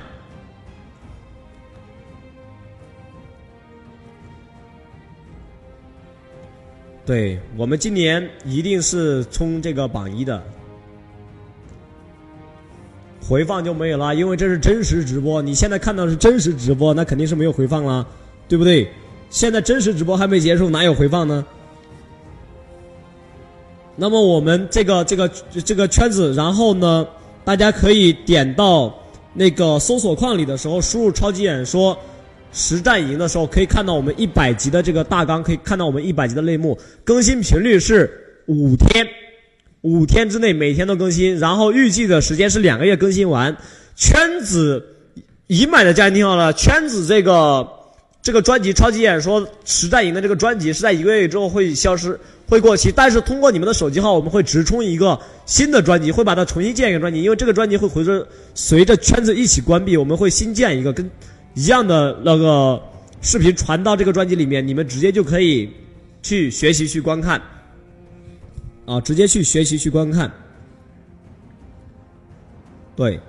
对我们今年一定是冲这个榜一的。回放就没有了，因为这是真实直播。你现在看到是真实直播，那肯定是没有回放了，对不对？现在真实直播还没结束，哪有回放呢？那么我们这个这个这个圈子，然后呢，大家可以点到那个搜索框里的时候，输入“超级演说实战营”的时候，可以看到我们一百集的这个大纲，可以看到我们一百集的类目，更新频率是五天。五天之内每天都更新，然后预计的时间是两个月更新完。圈子已买的家人听好了，圈子这个这个专辑《超级演说实战营》的这个专辑是在一个月之后会消失，会过期。但是通过你们的手机号，我们会直充一个新的专辑，会把它重新建一个专辑，因为这个专辑会随着随着圈子一起关闭，我们会新建一个跟一样的那个视频传到这个专辑里面，你们直接就可以去学习去观看。啊，直接去学习去观看，对。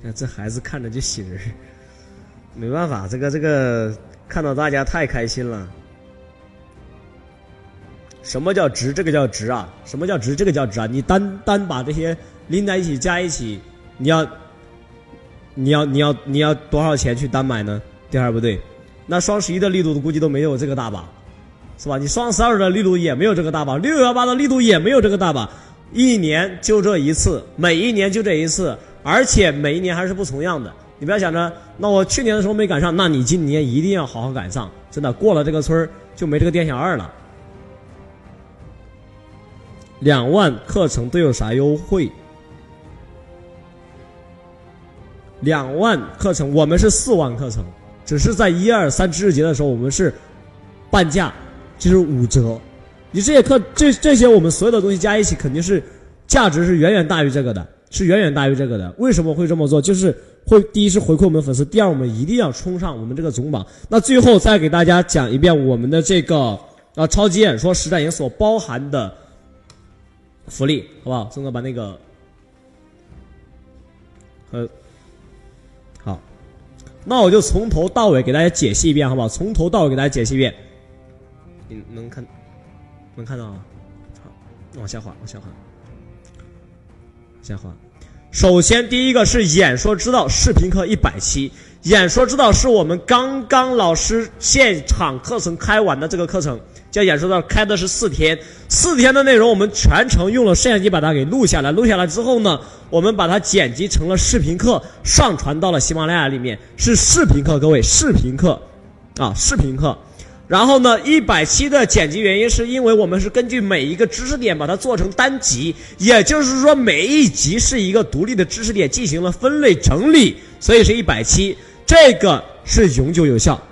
那这孩子看着就喜人，没办法，这个这个看到大家太开心了。什么叫值？这个叫值啊！什么叫值？这个叫值啊！你单单把这些。拎在一起加一起，你要，你要你要你要多少钱去单买呢？第二不对，那双十一的力度估计都没有这个大吧，是吧？你双十二的力度也没有这个大吧，六幺八的力度也没有这个大吧，一年就这一次，每一年就这一次，而且每一年还是不重样的。你不要想着，那我去年的时候没赶上，那你今年一定要好好赶上，真的过了这个村就没这个店小二了。两万课程都有啥优惠？两万课程，我们是四万课程，只是在一二三知识节的时候，我们是半价，就是五折。你这些课，这这些我们所有的东西加一起，肯定是价值是远远大于这个的。是远远大于这个的。为什么会这么做？就是会第一是回馈我们粉丝，第二我们一定要冲上我们这个总榜。那最后再给大家讲一遍我们的这个啊超级演说实战营所包含的福利，好不好？宋哥把那个呃，那我就从头到尾给大家解析一遍，好不好？从头到尾给大家解析一遍。你能看能看到啊？好，往下滑，往下滑。下滑。首先，第一个是演说之道视频课一百期。演说之道是我们刚刚老师现场课程开完的这个课程，叫演说到，开的是四天，四天的内容我们全程用了摄像机把它给录下来。录下来之后呢，我们把它剪辑成了视频课，上传到了喜马拉雅里面，是视频课，各位，视频课，啊，视频课。然后呢，一百期的剪辑原因是因为我们是根据每一个知识点把它做成单集，也就是说每一集是一个独立的知识点进行了分类整理，所以是一百期。这个是永久有效，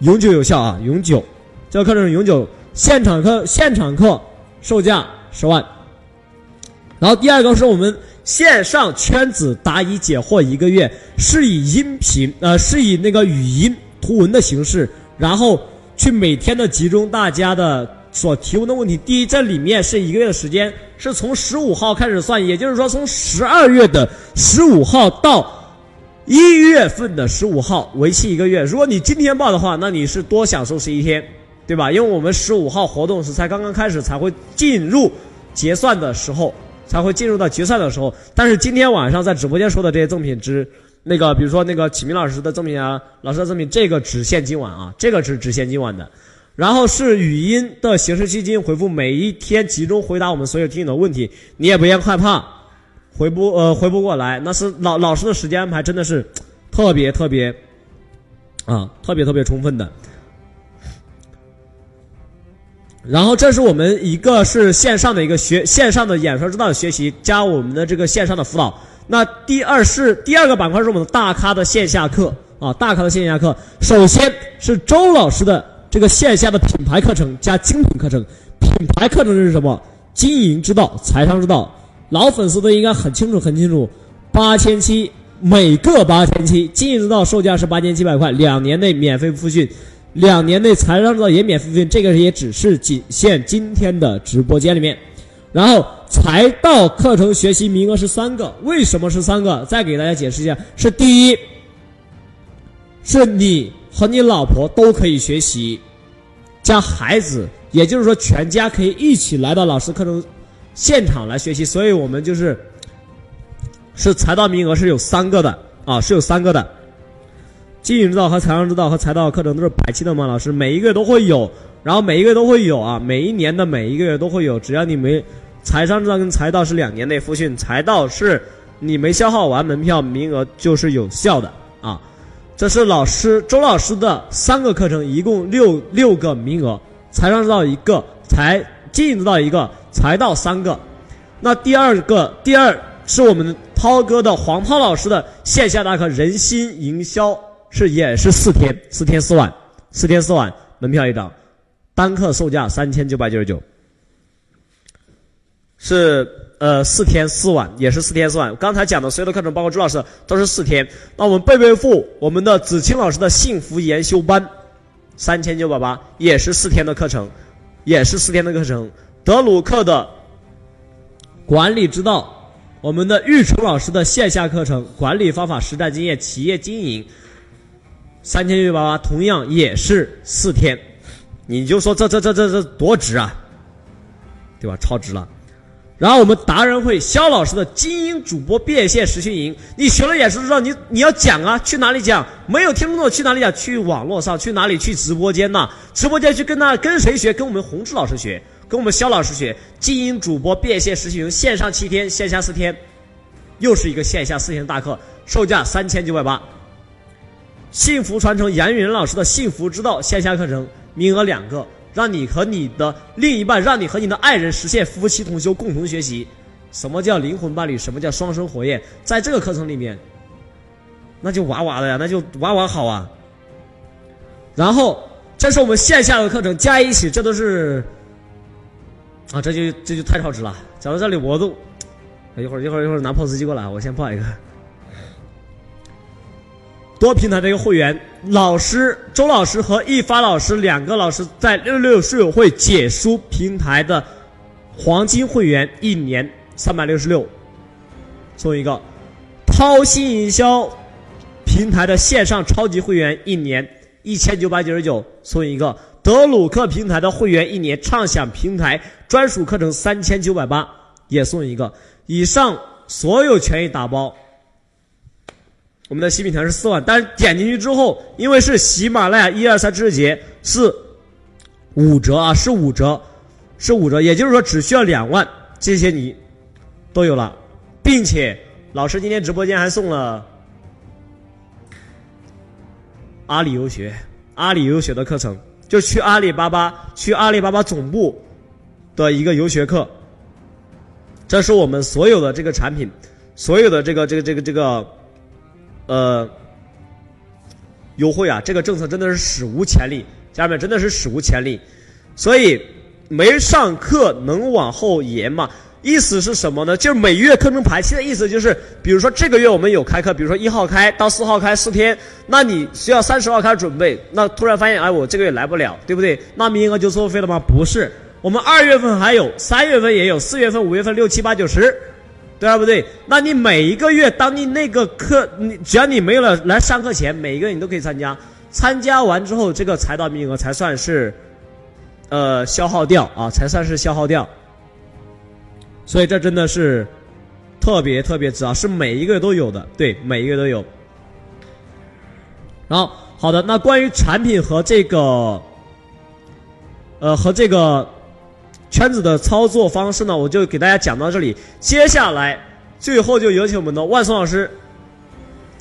永久有效啊，永久。这课程永久，现场课现场课售价十万。然后第二个是我们线上圈子答疑解惑一个月，是以音频呃是以那个语音图文的形式，然后去每天的集中大家的所提问的问题。第一，这里面是一个月的时间，是从十五号开始算，也就是说从十二月的十五号到。一月份的十五号，为期一个月。如果你今天报的话，那你是多享受十一天，对吧？因为我们十五号活动是才刚刚开始，才会进入结算的时候，才会进入到结算的时候。但是今天晚上在直播间说的这些赠品，只那个，比如说那个启明老师的赠品啊，老师的赠品，这个只限今晚啊，这个是只限今晚的。然后是语音的形式，基金回复，每一天集中回答我们所有听友的问题，你也不要害怕。回不呃回不过来，那是老老师的时间安排真的是特别特别啊特别特别充分的。然后这是我们一个是线上的一个学线上的演说之道的学习，加我们的这个线上的辅导。那第二是第二个板块是我们的大咖的线下课啊，大咖的线下课。首先是周老师的这个线下的品牌课程加精品课程。品牌课程是什么？经营之道，财商之道。老粉丝都应该很清楚，很清楚，八千七每个八千七，经营之道售价是八千七百块，两年内免费复训，两年内才让到也免费复训，这个也只是仅限今天的直播间里面。然后财道课程学习名额是三个，为什么是三个？再给大家解释一下，是第一，是你和你老婆都可以学习，加孩子，也就是说全家可以一起来到老师课程。现场来学习，所以我们就是是财道名额是有三个的啊，是有三个的。经营之道和财商之道和财道课程都是百期的嘛，老师每一个月都会有，然后每一个月都会有啊，每一年的每一个月都会有，只要你没财商之道跟财道是两年内复训，财道是你没消耗完门票名额就是有效的啊。这是老师周老师的三个课程，一共六六个名额，财商之道一个，财经营之道一个。财道三个，那第二个第二是我们涛哥的黄涛老师的线下大课人心营销是也是四天四天四晚四天四晚门票一张，单课售价三千九百九十九，是呃四天四晚也是四天四晚。刚才讲的所有的课程包括朱老师都是四天。那我们贝贝付我们的子清老师的幸福研修班三千九百八也是四天的课程，也是四天的课程。德鲁克的管理之道，我们的玉成老师的线下课程管理方法实战经验企业经营，三千六百八同样也是四天，你就说这这这这这多值啊，对吧？超值了。然后我们达人会肖老师的精英主播变现实训营，你学了也是知道你你要讲啊，去哪里讲？没有听懂去哪里讲？去网络上，去哪里？去直播间呐？直播间去跟那跟谁学？跟我们洪志老师学。跟我们肖老师学精英主播变现实训营，线上七天，线下四天，又是一个线下四天大课，售价三千九百八。幸福传承杨云老师的幸福之道线下课程，名额两个，让你和你的另一半，让你和你的爱人实现夫妻同修，共同学习。什么叫灵魂伴侣？什么叫双生火焰？在这个课程里面，那就哇哇的呀，那就哇哇好啊。然后这是我们线下的课程，加一起，这都是。啊，这就这就太超值了！讲到这里，我都一会儿一会儿一会儿拿 POS 机过来，我先报一个。多平台的一个会员，老师周老师和易发老师两个老师在六六六书友会解书平台的黄金会员一年三百六十六，送一个；掏心营销平台的线上超级会员一年一千九百九十九，送一个；德鲁克平台的会员一年畅享平台专属课程三千九百八，也送一个。以上所有权益打包。我们的新品团是四万，但是点进去之后，因为是喜马拉雅一二三知识节是五折啊，是五折，是五折，也就是说只需要两万，这些你都有了，并且老师今天直播间还送了阿里游学，阿里游学的课程，就去阿里巴巴，去阿里巴巴总部的一个游学课，这是我们所有的这个产品，所有的这个这个这个这个。呃，优惠啊，这个政策真的是史无前例，家人们真的是史无前例，所以没上课能往后延吗？意思是什么呢？就是每月课程排期的意思就是，比如说这个月我们有开课，比如说一号开到四号开四天，那你需要三十号开始准备，那突然发现哎我这个月来不了，对不对？那名额就作废了吗？不是，我们二月份还有，三月份也有，四月份、五月份、六七八九十。对不对？那你每一个月，当你那个课，你只要你没有了来上课前，每一个你都可以参加。参加完之后，这个财大名额才算是，呃，消耗掉啊，才算是消耗掉。所以这真的是特别特别值啊，是每一个月都有的，对，每一个月都有。然后，好的，那关于产品和这个，呃，和这个。圈子的操作方式呢，我就给大家讲到这里。接下来，最后就有请我们的万松老师，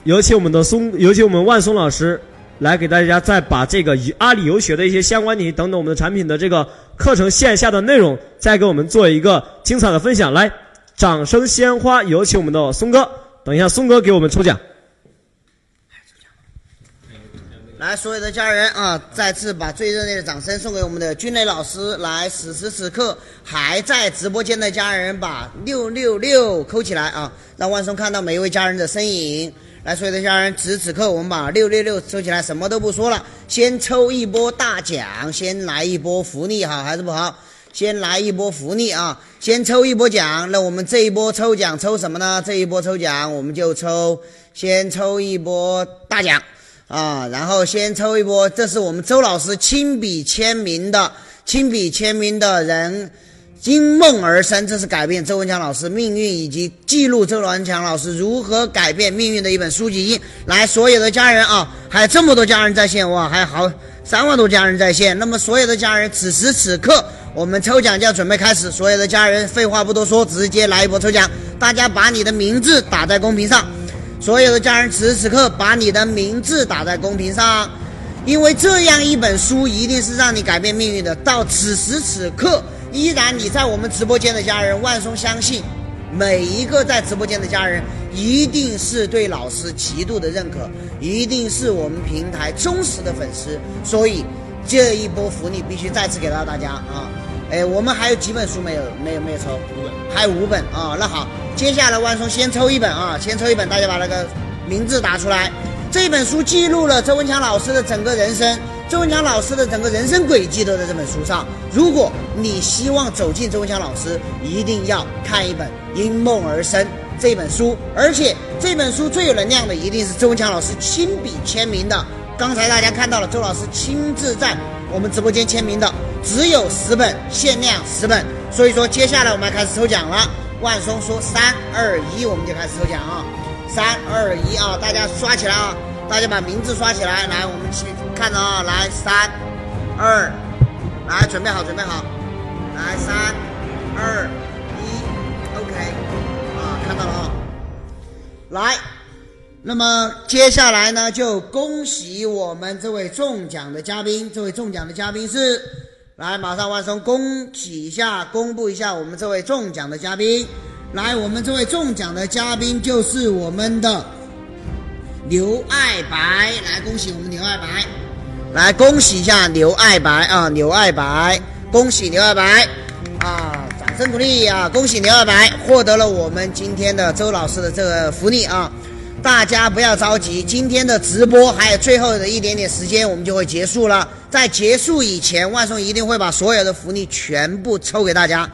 有请我们的松，有请我们万松老师来给大家再把这个阿里游学的一些相关题等等我们的产品的这个课程线下的内容，再给我们做一个精彩的分享。来，掌声鲜花，有请我们的松哥。等一下，松哥给我们抽奖。来，所有的家人啊，再次把最热烈的掌声送给我们的军磊老师。来，此时此刻还在直播间的家人，把六六六扣起来啊，让万松看到每一位家人的身影。来，所有的家人，此时此刻我们把六六六抽起来，什么都不说了，先抽一波大奖，先来一波福利，好还是不好？先来一波福利啊，先抽一波奖。那我们这一波抽奖抽什么呢？这一波抽奖我们就抽，先抽一波大奖。啊，然后先抽一波，这是我们周老师亲笔签名的，亲笔签名的人因梦而生，这是改变周文强老师命运以及记录周文强老师如何改变命运的一本书籍。来，所有的家人啊，还有这么多家人在线哇，还有好三万多家人在线。那么所有的家人，此时此刻我们抽奖就要准备开始，所有的家人废话不多说，直接来一波抽奖，大家把你的名字打在公屏上。所有的家人，此时此刻把你的名字打在公屏上，因为这样一本书一定是让你改变命运的。到此时此刻，依然你在我们直播间的家人，万松相信每一个在直播间的家人一定是对老师极度的认可，一定是我们平台忠实的粉丝。所以这一波福利必须再次给到大家啊！哎，我们还有几本书没有？没有没有抽？五本，还有五本啊！那好。接下来，万松先抽一本啊，先抽一本，大家把那个名字打出来。这本书记录了周文强老师的整个人生，周文强老师的整个人生轨迹都在这本书上。如果你希望走进周文强老师，一定要看一本《因梦而生》这本书，而且这本书最有能量的一定是周文强老师亲笔签名的。刚才大家看到了，周老师亲自在我们直播间签名的，只有十本，限量十本。所以说，接下来我们要开始抽奖了。万松说：“三二一，我们就开始抽奖啊！三二一啊，大家刷起来啊！大家把名字刷起来，来，我们去看着啊！来，三二，来，准备好，准备好，来，三二一，OK，啊，看到了啊！来，那么接下来呢，就恭喜我们这位中奖的嘉宾，这位中奖的嘉宾是。”来，马上万松，恭喜一下，公布一下我们这位中奖的嘉宾。来，我们这位中奖的嘉宾就是我们的刘爱白。来，恭喜我们刘爱白。来，恭喜一下刘爱白啊，刘爱白，恭喜刘爱白啊！掌声鼓励啊！恭喜刘爱白获得了我们今天的周老师的这个福利啊！大家不要着急，今天的直播还有最后的一点点时间，我们就会结束了。在结束以前，万松一定会把所有的福利全部抽给大家。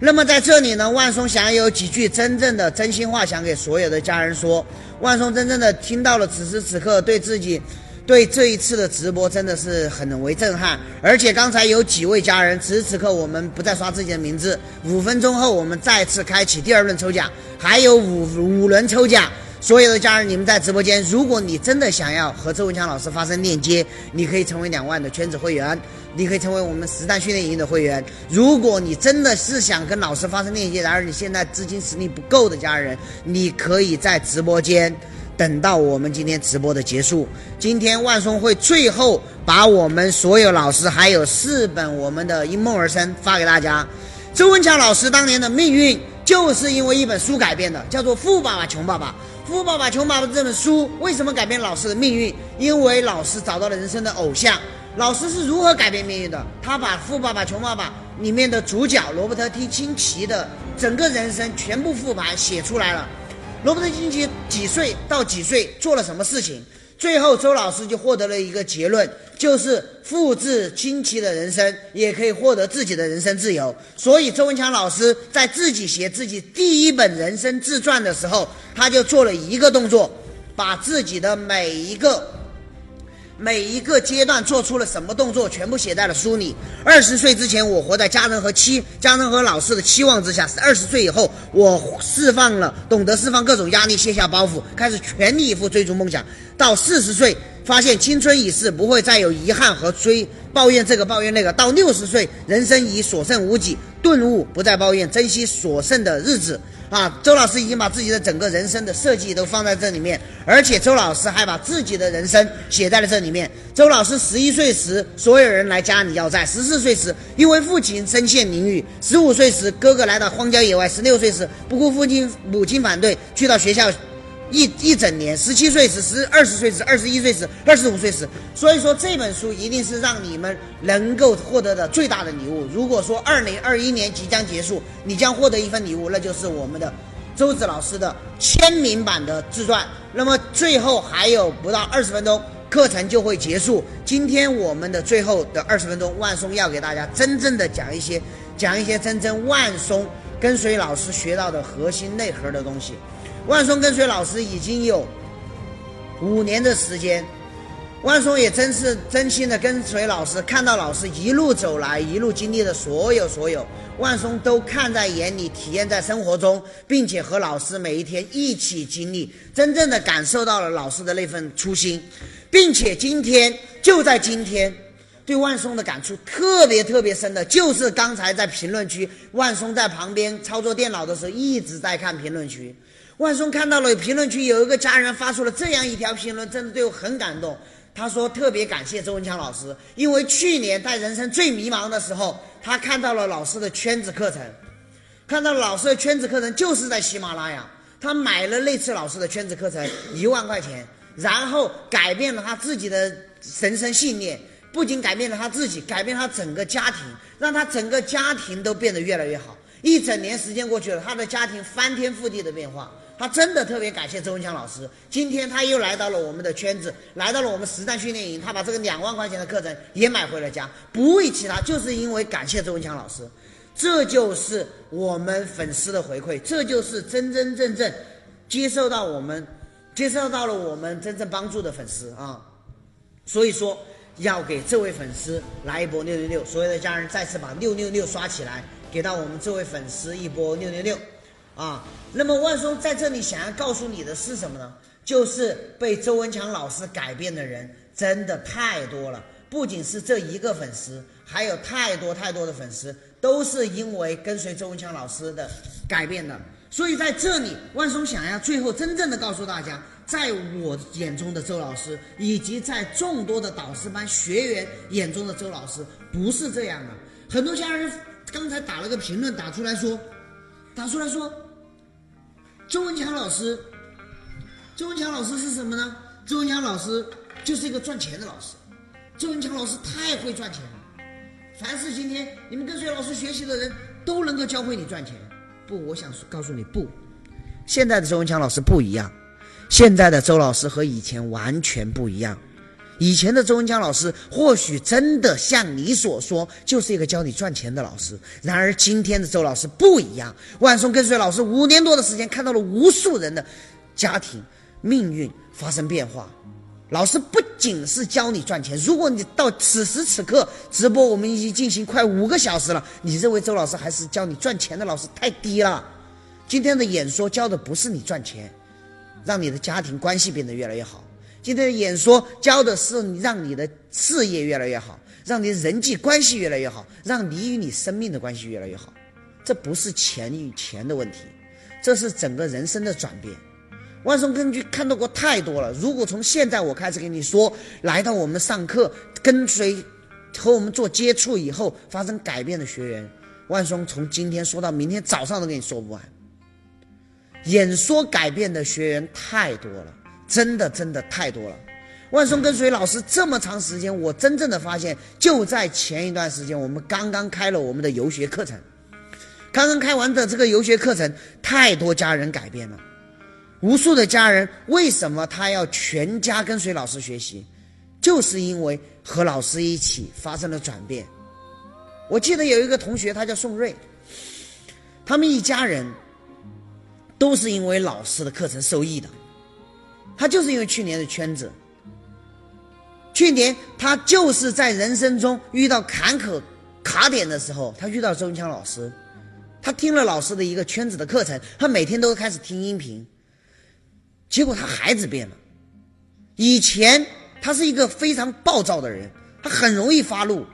那么在这里呢，万松想有几句真正的真心话想给所有的家人说。万松真正的听到了此时此刻对自己。对这一次的直播真的是很为震撼，而且刚才有几位家人，此时此刻我们不再刷自己的名字，五分钟后我们再次开启第二轮抽奖，还有五五轮抽奖。所有的家人，你们在直播间，如果你真的想要和周文强老师发生链接，你可以成为两万的圈子会员，你可以成为我们实战训练营的会员。如果你真的是想跟老师发生链接，然而你现在资金实力不够的家人，你可以在直播间。等到我们今天直播的结束，今天万松会最后把我们所有老师还有四本我们的《因梦而生》发给大家。周文强老师当年的命运就是因为一本书改变的，叫做《富爸爸穷爸爸》。《富爸爸穷爸爸》这本书为什么改变老师的命运？因为老师找到了人生的偶像。老师是如何改变命运的？他把《富爸爸穷爸爸》里面的主角罗伯特 T 清奇的整个人生全部复盘写出来了。罗伯特清崎几岁到几岁做了什么事情？最后周老师就获得了一个结论，就是复制亲戚的人生，也可以获得自己的人生自由。所以周文强老师在自己写自己第一本人生自传的时候，他就做了一个动作，把自己的每一个。每一个阶段做出了什么动作，全部写在了书里。二十岁之前，我活在家人和期家人和老师的期望之下；二十岁以后，我释放了，懂得释放各种压力，卸下包袱，开始全力以赴追逐梦想。到四十岁，发现青春已逝，不会再有遗憾和追抱怨这个抱怨那个。到六十岁，人生已所剩无几，顿悟，不再抱怨，珍惜所剩的日子。啊，周老师已经把自己的整个人生的设计都放在这里面，而且周老师还把自己的人生写在了这里面。周老师十一岁时，所有人来家里要债；十四岁时，因为父亲身陷囹圄；十五岁时，哥哥来到荒郊野外；十六岁时，不顾父亲母亲反对，去到学校。一一整年，十七岁时，十二十岁时，二十一岁时，二十五岁时，所以说这本书一定是让你们能够获得的最大的礼物。如果说二零二一年即将结束，你将获得一份礼物，那就是我们的周子老师的签名版的自传。那么最后还有不到二十分钟，课程就会结束。今天我们的最后的二十分钟，万松要给大家真正的讲一些，讲一些真正万松跟随老师学到的核心内核的东西。万松跟随老师已经有五年的时间，万松也真是真心的跟随老师，看到老师一路走来，一路经历的所有所有，万松都看在眼里，体验在生活中，并且和老师每一天一起经历，真正的感受到了老师的那份初心，并且今天就在今天，对万松的感触特别特别深的，就是刚才在评论区，万松在旁边操作电脑的时候一直在看评论区。万松看到了评论区有一个家人发出了这样一条评论，真的对我很感动。他说特别感谢周文强老师，因为去年在人生最迷茫的时候，他看到了老师的圈子课程，看到老师的圈子课程就是在喜马拉雅，他买了那次老师的圈子课程一万块钱，然后改变了他自己的人生信念，不仅改变了他自己，改变他整个家庭，让他整个家庭都变得越来越好。一整年时间过去了，他的家庭翻天覆地的变化。他真的特别感谢周文强老师。今天他又来到了我们的圈子，来到了我们实战训练营。他把这个两万块钱的课程也买回了家，不为其他，就是因为感谢周文强老师。这就是我们粉丝的回馈，这就是真真正正接受到我们，接受到了我们真正帮助的粉丝啊。所以说，要给这位粉丝来一波六六六，所有的家人再次把六六六刷起来，给到我们这位粉丝一波六六六。啊，那么万松在这里想要告诉你的是什么呢？就是被周文强老师改变的人真的太多了，不仅是这一个粉丝，还有太多太多的粉丝都是因为跟随周文强老师的改变的。所以在这里，万松想要最后真正的告诉大家，在我眼中的周老师，以及在众多的导师班学员眼中的周老师，不是这样的。很多家人刚才打了个评论，打出来说，打出来说。周文强老师，周文强老师是什么呢？周文强老师就是一个赚钱的老师。周文强老师太会赚钱了。凡是今天你们跟随老师学习的人，都能够教会你赚钱。不，我想告诉你，不，现在的周文强老师不一样，现在的周老师和以前完全不一样。以前的周文强老师或许真的像你所说，就是一个教你赚钱的老师。然而今天的周老师不一样，万松跟随老师五年多的时间，看到了无数人的家庭命运发生变化。老师不仅是教你赚钱，如果你到此时此刻直播，我们已经进行快五个小时了，你认为周老师还是教你赚钱的老师太低了？今天的演说教的不是你赚钱，让你的家庭关系变得越来越好。今天的演说教的是让你的事业越来越好，让你人际关系越来越好，让你与你生命的关系越来越好。这不是钱与钱的问题，这是整个人生的转变。万松根据看到过太多了。如果从现在我开始跟你说，来到我们上课跟随和我们做接触以后发生改变的学员，万松从今天说到明天早上都跟你说不完。演说改变的学员太多了，真的真的太多了。万松跟随老师这么长时间，我真正的发现就在前一段时间，我们刚刚开了我们的游学课程，刚刚开完的这个游学课程，太多家人改变了。无数的家人为什么他要全家跟随老师学习？就是因为和老师一起发生了转变。我记得有一个同学，他叫宋瑞，他们一家人都是因为老师的课程受益的。他就是因为去年的圈子，去年他就是在人生中遇到坎坷卡点的时候，他遇到周文强老师，他听了老师的一个圈子的课程，他每天都开始听音频。结果他孩子变了，以前他是一个非常暴躁的人，他很容易发怒，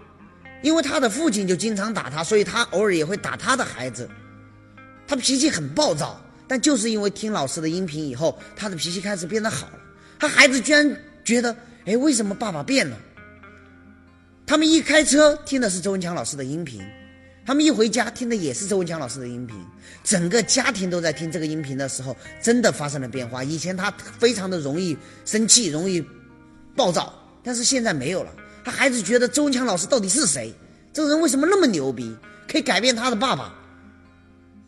因为他的父亲就经常打他，所以他偶尔也会打他的孩子。他脾气很暴躁，但就是因为听老师的音频以后，他的脾气开始变得好了。他孩子居然觉得，哎，为什么爸爸变了？他们一开车听的是周文强老师的音频。他们一回家听的也是周文强老师的音频，整个家庭都在听这个音频的时候，真的发生了变化。以前他非常的容易生气，容易暴躁，但是现在没有了。他孩子觉得周文强老师到底是谁？这个人为什么那么牛逼，可以改变他的爸爸？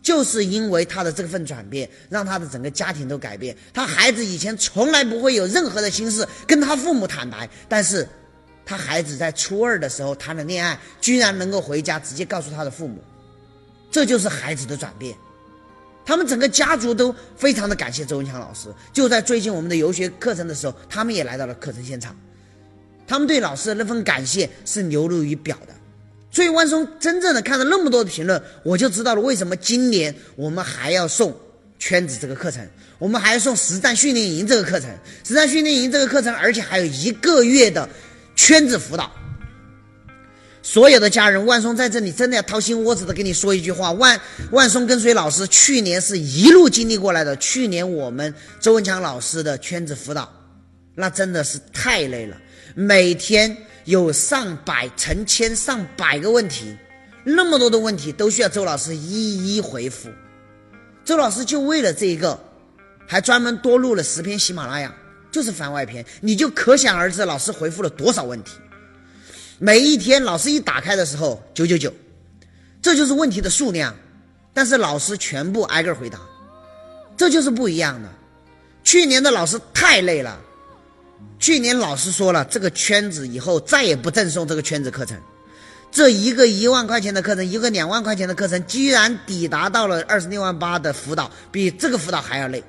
就是因为他的这份转变，让他的整个家庭都改变。他孩子以前从来不会有任何的心事跟他父母坦白，但是。他孩子在初二的时候谈了恋爱，居然能够回家直接告诉他的父母，这就是孩子的转变。他们整个家族都非常的感谢周文强老师。就在最近我们的游学课程的时候，他们也来到了课程现场，他们对老师的那份感谢是流露于表的。所以万松真正的看了那么多的评论，我就知道了为什么今年我们还要送圈子这个课程，我们还要送实战训练营这个课程，实战训练营这个课程，而且还有一个月的。圈子辅导，所有的家人，万松在这里真的要掏心窝子的跟你说一句话：万万松跟随老师去年是一路经历过来的。去年我们周文强老师的圈子辅导，那真的是太累了，每天有上百、成千上百个问题，那么多的问题都需要周老师一一回复。周老师就为了这一个，还专门多录了十篇喜马拉雅。就是番外篇，你就可想而知，老师回复了多少问题。每一天，老师一打开的时候，九九九，这就是问题的数量。但是老师全部挨个回答，这就是不一样的。去年的老师太累了，去年老师说了，这个圈子以后再也不赠送这个圈子课程。这一个一万块钱的课程，一个两万块钱的课程，居然抵达到了二十六万八的辅导，比这个辅导还要累。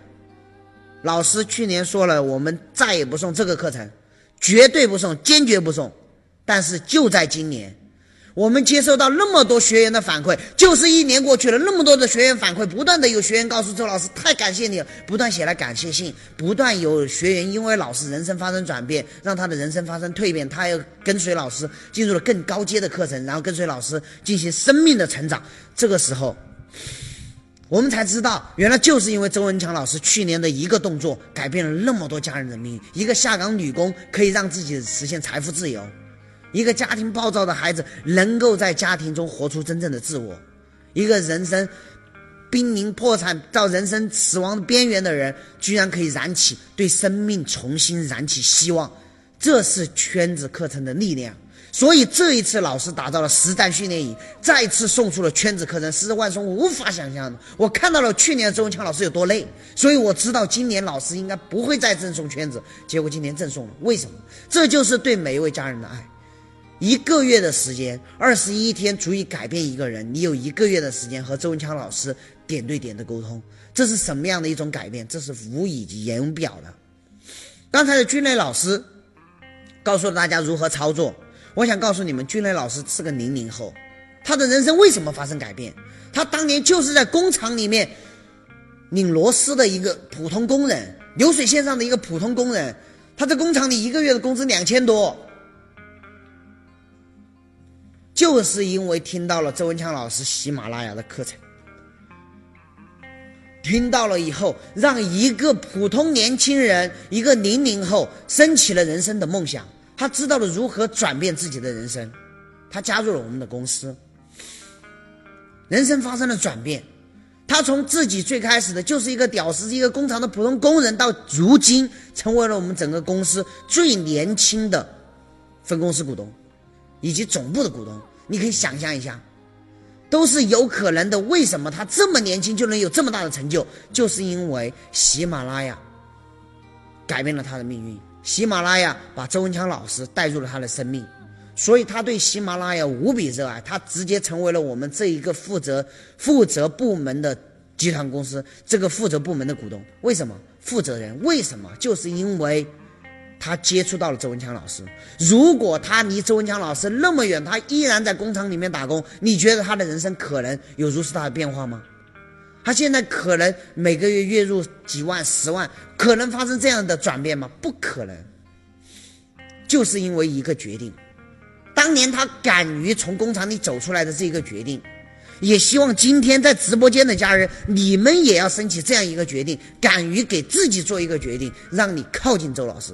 老师去年说了，我们再也不送这个课程，绝对不送，坚决不送。但是就在今年，我们接受到那么多学员的反馈，就是一年过去了，那么多的学员反馈，不断的有学员告诉周老师，太感谢你了，不断写来感谢信，不断有学员因为老师人生发生转变，让他的人生发生蜕变，他要跟随老师进入了更高阶的课程，然后跟随老师进行生命的成长。这个时候。我们才知道，原来就是因为周文强老师去年的一个动作，改变了那么多家人的命运。一个下岗女工可以让自己实现财富自由，一个家庭暴躁的孩子能够在家庭中活出真正的自我，一个人生濒临破产到人生死亡边缘的人，居然可以燃起对生命重新燃起希望。这是圈子课程的力量。所以这一次老师打造了实战训练营，再次送出了圈子课程，是万松无法想象的。我看到了去年周文强老师有多累，所以我知道今年老师应该不会再赠送圈子，结果今年赠送了，为什么？这就是对每一位家人的爱。一个月的时间，二十一天足以改变一个人。你有一个月的时间和周文强老师点对点的沟通，这是什么样的一种改变？这是无以言表的。刚才的军雷老师告诉了大家如何操作。我想告诉你们，军雷老师是个零零后，他的人生为什么发生改变？他当年就是在工厂里面拧螺丝的一个普通工人，流水线上的一个普通工人。他在工厂里一个月的工资两千多，就是因为听到了周文强老师喜马拉雅的课程，听到了以后，让一个普通年轻人，一个零零后，升起了人生的梦想。他知道了如何转变自己的人生，他加入了我们的公司，人生发生了转变。他从自己最开始的就是一个屌丝，一个工厂的普通工人，到如今成为了我们整个公司最年轻的分公司股东，以及总部的股东。你可以想象一下，都是有可能的。为什么他这么年轻就能有这么大的成就？就是因为喜马拉雅改变了他的命运。喜马拉雅把周文强老师带入了他的生命，所以他对喜马拉雅无比热爱，他直接成为了我们这一个负责负责部门的集团公司这个负责部门的股东。为什么？负责人？为什么？就是因为他接触到了周文强老师。如果他离周文强老师那么远，他依然在工厂里面打工，你觉得他的人生可能有如此大的变化吗？他现在可能每个月月入几万、十万，可能发生这样的转变吗？不可能，就是因为一个决定。当年他敢于从工厂里走出来的这一个决定，也希望今天在直播间的家人，你们也要升起这样一个决定，敢于给自己做一个决定，让你靠近周老师。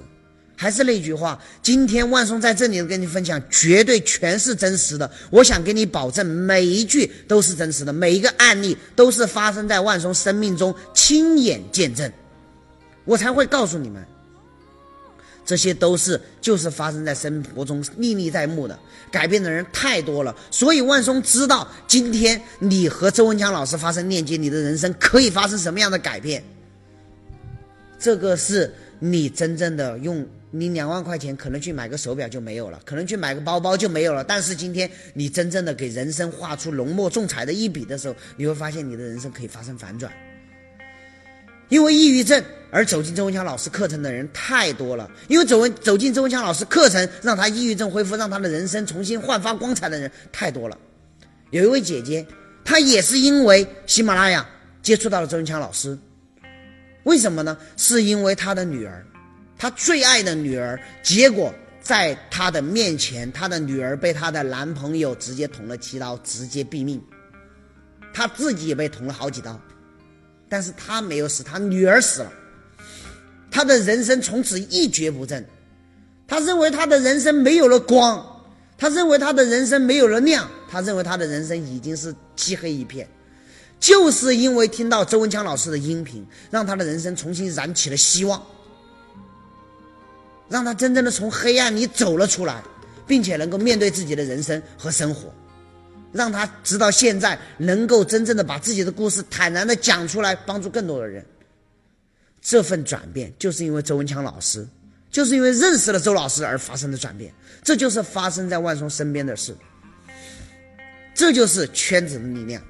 还是那句话，今天万松在这里跟你分享，绝对全是真实的。我想给你保证，每一句都是真实的，每一个案例都是发生在万松生命中亲眼见证，我才会告诉你们，这些都是就是发生在生活中历历在目的，改变的人太多了。所以万松知道，今天你和周文强老师发生链接，你的人生可以发生什么样的改变。这个是你真正的用。你两万块钱可能去买个手表就没有了，可能去买个包包就没有了。但是今天你真正的给人生画出浓墨重彩的一笔的时候，你会发现你的人生可以发生反转。因为抑郁症而走进周文强老师课程的人太多了，因为走文走进周文强老师课程让他抑郁症恢复，让他的人生重新焕发光彩的人太多了。有一位姐姐，她也是因为喜马拉雅接触到了周文强老师，为什么呢？是因为她的女儿。他最爱的女儿，结果在他的面前，他的女儿被他的男朋友直接捅了七刀，直接毙命。他自己也被捅了好几刀，但是他没有死，他女儿死了。他的人生从此一蹶不振，他认为他的人生没有了光，他认为他的人生没有了亮，他认为他的人生已经是漆黑一片。就是因为听到周文强老师的音频，让他的人生重新燃起了希望。让他真正的从黑暗里走了出来，并且能够面对自己的人生和生活，让他直到现在能够真正的把自己的故事坦然的讲出来，帮助更多的人。这份转变就是因为周文强老师，就是因为认识了周老师而发生的转变。这就是发生在万松身边的事，这就是圈子的力量，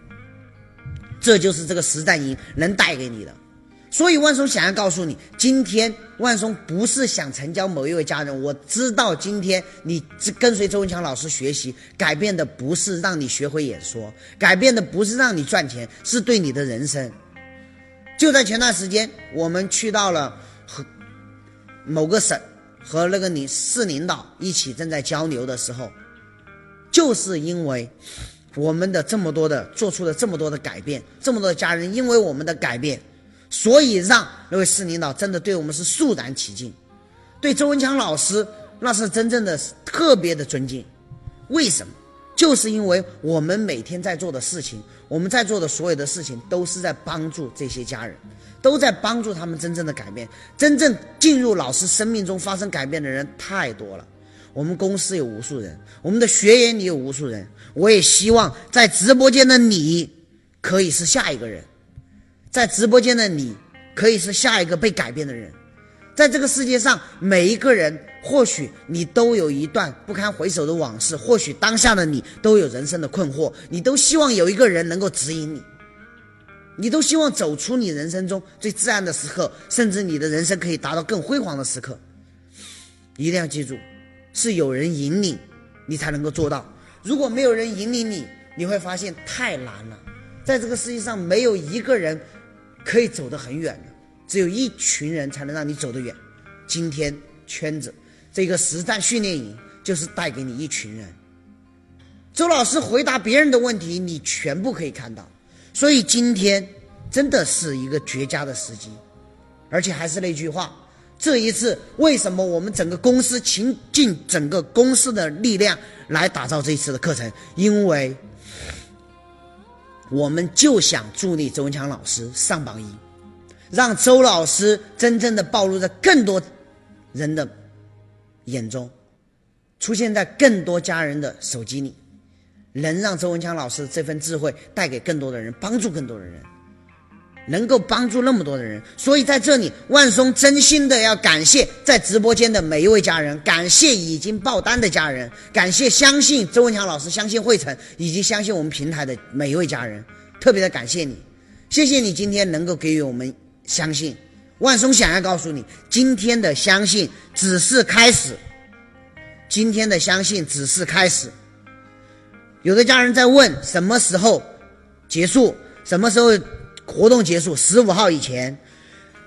这就是这个实战营能带给你的。所以万松想要告诉你，今天万松不是想成交某一位家人。我知道今天你跟随周文强老师学习，改变的不是让你学会演说，改变的不是让你赚钱，是对你的人生。就在前段时间，我们去到了和某个省和那个领市领导一起正在交流的时候，就是因为我们的这么多的做出了这么多的改变，这么多的家人因为我们的改变。所以让那位市领导真的对我们是肃然起敬，对周文强老师那是真正的特别的尊敬。为什么？就是因为我们每天在做的事情，我们在做的所有的事情，都是在帮助这些家人，都在帮助他们真正的改变。真正进入老师生命中发生改变的人太多了。我们公司有无数人，我们的学员里有无数人。我也希望在直播间的你，可以是下一个人，在直播间的你，可以是下一个被改变的人。在这个世界上，每一个人，或许你都有一段不堪回首的往事，或许当下的你都有人生的困惑，你都希望有一个人能够指引你，你都希望走出你人生中最至暗的时刻，甚至你的人生可以达到更辉煌的时刻。一定要记住，是有人引领，你才能够做到。如果没有人引领你，你会发现太难了。在这个世界上，没有一个人可以走得很远的。只有一群人才能让你走得远。今天圈子这个实战训练营就是带给你一群人。周老师回答别人的问题，你全部可以看到。所以今天真的是一个绝佳的时机，而且还是那句话，这一次为什么我们整个公司倾尽整个公司的力量来打造这一次的课程？因为我们就想助力周文强老师上榜一。让周老师真正的暴露在更多人的眼中，出现在更多家人的手机里，能让周文强老师这份智慧带给更多的人，帮助更多的人，能够帮助那么多的人。所以在这里，万松真心的要感谢在直播间的每一位家人，感谢已经爆单的家人，感谢相信周文强老师、相信汇成以及相信我们平台的每一位家人，特别的感谢你，谢谢你今天能够给予我们。相信，万松想要告诉你，今天的相信只是开始。今天的相信只是开始。有的家人在问什么时候结束，什么时候活动结束？十五号以前。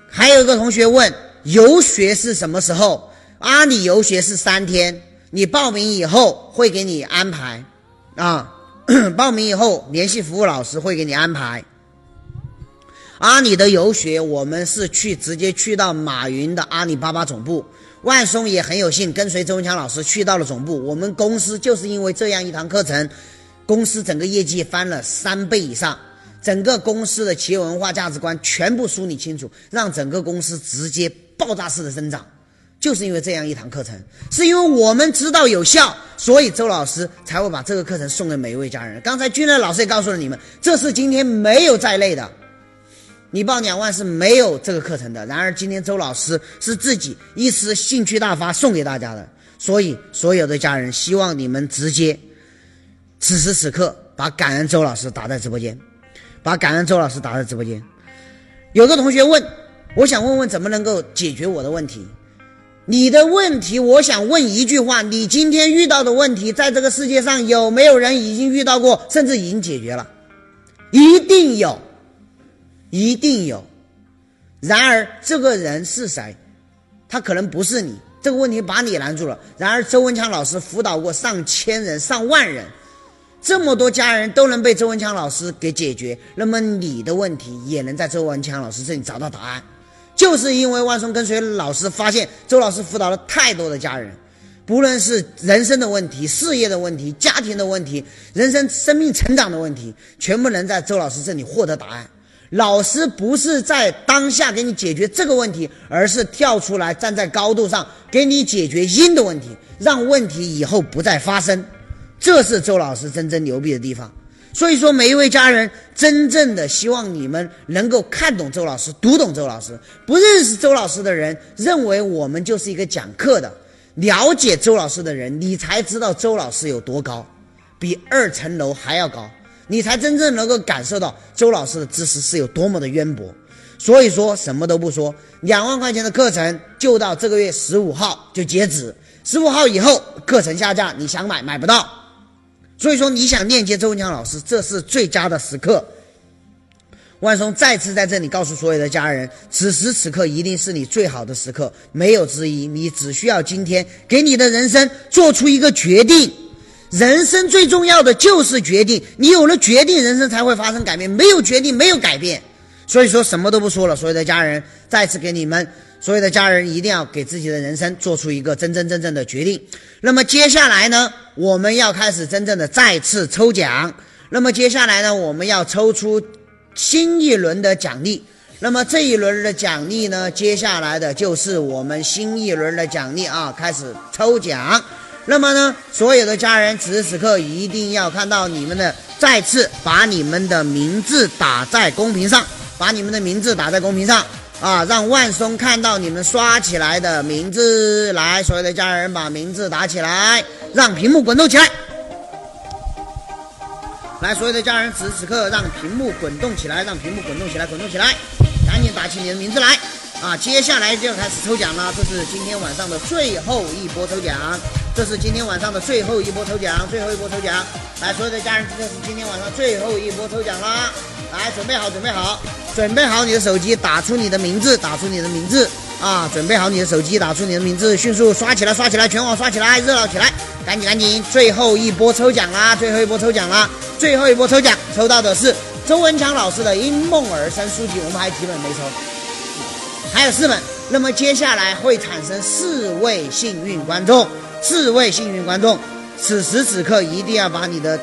还有一个同学问游学是什么时候？阿里游学是三天，你报名以后会给你安排啊，报名以后联系服务老师会给你安排。阿里的游学，我们是去直接去到马云的阿里巴巴总部。万松也很有幸跟随周文强老师去到了总部。我们公司就是因为这样一堂课程，公司整个业绩翻了三倍以上，整个公司的企业文化价值观全部梳理清楚，让整个公司直接爆炸式的增长，就是因为这样一堂课程，是因为我们知道有效，所以周老师才会把这个课程送给每一位家人。刚才军乐老师也告诉了你们，这是今天没有在内的。你报两万是没有这个课程的。然而今天周老师是自己一时兴趣大发送给大家的，所以所有的家人希望你们直接此时此刻把感恩周老师打在直播间，把感恩周老师打在直播间。有个同学问，我想问问怎么能够解决我的问题？你的问题，我想问一句话：你今天遇到的问题，在这个世界上有没有人已经遇到过，甚至已经解决了？一定有。一定有，然而这个人是谁？他可能不是你。这个问题把你拦住了。然而周文强老师辅导过上千人、上万人，这么多家人都能被周文强老师给解决，那么你的问题也能在周文强老师这里找到答案。就是因为万松跟随老师发现，周老师辅导了太多的家人，不论是人生的问题、事业的问题、家庭的问题、人生生命成长的问题，全部能在周老师这里获得答案。老师不是在当下给你解决这个问题，而是跳出来站在高度上给你解决因的问题，让问题以后不再发生。这是周老师真正牛逼的地方。所以说，每一位家人真正的希望你们能够看懂周老师，读懂周老师。不认识周老师的人认为我们就是一个讲课的，了解周老师的人，你才知道周老师有多高，比二层楼还要高。你才真正能够感受到周老师的知识是有多么的渊博，所以说什么都不说，两万块钱的课程就到这个月十五号就截止，十五号以后课程下架，你想买买不到，所以说你想链接周文强老师，这是最佳的时刻。万松再次在这里告诉所有的家人，此时此刻一定是你最好的时刻，没有之一。你只需要今天给你的人生做出一个决定。人生最重要的就是决定，你有了决定，人生才会发生改变。没有决定，没有改变。所以说什么都不说了，所有的家人再次给你们，所有的家人一定要给自己的人生做出一个真真正正的决定。那么接下来呢，我们要开始真正的再次抽奖。那么接下来呢，我们要抽出新一轮的奖励。那么这一轮的奖励呢，接下来的就是我们新一轮的奖励啊，开始抽奖。那么呢，所有的家人此时此刻一定要看到你们的，再次把你们的名字打在公屏上，把你们的名字打在公屏上啊，让万松看到你们刷起来的名字。来，所有的家人把名字打起来，让屏幕滚动起来。来，所有的家人此时此刻让屏幕滚动起来，让屏幕滚动起来，滚动起来，赶紧打起你的名字来。啊，接下来就要开始抽奖了，这是今天晚上的最后一波抽奖，这是今天晚上的最后一波抽奖，最后一波抽奖。来，所有的家人，这是今天晚上最后一波抽奖啦！来，准备好，准备好，准备好你的手机，打出你的名字，打出你的名字啊！准备好你的手机，打出你的名字，迅速刷起来，刷起来，全网刷起来，热闹起来！赶紧，赶紧，最后一波抽奖啦！最后一波抽奖啦！最后一波抽奖，抽到的是周文强老师的《因梦而生》书籍，我们还有几本没抽。还有四本，那么接下来会产生四位幸运观众，四位幸运观众，此时此刻一定要把你的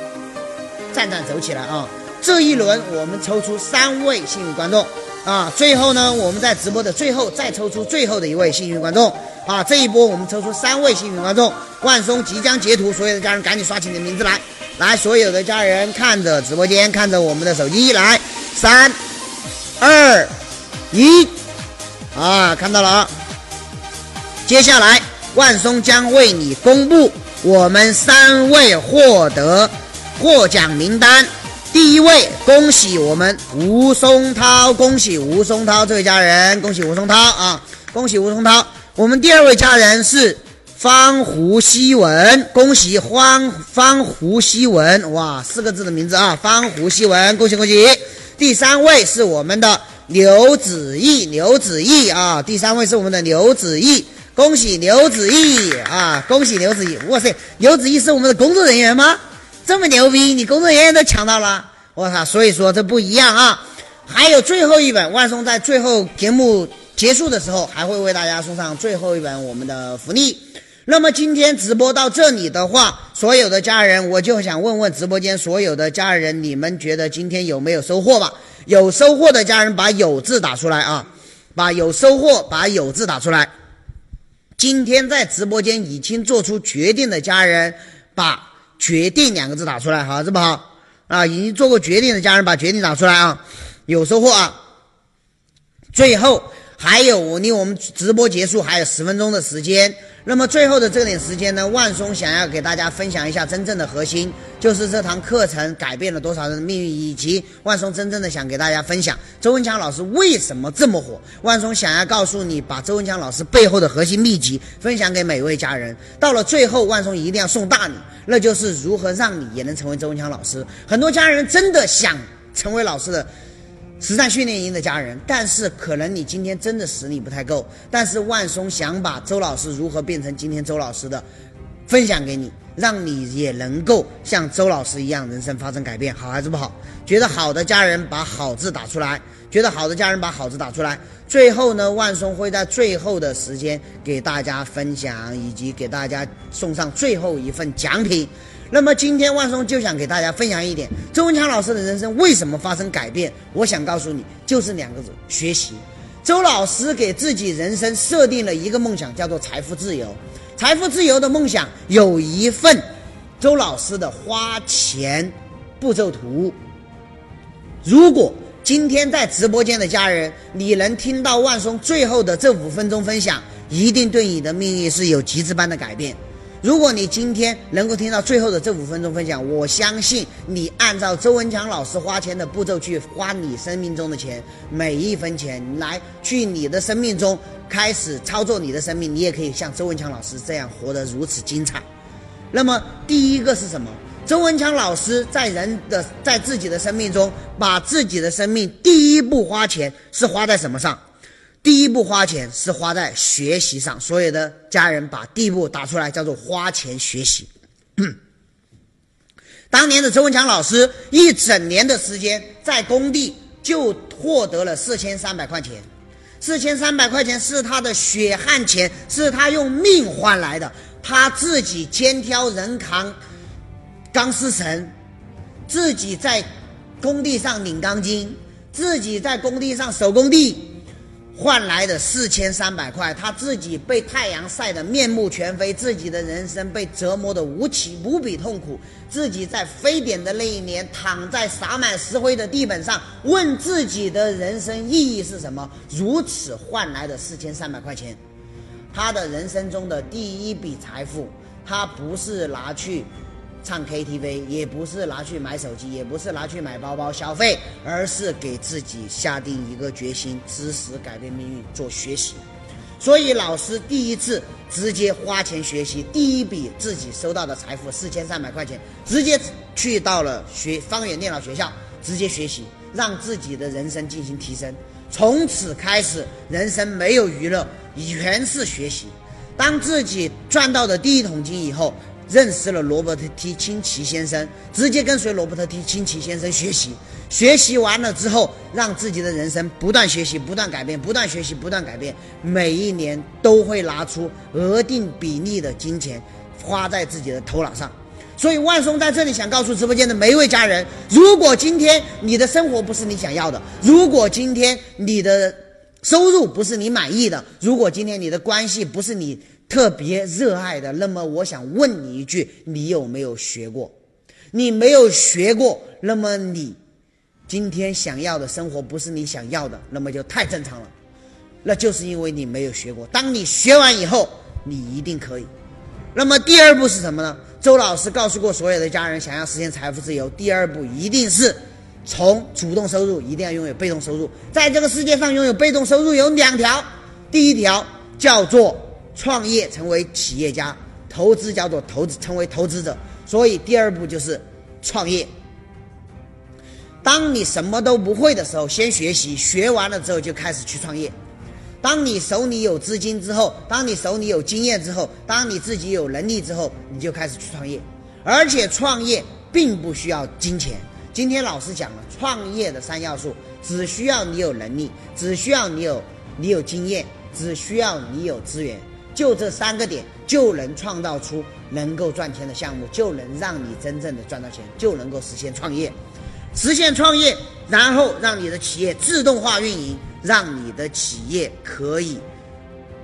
赞赞走起来啊！这一轮我们抽出三位幸运观众啊，最后呢，我们在直播的最后再抽出最后的一位幸运观众啊！这一波我们抽出三位幸运观众，万松即将截图，所有的家人赶紧刷起你的名字来，来，所有的家人看着直播间，看着我们的手机，来，三、二、一。啊，看到了啊！接下来万松将为你公布我们三位获得获奖名单。第一位，恭喜我们吴松涛，恭喜吴松涛这位家人，恭喜吴松涛啊，恭喜吴松涛。我们第二位家人是方胡希文，恭喜方方胡希文，哇，四个字的名字啊，方胡希文，恭喜恭喜。第三位是我们的。刘子毅，刘子毅啊，第三位是我们的刘子毅，恭喜刘子毅啊，恭喜刘子毅！哇塞，刘子毅是我们的工作人员吗？这么牛逼，你工作人员都抢到了，我操！所以说这不一样啊。还有最后一本，万松在最后节目结束的时候还会为大家送上最后一本我们的福利。那么今天直播到这里的话，所有的家人，我就想问问直播间所有的家人，你们觉得今天有没有收获吧？有收获的家人把“有”字打出来啊！把有收获，把“有”字打出来。今天在直播间已经做出决定的家人，把“决定”两个字打出来，好，这么好啊！已经做过决定的家人，把“决定”打出来啊！有收获啊！最后还有，离我们直播结束还有十分钟的时间。那么最后的这点时间呢，万松想要给大家分享一下真正的核心，就是这堂课程改变了多少人的命运，以及万松真正的想给大家分享周文强老师为什么这么火。万松想要告诉你，把周文强老师背后的核心秘籍分享给每位家人。到了最后，万松一定要送大礼，那就是如何让你也能成为周文强老师。很多家人真的想成为老师的。实战训练营的家人，但是可能你今天真的实力不太够，但是万松想把周老师如何变成今天周老师的分享给你，让你也能够像周老师一样人生发生改变，好还是不好？觉得好的家人把好字打出来，觉得好的家人把好字打出来。最后呢，万松会在最后的时间给大家分享，以及给大家送上最后一份奖品。那么今天万松就想给大家分享一点，周文强老师的人生为什么发生改变？我想告诉你，就是两个字：学习。周老师给自己人生设定了一个梦想，叫做财富自由。财富自由的梦想有一份周老师的花钱步骤图。如果今天在直播间的家人，你能听到万松最后的这五分钟分享，一定对你的命运是有极致般的改变。如果你今天能够听到最后的这五分钟分享，我相信你按照周文强老师花钱的步骤去花你生命中的钱，每一分钱来去你的生命中开始操作你的生命，你也可以像周文强老师这样活得如此精彩。那么第一个是什么？周文强老师在人的在自己的生命中，把自己的生命第一步花钱是花在什么上？第一步花钱是花在学习上，所有的家人把第一步打出来，叫做花钱学习。当年的周文强老师一整年的时间在工地就获得了四千三百块钱，四千三百块钱是他的血汗钱，是他用命换来的，他自己肩挑人扛钢丝绳，自己在工地上拧钢筋，自己在工地上手工地。换来的四千三百块，他自己被太阳晒得面目全非，自己的人生被折磨得无起无比痛苦，自己在非典的那一年躺在洒满石灰的地板上，问自己的人生意义是什么？如此换来的四千三百块钱，他的人生中的第一笔财富，他不是拿去。唱 KTV 也不是拿去买手机，也不是拿去买包包消费，而是给自己下定一个决心，知识改变命运，做学习。所以老师第一次直接花钱学习，第一笔自己收到的财富四千三百块钱，直接去到了学方圆电脑学校，直接学习，让自己的人生进行提升。从此开始，人生没有娱乐，全是学习。当自己赚到的第一桶金以后。认识了罗伯特 T 清崎先生，直接跟随罗伯特 T 清崎先生学习，学习完了之后，让自己的人生不断学习、不断改变、不断学习、不断改变，每一年都会拿出额定比例的金钱花在自己的头脑上。所以万松在这里想告诉直播间的每一位家人：如果今天你的生活不是你想要的，如果今天你的收入不是你满意的，如果今天你的关系不是你。特别热爱的，那么我想问你一句：你有没有学过？你没有学过，那么你今天想要的生活不是你想要的，那么就太正常了。那就是因为你没有学过。当你学完以后，你一定可以。那么第二步是什么呢？周老师告诉过所有的家人，想要实现财富自由，第二步一定是从主动收入，一定要拥有被动收入。在这个世界上，拥有被动收入有两条，第一条叫做。创业成为企业家，投资叫做投资成为投资者，所以第二步就是创业。当你什么都不会的时候，先学习，学完了之后就开始去创业。当你手里有资金之后，当你手里有经验之后，当你自己有能力之后，你就开始去创业。而且创业并不需要金钱。今天老师讲了创业的三要素，只需要你有能力，只需要你有你有经验，只需要你有资源。就这三个点，就能创造出能够赚钱的项目，就能让你真正的赚到钱，就能够实现创业，实现创业，然后让你的企业自动化运营，让你的企业可以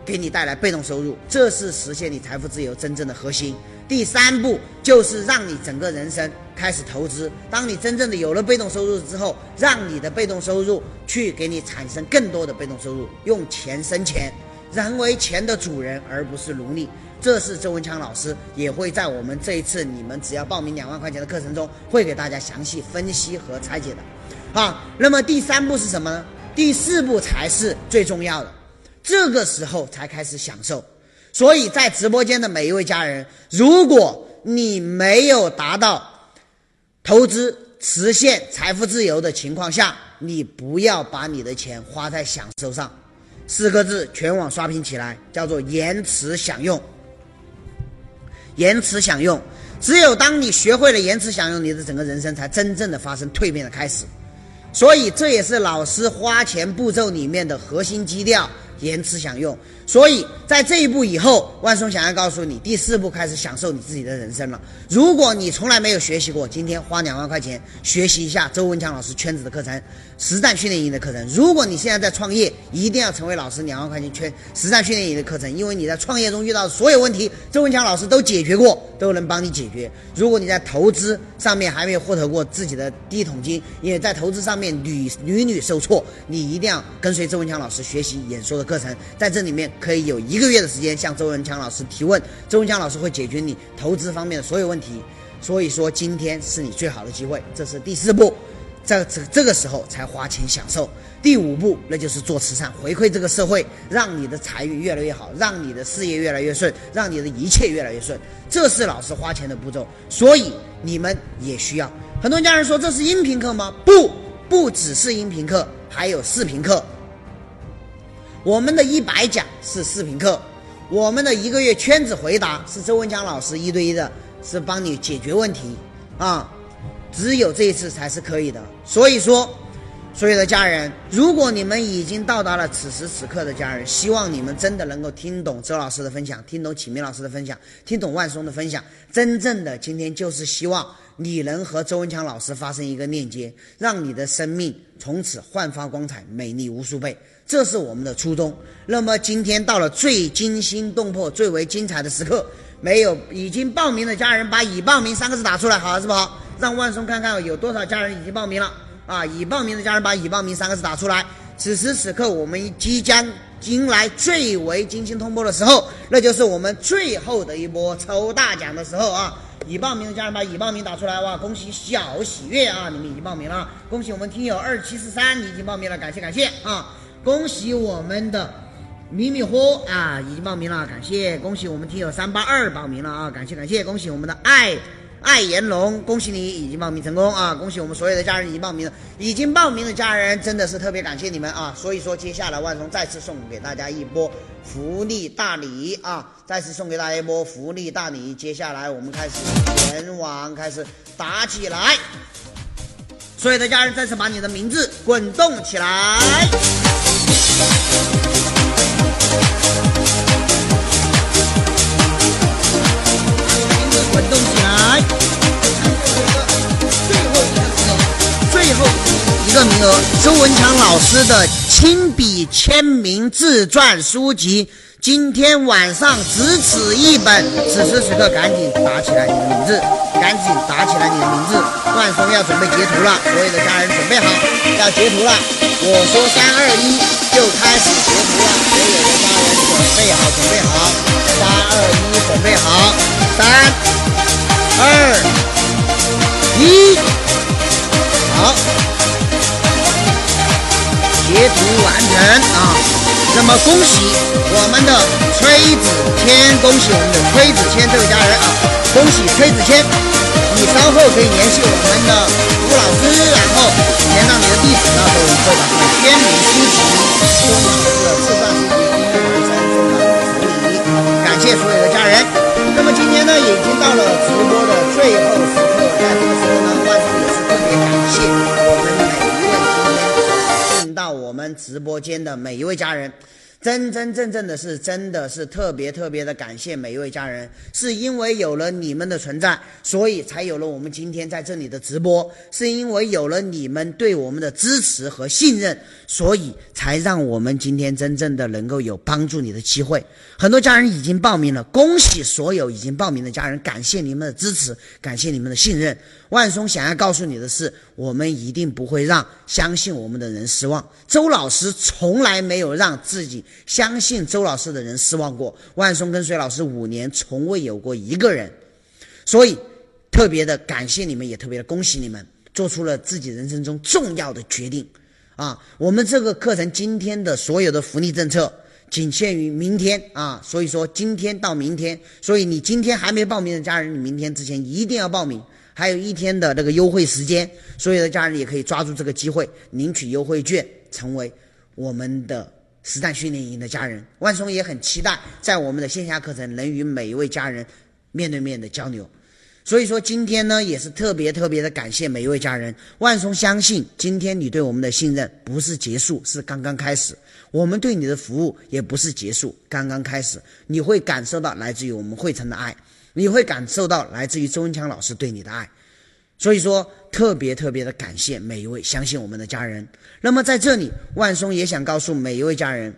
给你带来被动收入，这是实现你财富自由真正的核心。第三步就是让你整个人生开始投资，当你真正的有了被动收入之后，让你的被动收入去给你产生更多的被动收入，用钱生钱。人为钱的主人，而不是奴隶。这是周文强老师也会在我们这一次你们只要报名两万块钱的课程中，会给大家详细分析和拆解的。啊，那么第三步是什么呢？第四步才是最重要的，这个时候才开始享受。所以在直播间的每一位家人，如果你没有达到投资实现财富自由的情况下，你不要把你的钱花在享受上。四个字，全网刷屏起来，叫做延迟享用。延迟享用，只有当你学会了延迟享用，你的整个人生才真正的发生蜕变的开始。所以，这也是老师花钱步骤里面的核心基调。延迟享用，所以在这一步以后，万松想要告诉你，第四步开始享受你自己的人生了。如果你从来没有学习过，今天花两万块钱学习一下周文强老师圈子的课程、实战训练营的课程。如果你现在在创业，一定要成为老师两万块钱圈实战训练营的课程，因为你在创业中遇到的所有问题，周文强老师都解决过，都能帮你解决。如果你在投资上面还没有获得过自己的第一桶金，也在投资上面屡屡屡受挫，你一定要跟随周文强老师学习演说的。课程在这里面可以有一个月的时间向周文强老师提问，周文强老师会解决你投资方面的所有问题。所以说今天是你最好的机会，这是第四步，在这这个时候才花钱享受。第五步那就是做慈善，回馈这个社会，让你的财运越来越好，让你的事业越来越顺，让你的一切越来越顺。这是老师花钱的步骤，所以你们也需要。很多家人说这是音频课吗？不，不只是音频课，还有视频课。我们的一百讲是视频课，我们的一个月圈子回答是周文强老师一对一的，是帮你解决问题啊，只有这一次才是可以的。所以说，所有的家人，如果你们已经到达了此时此刻的家人，希望你们真的能够听懂周老师的分享，听懂启明老师的分享，听懂万松的分享。真正的今天就是希望你能和周文强老师发生一个链接，让你的生命从此焕发光彩，美丽无数倍，这是我们的初衷。那么今天到了最惊心动魄、最为精彩的时刻，没有已经报名的家人，把“已报名”三个字打出来，好是不好？让万松看看有多少家人已经报名了啊！已报名的家人把“已报名”三个字打出来。此时此刻，我们即将迎来最为惊心动魄的时候，那就是我们最后的一波抽大奖的时候啊！已报名的家人把已报名打出来哇！恭喜小喜悦啊！你们已经报名了，恭喜我们听友二七四三已经报名了，感谢感谢啊！恭喜我们的迷迷糊啊已经报名了，感谢！恭喜我们听友三八二报名了啊，感谢感谢！恭喜我们的爱。爱炎龙，恭喜你已经报名成功啊！恭喜我们所有的家人已经报名了，已经报名的家人真的是特别感谢你们啊！所以说，接下来万松再次送给大家一波福利大礼啊！再次送给大家一波福利大礼。接下来我们开始全网开始打起来，所有的家人再次把你的名字滚动起来。滚动起来！最后一个名额，最后一个名额，周文强老师的亲笔签名自传书籍，今天晚上只此一本。此时此刻，赶紧打起来你的名字，赶紧打起来你的名字。万松要准备截图了，所有的家人准备好，要截图了。我说三二一，就开始截图了。所有的家人准备好，准备好，三二一，准备好，三。二一，好，截图完成啊！那么恭喜我们的崔子谦，恭喜我们的崔子谦这位家人啊！恭喜崔子谦，你稍后可以联系我们的吴老师，然后填上你的地址，到时候我们会把这个签名书籍送你的自传书籍一完成送到手里，感谢所有的家人。那么今天呢，已经到了直播的最后我们直播间的每一位家人。真真正正的是，真的是特别特别的感谢每一位家人，是因为有了你们的存在，所以才有了我们今天在这里的直播；是因为有了你们对我们的支持和信任，所以才让我们今天真正的能够有帮助你的机会。很多家人已经报名了，恭喜所有已经报名的家人，感谢你们的支持，感谢你们的信任。万松想要告诉你的是，我们一定不会让相信我们的人失望。周老师从来没有让自己相信周老师的人失望过。万松跟随老师五年，从未有过一个人，所以特别的感谢你们，也特别的恭喜你们，做出了自己人生中重要的决定。啊，我们这个课程今天的所有的福利政策仅限于明天啊，所以说今天到明天，所以你今天还没报名的家人，你明天之前一定要报名。还有一天的这个优惠时间，所有的家人也可以抓住这个机会领取优惠券，成为我们的实战训练营的家人。万松也很期待在我们的线下课程能与每一位家人面对面的交流。所以说今天呢，也是特别特别的感谢每一位家人。万松相信，今天你对我们的信任不是结束，是刚刚开始。我们对你的服务也不是结束，刚刚开始。你会感受到来自于我们汇成的爱。你会感受到来自于周文强老师对你的爱，所以说特别特别的感谢每一位相信我们的家人。那么在这里，万松也想告诉每一位家人，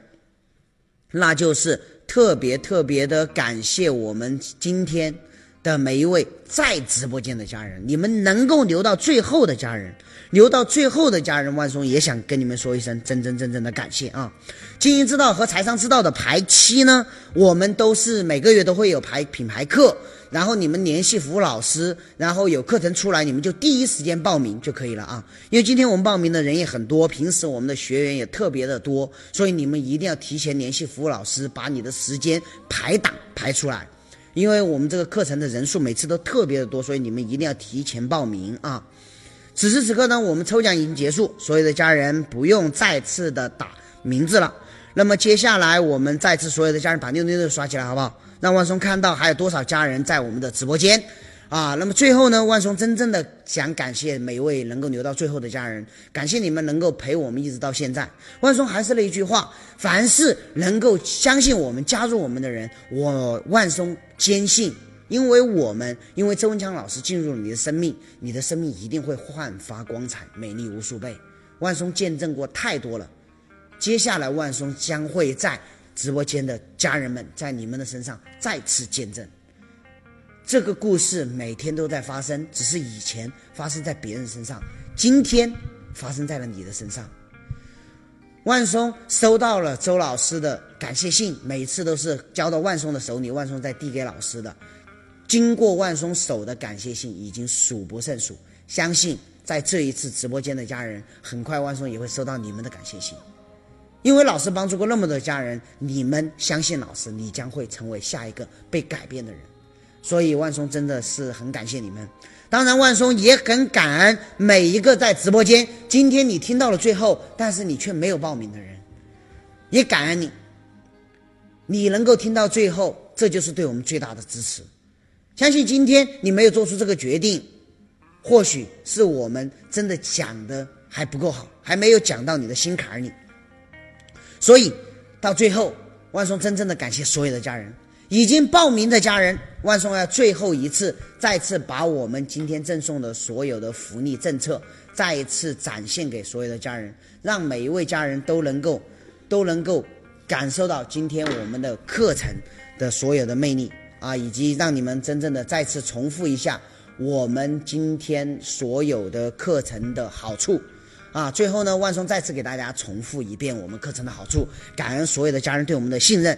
那就是特别特别的感谢我们今天的每一位在直播间的家人，你们能够留到最后的家人。留到最后的家人，万松也想跟你们说一声真真正正的感谢啊！经营之道和财商之道的排期呢，我们都是每个月都会有排品牌课，然后你们联系服务老师，然后有课程出来，你们就第一时间报名就可以了啊！因为今天我们报名的人也很多，平时我们的学员也特别的多，所以你们一定要提前联系服务老师，把你的时间排档排出来，因为我们这个课程的人数每次都特别的多，所以你们一定要提前报名啊！此时此刻呢，我们抽奖已经结束，所有的家人不用再次的打名字了。那么接下来我们再次所有的家人把六六六刷起来，好不好？让万松看到还有多少家人在我们的直播间啊！那么最后呢，万松真正的想感谢每一位能够留到最后的家人，感谢你们能够陪我们一直到现在。万松还是那一句话，凡是能够相信我们、加入我们的人，我万松坚信。因为我们，因为周文强老师进入了你的生命，你的生命一定会焕发光彩，美丽无数倍。万松见证过太多了。接下来，万松将会在直播间的家人们，在你们的身上再次见证。这个故事每天都在发生，只是以前发生在别人身上，今天发生在了你的身上。万松收到了周老师的感谢信，每次都是交到万松的手里，万松再递给老师的。经过万松手的感谢信已经数不胜数，相信在这一次直播间的家人，很快万松也会收到你们的感谢信。因为老师帮助过那么多家人，你们相信老师，你将会成为下一个被改变的人。所以万松真的是很感谢你们。当然，万松也很感恩每一个在直播间今天你听到了最后，但是你却没有报名的人，也感恩你。你能够听到最后，这就是对我们最大的支持。相信今天你没有做出这个决定，或许是我们真的讲的还不够好，还没有讲到你的心坎里。所以到最后，万松真正的感谢所有的家人。已经报名的家人，万松要最后一次再次把我们今天赠送的所有的福利政策再一次展现给所有的家人，让每一位家人都能够都能够感受到今天我们的课程的所有的魅力啊，以及让你们真正的再次重复一下我们今天所有的课程的好处啊。最后呢，万松再次给大家重复一遍我们课程的好处，感恩所有的家人对我们的信任。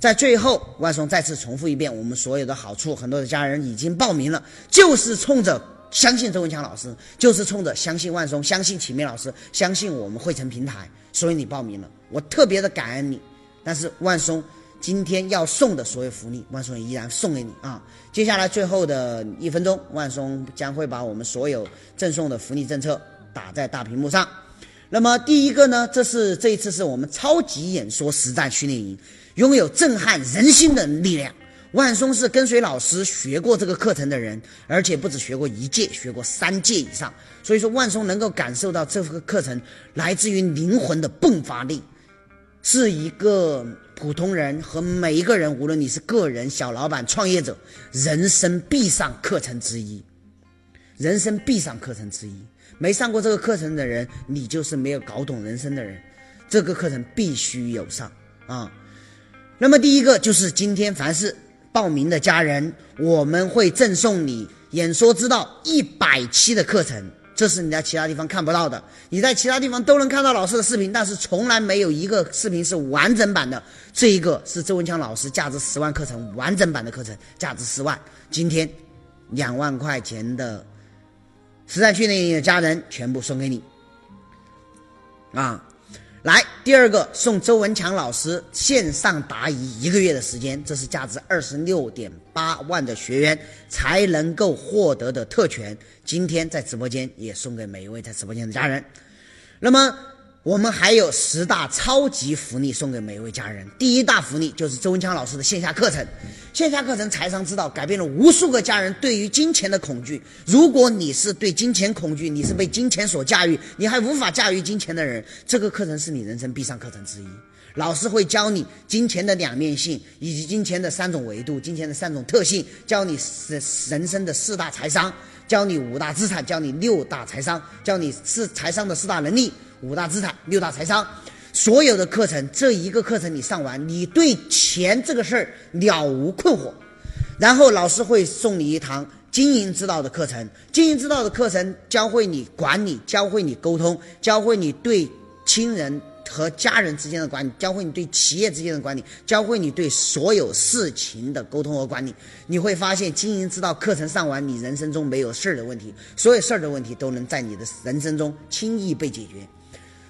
在最后，万松再次重复一遍我们所有的好处。很多的家人已经报名了，就是冲着相信周文强老师，就是冲着相信万松、相信启明老师、相信我们汇成平台，所以你报名了。我特别的感恩你。但是万松今天要送的所有福利，万松依然送给你啊！接下来最后的一分钟，万松将会把我们所有赠送的福利政策打在大屏幕上。那么第一个呢，这是这一次是我们超级演说实战训练营。拥有震撼人心的力量。万松是跟随老师学过这个课程的人，而且不止学过一届，学过三届以上。所以说，万松能够感受到这个课程来自于灵魂的迸发力，是一个普通人和每一个人，无论你是个人、小老板、创业者，人生必上课程之一。人生必上课程之一，没上过这个课程的人，你就是没有搞懂人生的人。这个课程必须有上啊！那么第一个就是今天凡是报名的家人，我们会赠送你演说之道一百期的课程，这是你在其他地方看不到的。你在其他地方都能看到老师的视频，但是从来没有一个视频是完整版的。这一个是周文强老师价值十万课程完整版的课程，价值十万。今天两万块钱的实战训练营的家人全部送给你啊！来，第二个送周文强老师线上答疑一个月的时间，这是价值二十六点八万的学员才能够获得的特权。今天在直播间也送给每一位在直播间的家人。那么。我们还有十大超级福利送给每一位家人。第一大福利就是周文强老师的线下课程，线下课程财商之道改变了无数个家人对于金钱的恐惧。如果你是对金钱恐惧，你是被金钱所驾驭，你还无法驾驭金钱的人，这个课程是你人生必上课程之一。老师会教你金钱的两面性，以及金钱的三种维度、金钱的三种特性，教你人人生的四大财商，教你五大资产，教你六大财商，教你四财商的四大能力。五大资产，六大财商，所有的课程，这一个课程你上完，你对钱这个事儿了无困惑。然后老师会送你一堂经营之道的课程，经营之道的课程教会你管理，教会你沟通，教会你对亲人和家人之间的管理，教会你对企业之间的管理，教会你对所有事情的沟通和管理。你会发现，经营之道课程上完，你人生中没有事儿的问题，所有事儿的问题都能在你的人生中轻易被解决。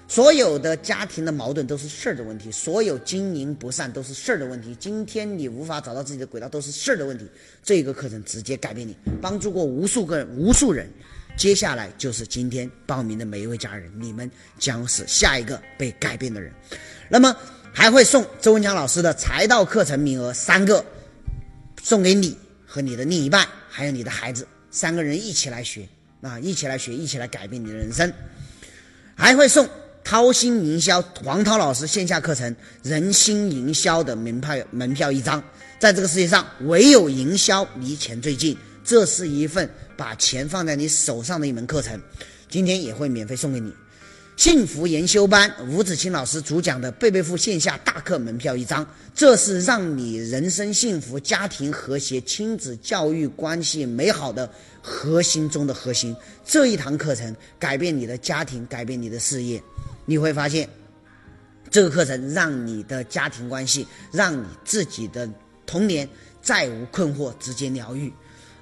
所有的家庭的矛盾都是事儿的问题，所有经营不善都是事儿的问题。今天你无法找到自己的轨道，都是事儿的问题。这个课程直接改变你，帮助过无数个、无数人。接下来就是今天报名的每一位家人，你们将是下一个被改变的人。那么还会送周文强老师的财道课程名额三个，送给你和你的另一半，还有你的孩子，三个人一起来学啊，一起来学，一起来改变你的人生。还会送。掏心营销，黄涛老师线下课程《人心营销》的门票门票一张，在这个世界上唯有营销离钱最近，这是一份把钱放在你手上的一门课程，今天也会免费送给你。幸福研修班吴子清老师主讲的贝贝富线下大课门票一张，这是让你人生幸福、家庭和谐、亲子教育关系美好的核心中的核心。这一堂课程改变你的家庭，改变你的事业，你会发现，这个课程让你的家庭关系，让你自己的童年再无困惑，直接疗愈，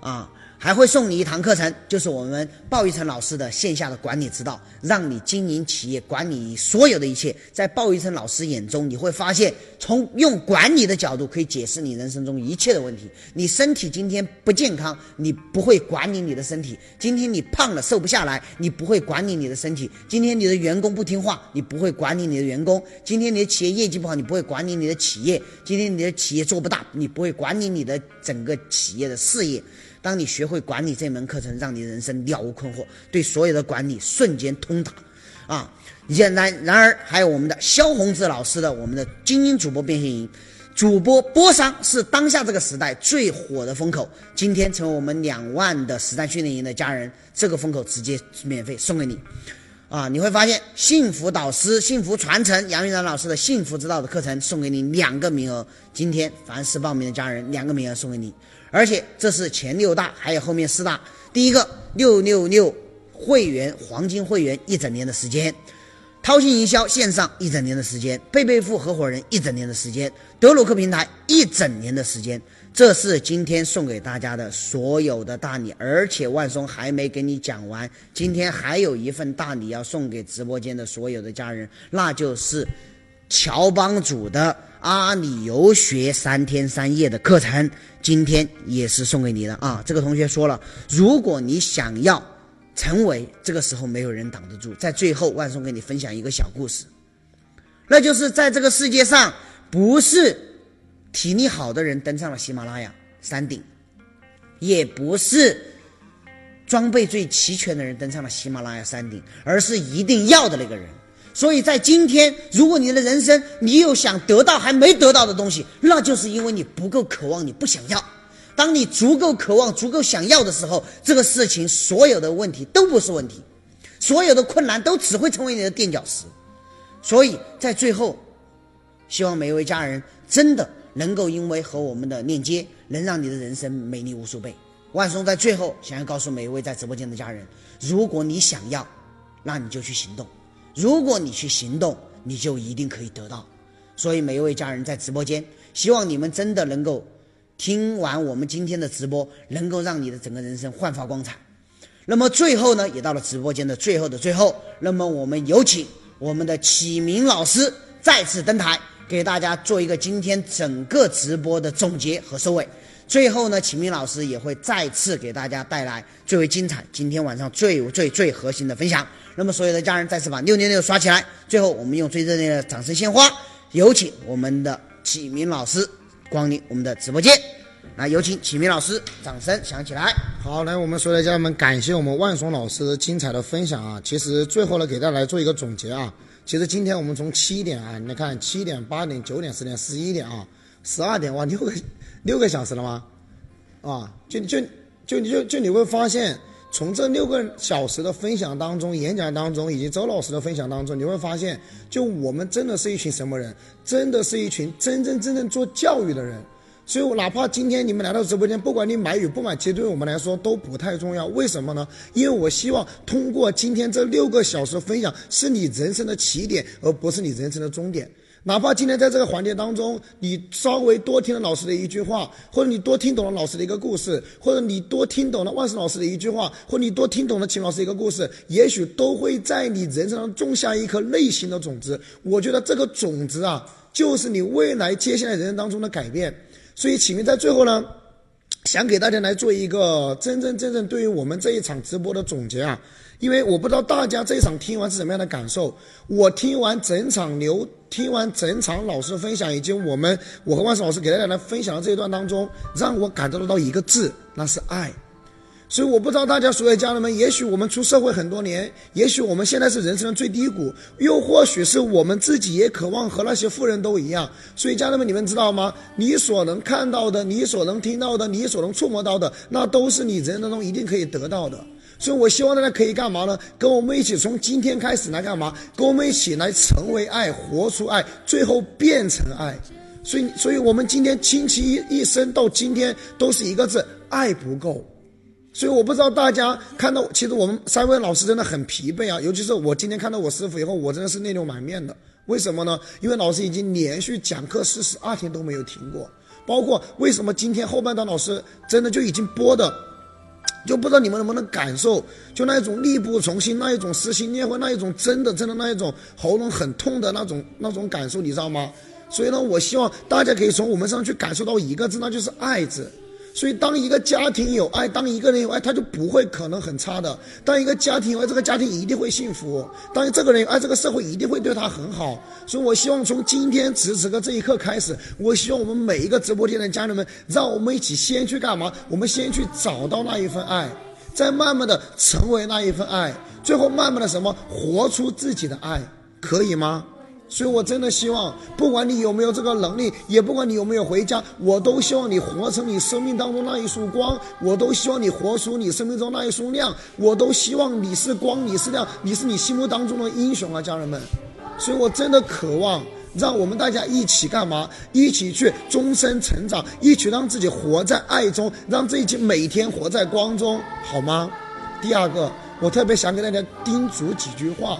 啊。还会送你一堂课程，就是我们鲍玉成老师的线下的管理之道，让你经营企业、管理所有的一切，在鲍玉成老师眼中，你会发现，从用管理的角度可以解释你人生中一切的问题。你身体今天不健康，你不会管理你的身体；今天你胖了瘦不下来，你不会管理你的身体；今天你的员工不听话，你不会管理你的员工；今天你的企业业绩不好，你不会管理你的企业；今天你的企业做不大，你不会管理你的整个企业的事业。当你学会管理这门课程，让你人生了无困惑，对所有的管理瞬间通达，啊！然然然而还有我们的萧宏志老师的我们的精英主播变现营，主播播商是当下这个时代最火的风口。今天成为我们两万的实战训练营的家人，这个风口直接免费送给你，啊！你会发现幸福导师、幸福传承杨玉兰老师的幸福之道的课程送给你两个名额，今天凡是报名的家人两个名额送给你。而且这是前六大，还有后面四大。第一个六六六会员黄金会员一整年的时间，掏心营销线上一整年的时间，贝贝富合伙人一整年的时间，德鲁克平台一整年的时间，这是今天送给大家的所有的大礼。而且万松还没给你讲完，今天还有一份大礼要送给直播间的所有的家人，那就是乔帮主的阿里游学三天三夜的课程。今天也是送给你的啊！这个同学说了，如果你想要成为这个时候没有人挡得住。在最后，万松给你分享一个小故事，那就是在这个世界上，不是体力好的人登上了喜马拉雅山顶，也不是装备最齐全的人登上了喜马拉雅山顶，而是一定要的那个人。所以在今天，如果你的人生你有想得到还没得到的东西，那就是因为你不够渴望，你不想要。当你足够渴望、足够想要的时候，这个事情所有的问题都不是问题，所有的困难都只会成为你的垫脚石。所以在最后，希望每一位家人真的能够因为和我们的链接，能让你的人生美丽无数倍。万松在最后想要告诉每一位在直播间的家人：如果你想要，那你就去行动。如果你去行动，你就一定可以得到。所以每一位家人在直播间，希望你们真的能够听完我们今天的直播，能够让你的整个人生焕发光彩。那么最后呢，也到了直播间的最后的最后，那么我们有请我们的启明老师再次登台，给大家做一个今天整个直播的总结和收尾。最后呢，启明老师也会再次给大家带来最为精彩、今天晚上最最最核心的分享。那么，所有的家人再次把六六六刷起来。最后，我们用最热烈的掌声鲜花，有请我们的启明老师光临我们的直播间。来，有请启明老师，掌声响起来。好，来，我们所有的家人们，感谢我们万松老师精彩的分享啊！其实最后呢，给大家来做一个总结啊。其实今天我们从七点啊，你看七点、八点、九点、十点、十一点啊，十二点哇，六个六个小时了吗？啊，就就就你就就你会发现。从这六个小时的分享当中、演讲当中，以及周老师的分享当中，你会发现，就我们真的是一群什么人？真的是一群真真正正做教育的人。所以，我哪怕今天你们来到直播间，不管你买与不买，其实对我们来说都不太重要。为什么呢？因为我希望通过今天这六个小时分享，是你人生的起点，而不是你人生的终点。哪怕今天在这个环节当中，你稍微多听了老师的一句话，或者你多听懂了老师的一个故事，或者你多听懂了万胜老师的一句话，或者你多听懂了秦老师一个故事，也许都会在你人生中种下一颗内心的种子。我觉得这个种子啊，就是你未来接下来人生当中的改变。所以启明在最后呢，想给大家来做一个真真正正对于我们这一场直播的总结啊。因为我不知道大家这一场听完是什么样的感受。我听完整场刘，听完整场老师分享，以及我们我和万胜老师给大家来分享的这一段当中，让我感受得到一个字，那是爱。所以我不知道大家所有家人们，也许我们出社会很多年，也许我们现在是人生的最低谷，又或许是我们自己也渴望和那些富人都一样。所以家人们，你们知道吗？你所能看到的，你所能听到的，你所能触摸到的，那都是你人生当中一定可以得到的。所以我希望大家可以干嘛呢？跟我们一起从今天开始来干嘛？跟我们一起来成为爱，活出爱，最后变成爱。所以，所以我们今天倾其一一生到今天都是一个字：爱不够。所以我不知道大家看到，其实我们三位老师真的很疲惫啊，尤其是我今天看到我师傅以后，我真的是泪流满面的。为什么呢？因为老师已经连续讲课四十二天都没有停过，包括为什么今天后半段老师真的就已经播的。就不知道你们能不能感受，就那一种力不从心，那一种撕心裂肺，那一种真的真的那一种喉咙很痛的那种那种感受，你知道吗？所以呢，我希望大家可以从我们上去感受到一个字，那就是爱字。所以，当一个家庭有爱，当一个人有爱，他就不会可能很差的。当一个家庭有爱，这个家庭一定会幸福。当这个人有爱，这个社会一定会对他很好。所以我希望从今天此时此刻这一刻开始，我希望我们每一个直播间的家人们，让我们一起先去干嘛？我们先去找到那一份爱，再慢慢的成为那一份爱，最后慢慢的什么，活出自己的爱，可以吗？所以，我真的希望，不管你有没有这个能力，也不管你有没有回家，我都希望你活成你生命当中那一束光，我都希望你活出你生命中那一束亮，我都希望你是光，你是亮，你是你心目当中的英雄啊，家人们。所以我真的渴望，让我们大家一起干嘛？一起去终身成长，一起让自己活在爱中，让自己每天活在光中，好吗？第二个，我特别想给大家叮嘱几句话，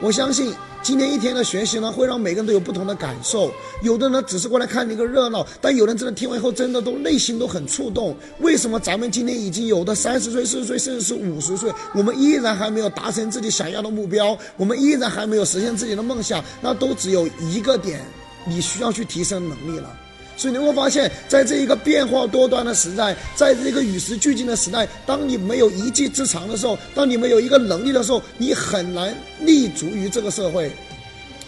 我相信。今天一天的学习呢，会让每个人都有不同的感受。有的人只是过来看一个热闹，但有人真的听完以后，真的都内心都很触动。为什么咱们今天已经有的三十岁、四十岁，甚至是五十岁，我们依然还没有达成自己想要的目标，我们依然还没有实现自己的梦想？那都只有一个点，你需要去提升能力了。所以你会发现，在这一个变化多端的时代，在这个与时俱进的时代，当你没有一技之长的时候，当你没有一个能力的时候，你很难立足于这个社会。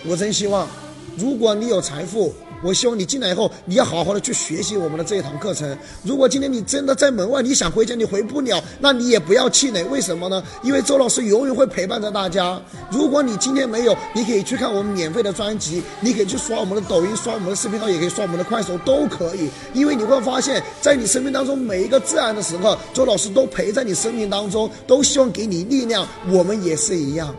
我真希望，如果你有财富。我希望你进来以后，你要好好的去学习我们的这一堂课程。如果今天你真的在门外，你想回家你回不了，那你也不要气馁。为什么呢？因为周老师永远会陪伴着大家。如果你今天没有，你可以去看我们免费的专辑，你可以去刷我们的抖音，刷我们的视频号，也可以刷我们的快手，都可以。因为你会发现在你生命当中每一个自然的时刻，周老师都陪在你生命当中，都希望给你力量。我们也是一样。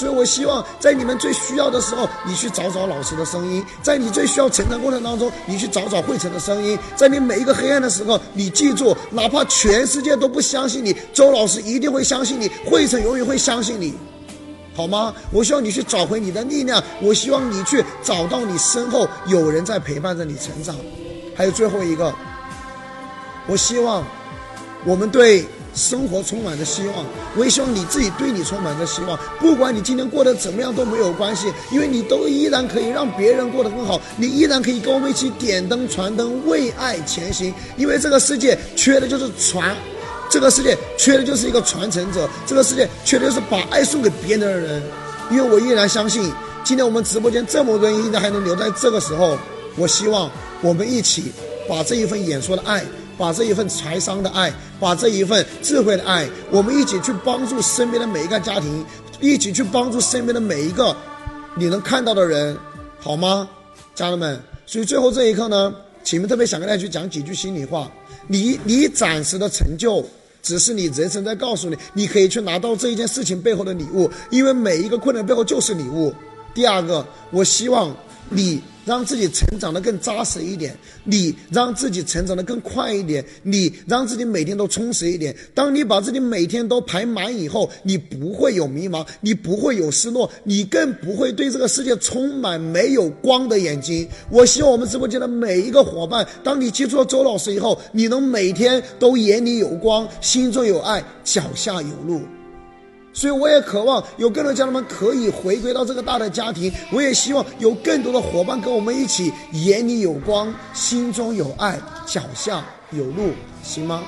所以，我希望在你们最需要的时候，你去找找老师的声音；在你最需要成长过程当中，你去找找汇成的声音；在你每一个黑暗的时候，你记住，哪怕全世界都不相信你，周老师一定会相信你，汇成永远会相信你，好吗？我希望你去找回你的力量，我希望你去找到你身后有人在陪伴着你成长。还有最后一个，我希望我们对。生活充满着希望，我也希望你自己对你充满着希望。不管你今天过得怎么样都没有关系，因为你都依然可以让别人过得更好，你依然可以跟我们一起点灯传灯，为爱前行。因为这个世界缺的就是传，这个世界缺的就是一个传承者，这个世界缺的就是把爱送给别人的人。因为我依然相信，今天我们直播间这么多人依然还能留在这个时候，我希望我们一起把这一份演说的爱。把这一份财商的爱，把这一份智慧的爱，我们一起去帮助身边的每一个家庭，一起去帮助身边的每一个你能看到的人，好吗，家人们？所以最后这一刻呢，启明特别想跟大家去讲几句心里话。你你暂时的成就，只是你人生在告诉你，你可以去拿到这一件事情背后的礼物，因为每一个困难背后就是礼物。第二个，我希望你。让自己成长的更扎实一点，你让自己成长的更快一点，你让自己每天都充实一点。当你把自己每天都排满以后，你不会有迷茫，你不会有失落，你更不会对这个世界充满没有光的眼睛。我希望我们直播间的每一个伙伴，当你接触了周老师以后，你能每天都眼里有光，心中有爱，脚下有路。所以，我也渴望有更多家人们可以回归到这个大的家庭。我也希望有更多的伙伴跟我们一起，眼里有光，心中有爱，脚下有路，行吗？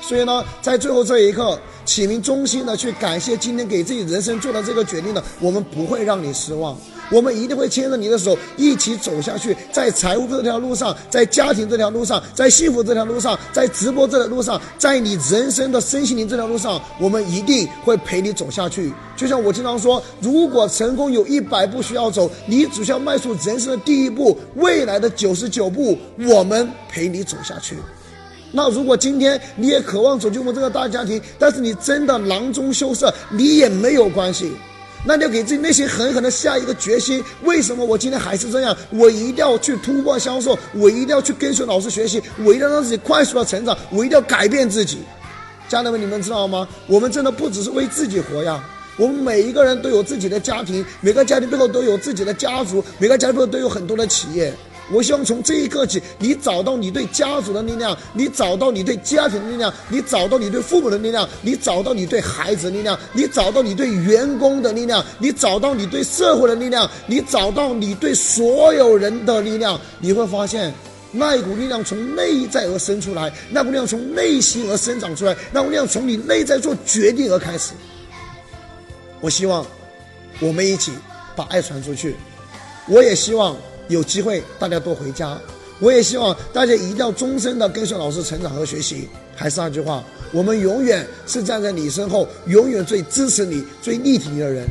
所以呢，在最后这一刻，启明衷心的去感谢今天给自己人生做的这个决定的，我们不会让你失望。我们一定会牵着你的手一起走下去，在财务这条路上，在家庭这条路上，在幸福这条路上，在直播这条路上，在你人生的身心灵这条路上，我们一定会陪你走下去。就像我经常说，如果成功有一百步需要走，你只需要迈出人生的第一步，未来的九十九步，我们陪你走下去。那如果今天你也渴望走进我们这个大家庭，但是你真的囊中羞涩，你也没有关系。那就给自己内心狠狠的下一个决心：为什么我今天还是这样？我一定要去突破销售，我一定要去跟随老师学习，我一定要让自己快速的成长，我一定要改变自己。家人们，你们知道吗？我们真的不只是为自己活呀，我们每一个人都有自己的家庭，每个家庭背后都有自己的家族，每个家庭背后都有很多的企业。我希望从这一刻起，你找到你对家族的力量，你找到你对家庭的力量，你找到你对父母的力量，你找到你对孩子的力量，你找到你对员工的力量，你找到你对社会的力量，你找到你对所有人的力量，你会发现，那一股力量从内在而生出来，那股力量从内心而生长出来，那股力量从你内在做决定而开始。我希望，我们一起把爱传出去。我也希望。有机会，大家多回家。我也希望大家一定要终身的跟随老师成长和学习。还是那句话，我们永远是站在你身后，永远最支持你、最力挺你的人。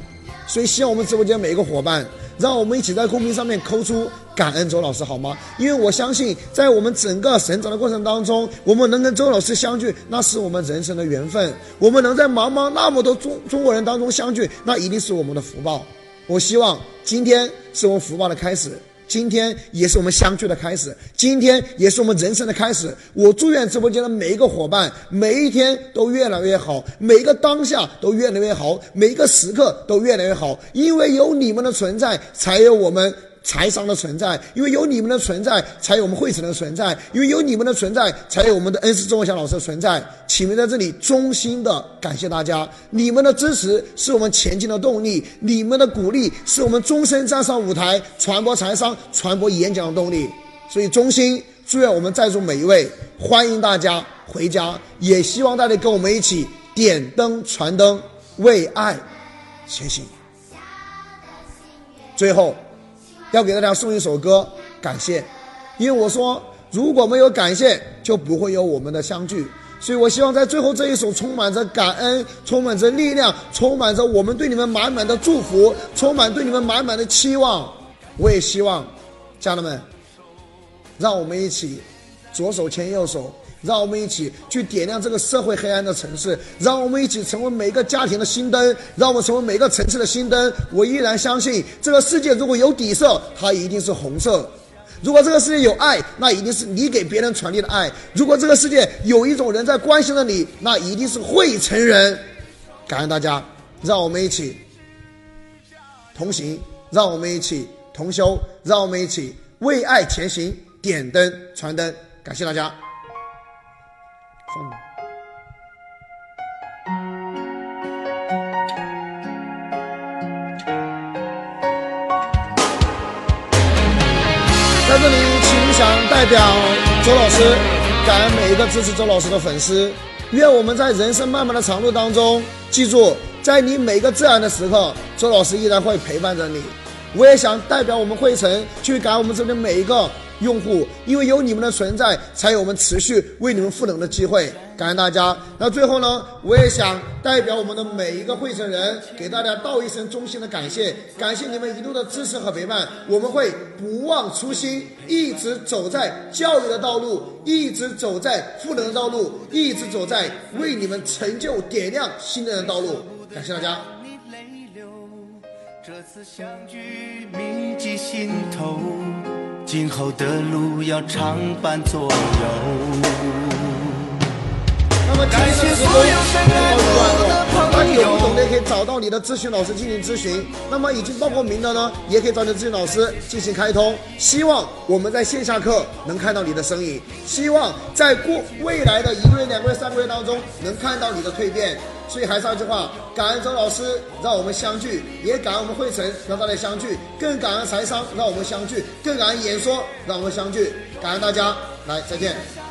所以，希望我们直播间每一个伙伴，让我们一起在公屏上面扣出感恩周老师，好吗？因为我相信，在我们整个成长的过程当中，我们能跟周老师相聚，那是我们人生的缘分。我们能在茫茫那么多中中国人当中相聚，那一定是我们的福报。我希望今天是我们福报的开始。今天也是我们相聚的开始，今天也是我们人生的开始。我祝愿直播间的每一个伙伴，每一天都越来越好，每一个当下都越来越好，每一个时刻都越来越好。因为有你们的存在，才有我们。财商的存在，因为有你们的存在，才有我们汇成的存在；因为有你们的存在，才有我们的恩师周文祥老师的存在。请们在这里衷心的感谢大家，你们的支持是我们前进的动力，你们的鼓励是我们终身站上舞台传播财商、传播演讲的动力。所以，衷心祝愿我们在座每一位，欢迎大家回家，也希望大家跟我们一起点灯传灯，为爱前行。最后。要给大家送一首歌，感谢，因为我说如果没有感谢，就不会有我们的相聚。所以我希望在最后这一首充满着感恩、充满着力量、充满着我们对你们满满的祝福、充满对你们满满的期望。我也希望，家人们，让我们一起左手牵右手。让我们一起去点亮这个社会黑暗的城市，让我们一起成为每个家庭的新灯，让我们成为每个城市的新灯。我依然相信，这个世界如果有底色，它一定是红色；如果这个世界有爱，那一定是你给别人传递的爱；如果这个世界有一种人在关心着你，那一定是会成人。感恩大家，让我们一起同行，让我们一起同修，让我们一起为爱前行，点灯传灯。感谢大家。在这里，请想代表周老师，感恩每一个支持周老师的粉丝。愿我们在人生漫漫的长路当中，记住，在你每个自然的时刻，周老师依然会陪伴着你。我也想代表我们汇成，去感恩我们这边每一个。用户，因为有你们的存在，才有我们持续为你们赋能的机会。感恩大家。那最后呢，我也想代表我们的每一个会成人，给大家道一声衷心的感谢，感谢你们一路的支持和陪伴。我们会不忘初心，一直走在教育的道路，一直走在赋能的道路，一直走在为你们成就点亮新的人道路。感谢大家。这次相聚铭记心头。今后的路要常伴左右。那么感谢所有深爱我的朋友。那有不懂的可以找到你的咨询老师进行咨询。那么已经报过名的呢，也可以找你的咨询老师进行开通。希望我们在线下课能看到你的身影。希望在过未来的一个月、两个月、三个月当中，能看到你的蜕变。所以还是那句话，感恩周老师让我们相聚，也感恩我们汇成让大家相聚，更感恩财商让我们相聚，更感恩演说让我们相聚。感恩大家，来再见。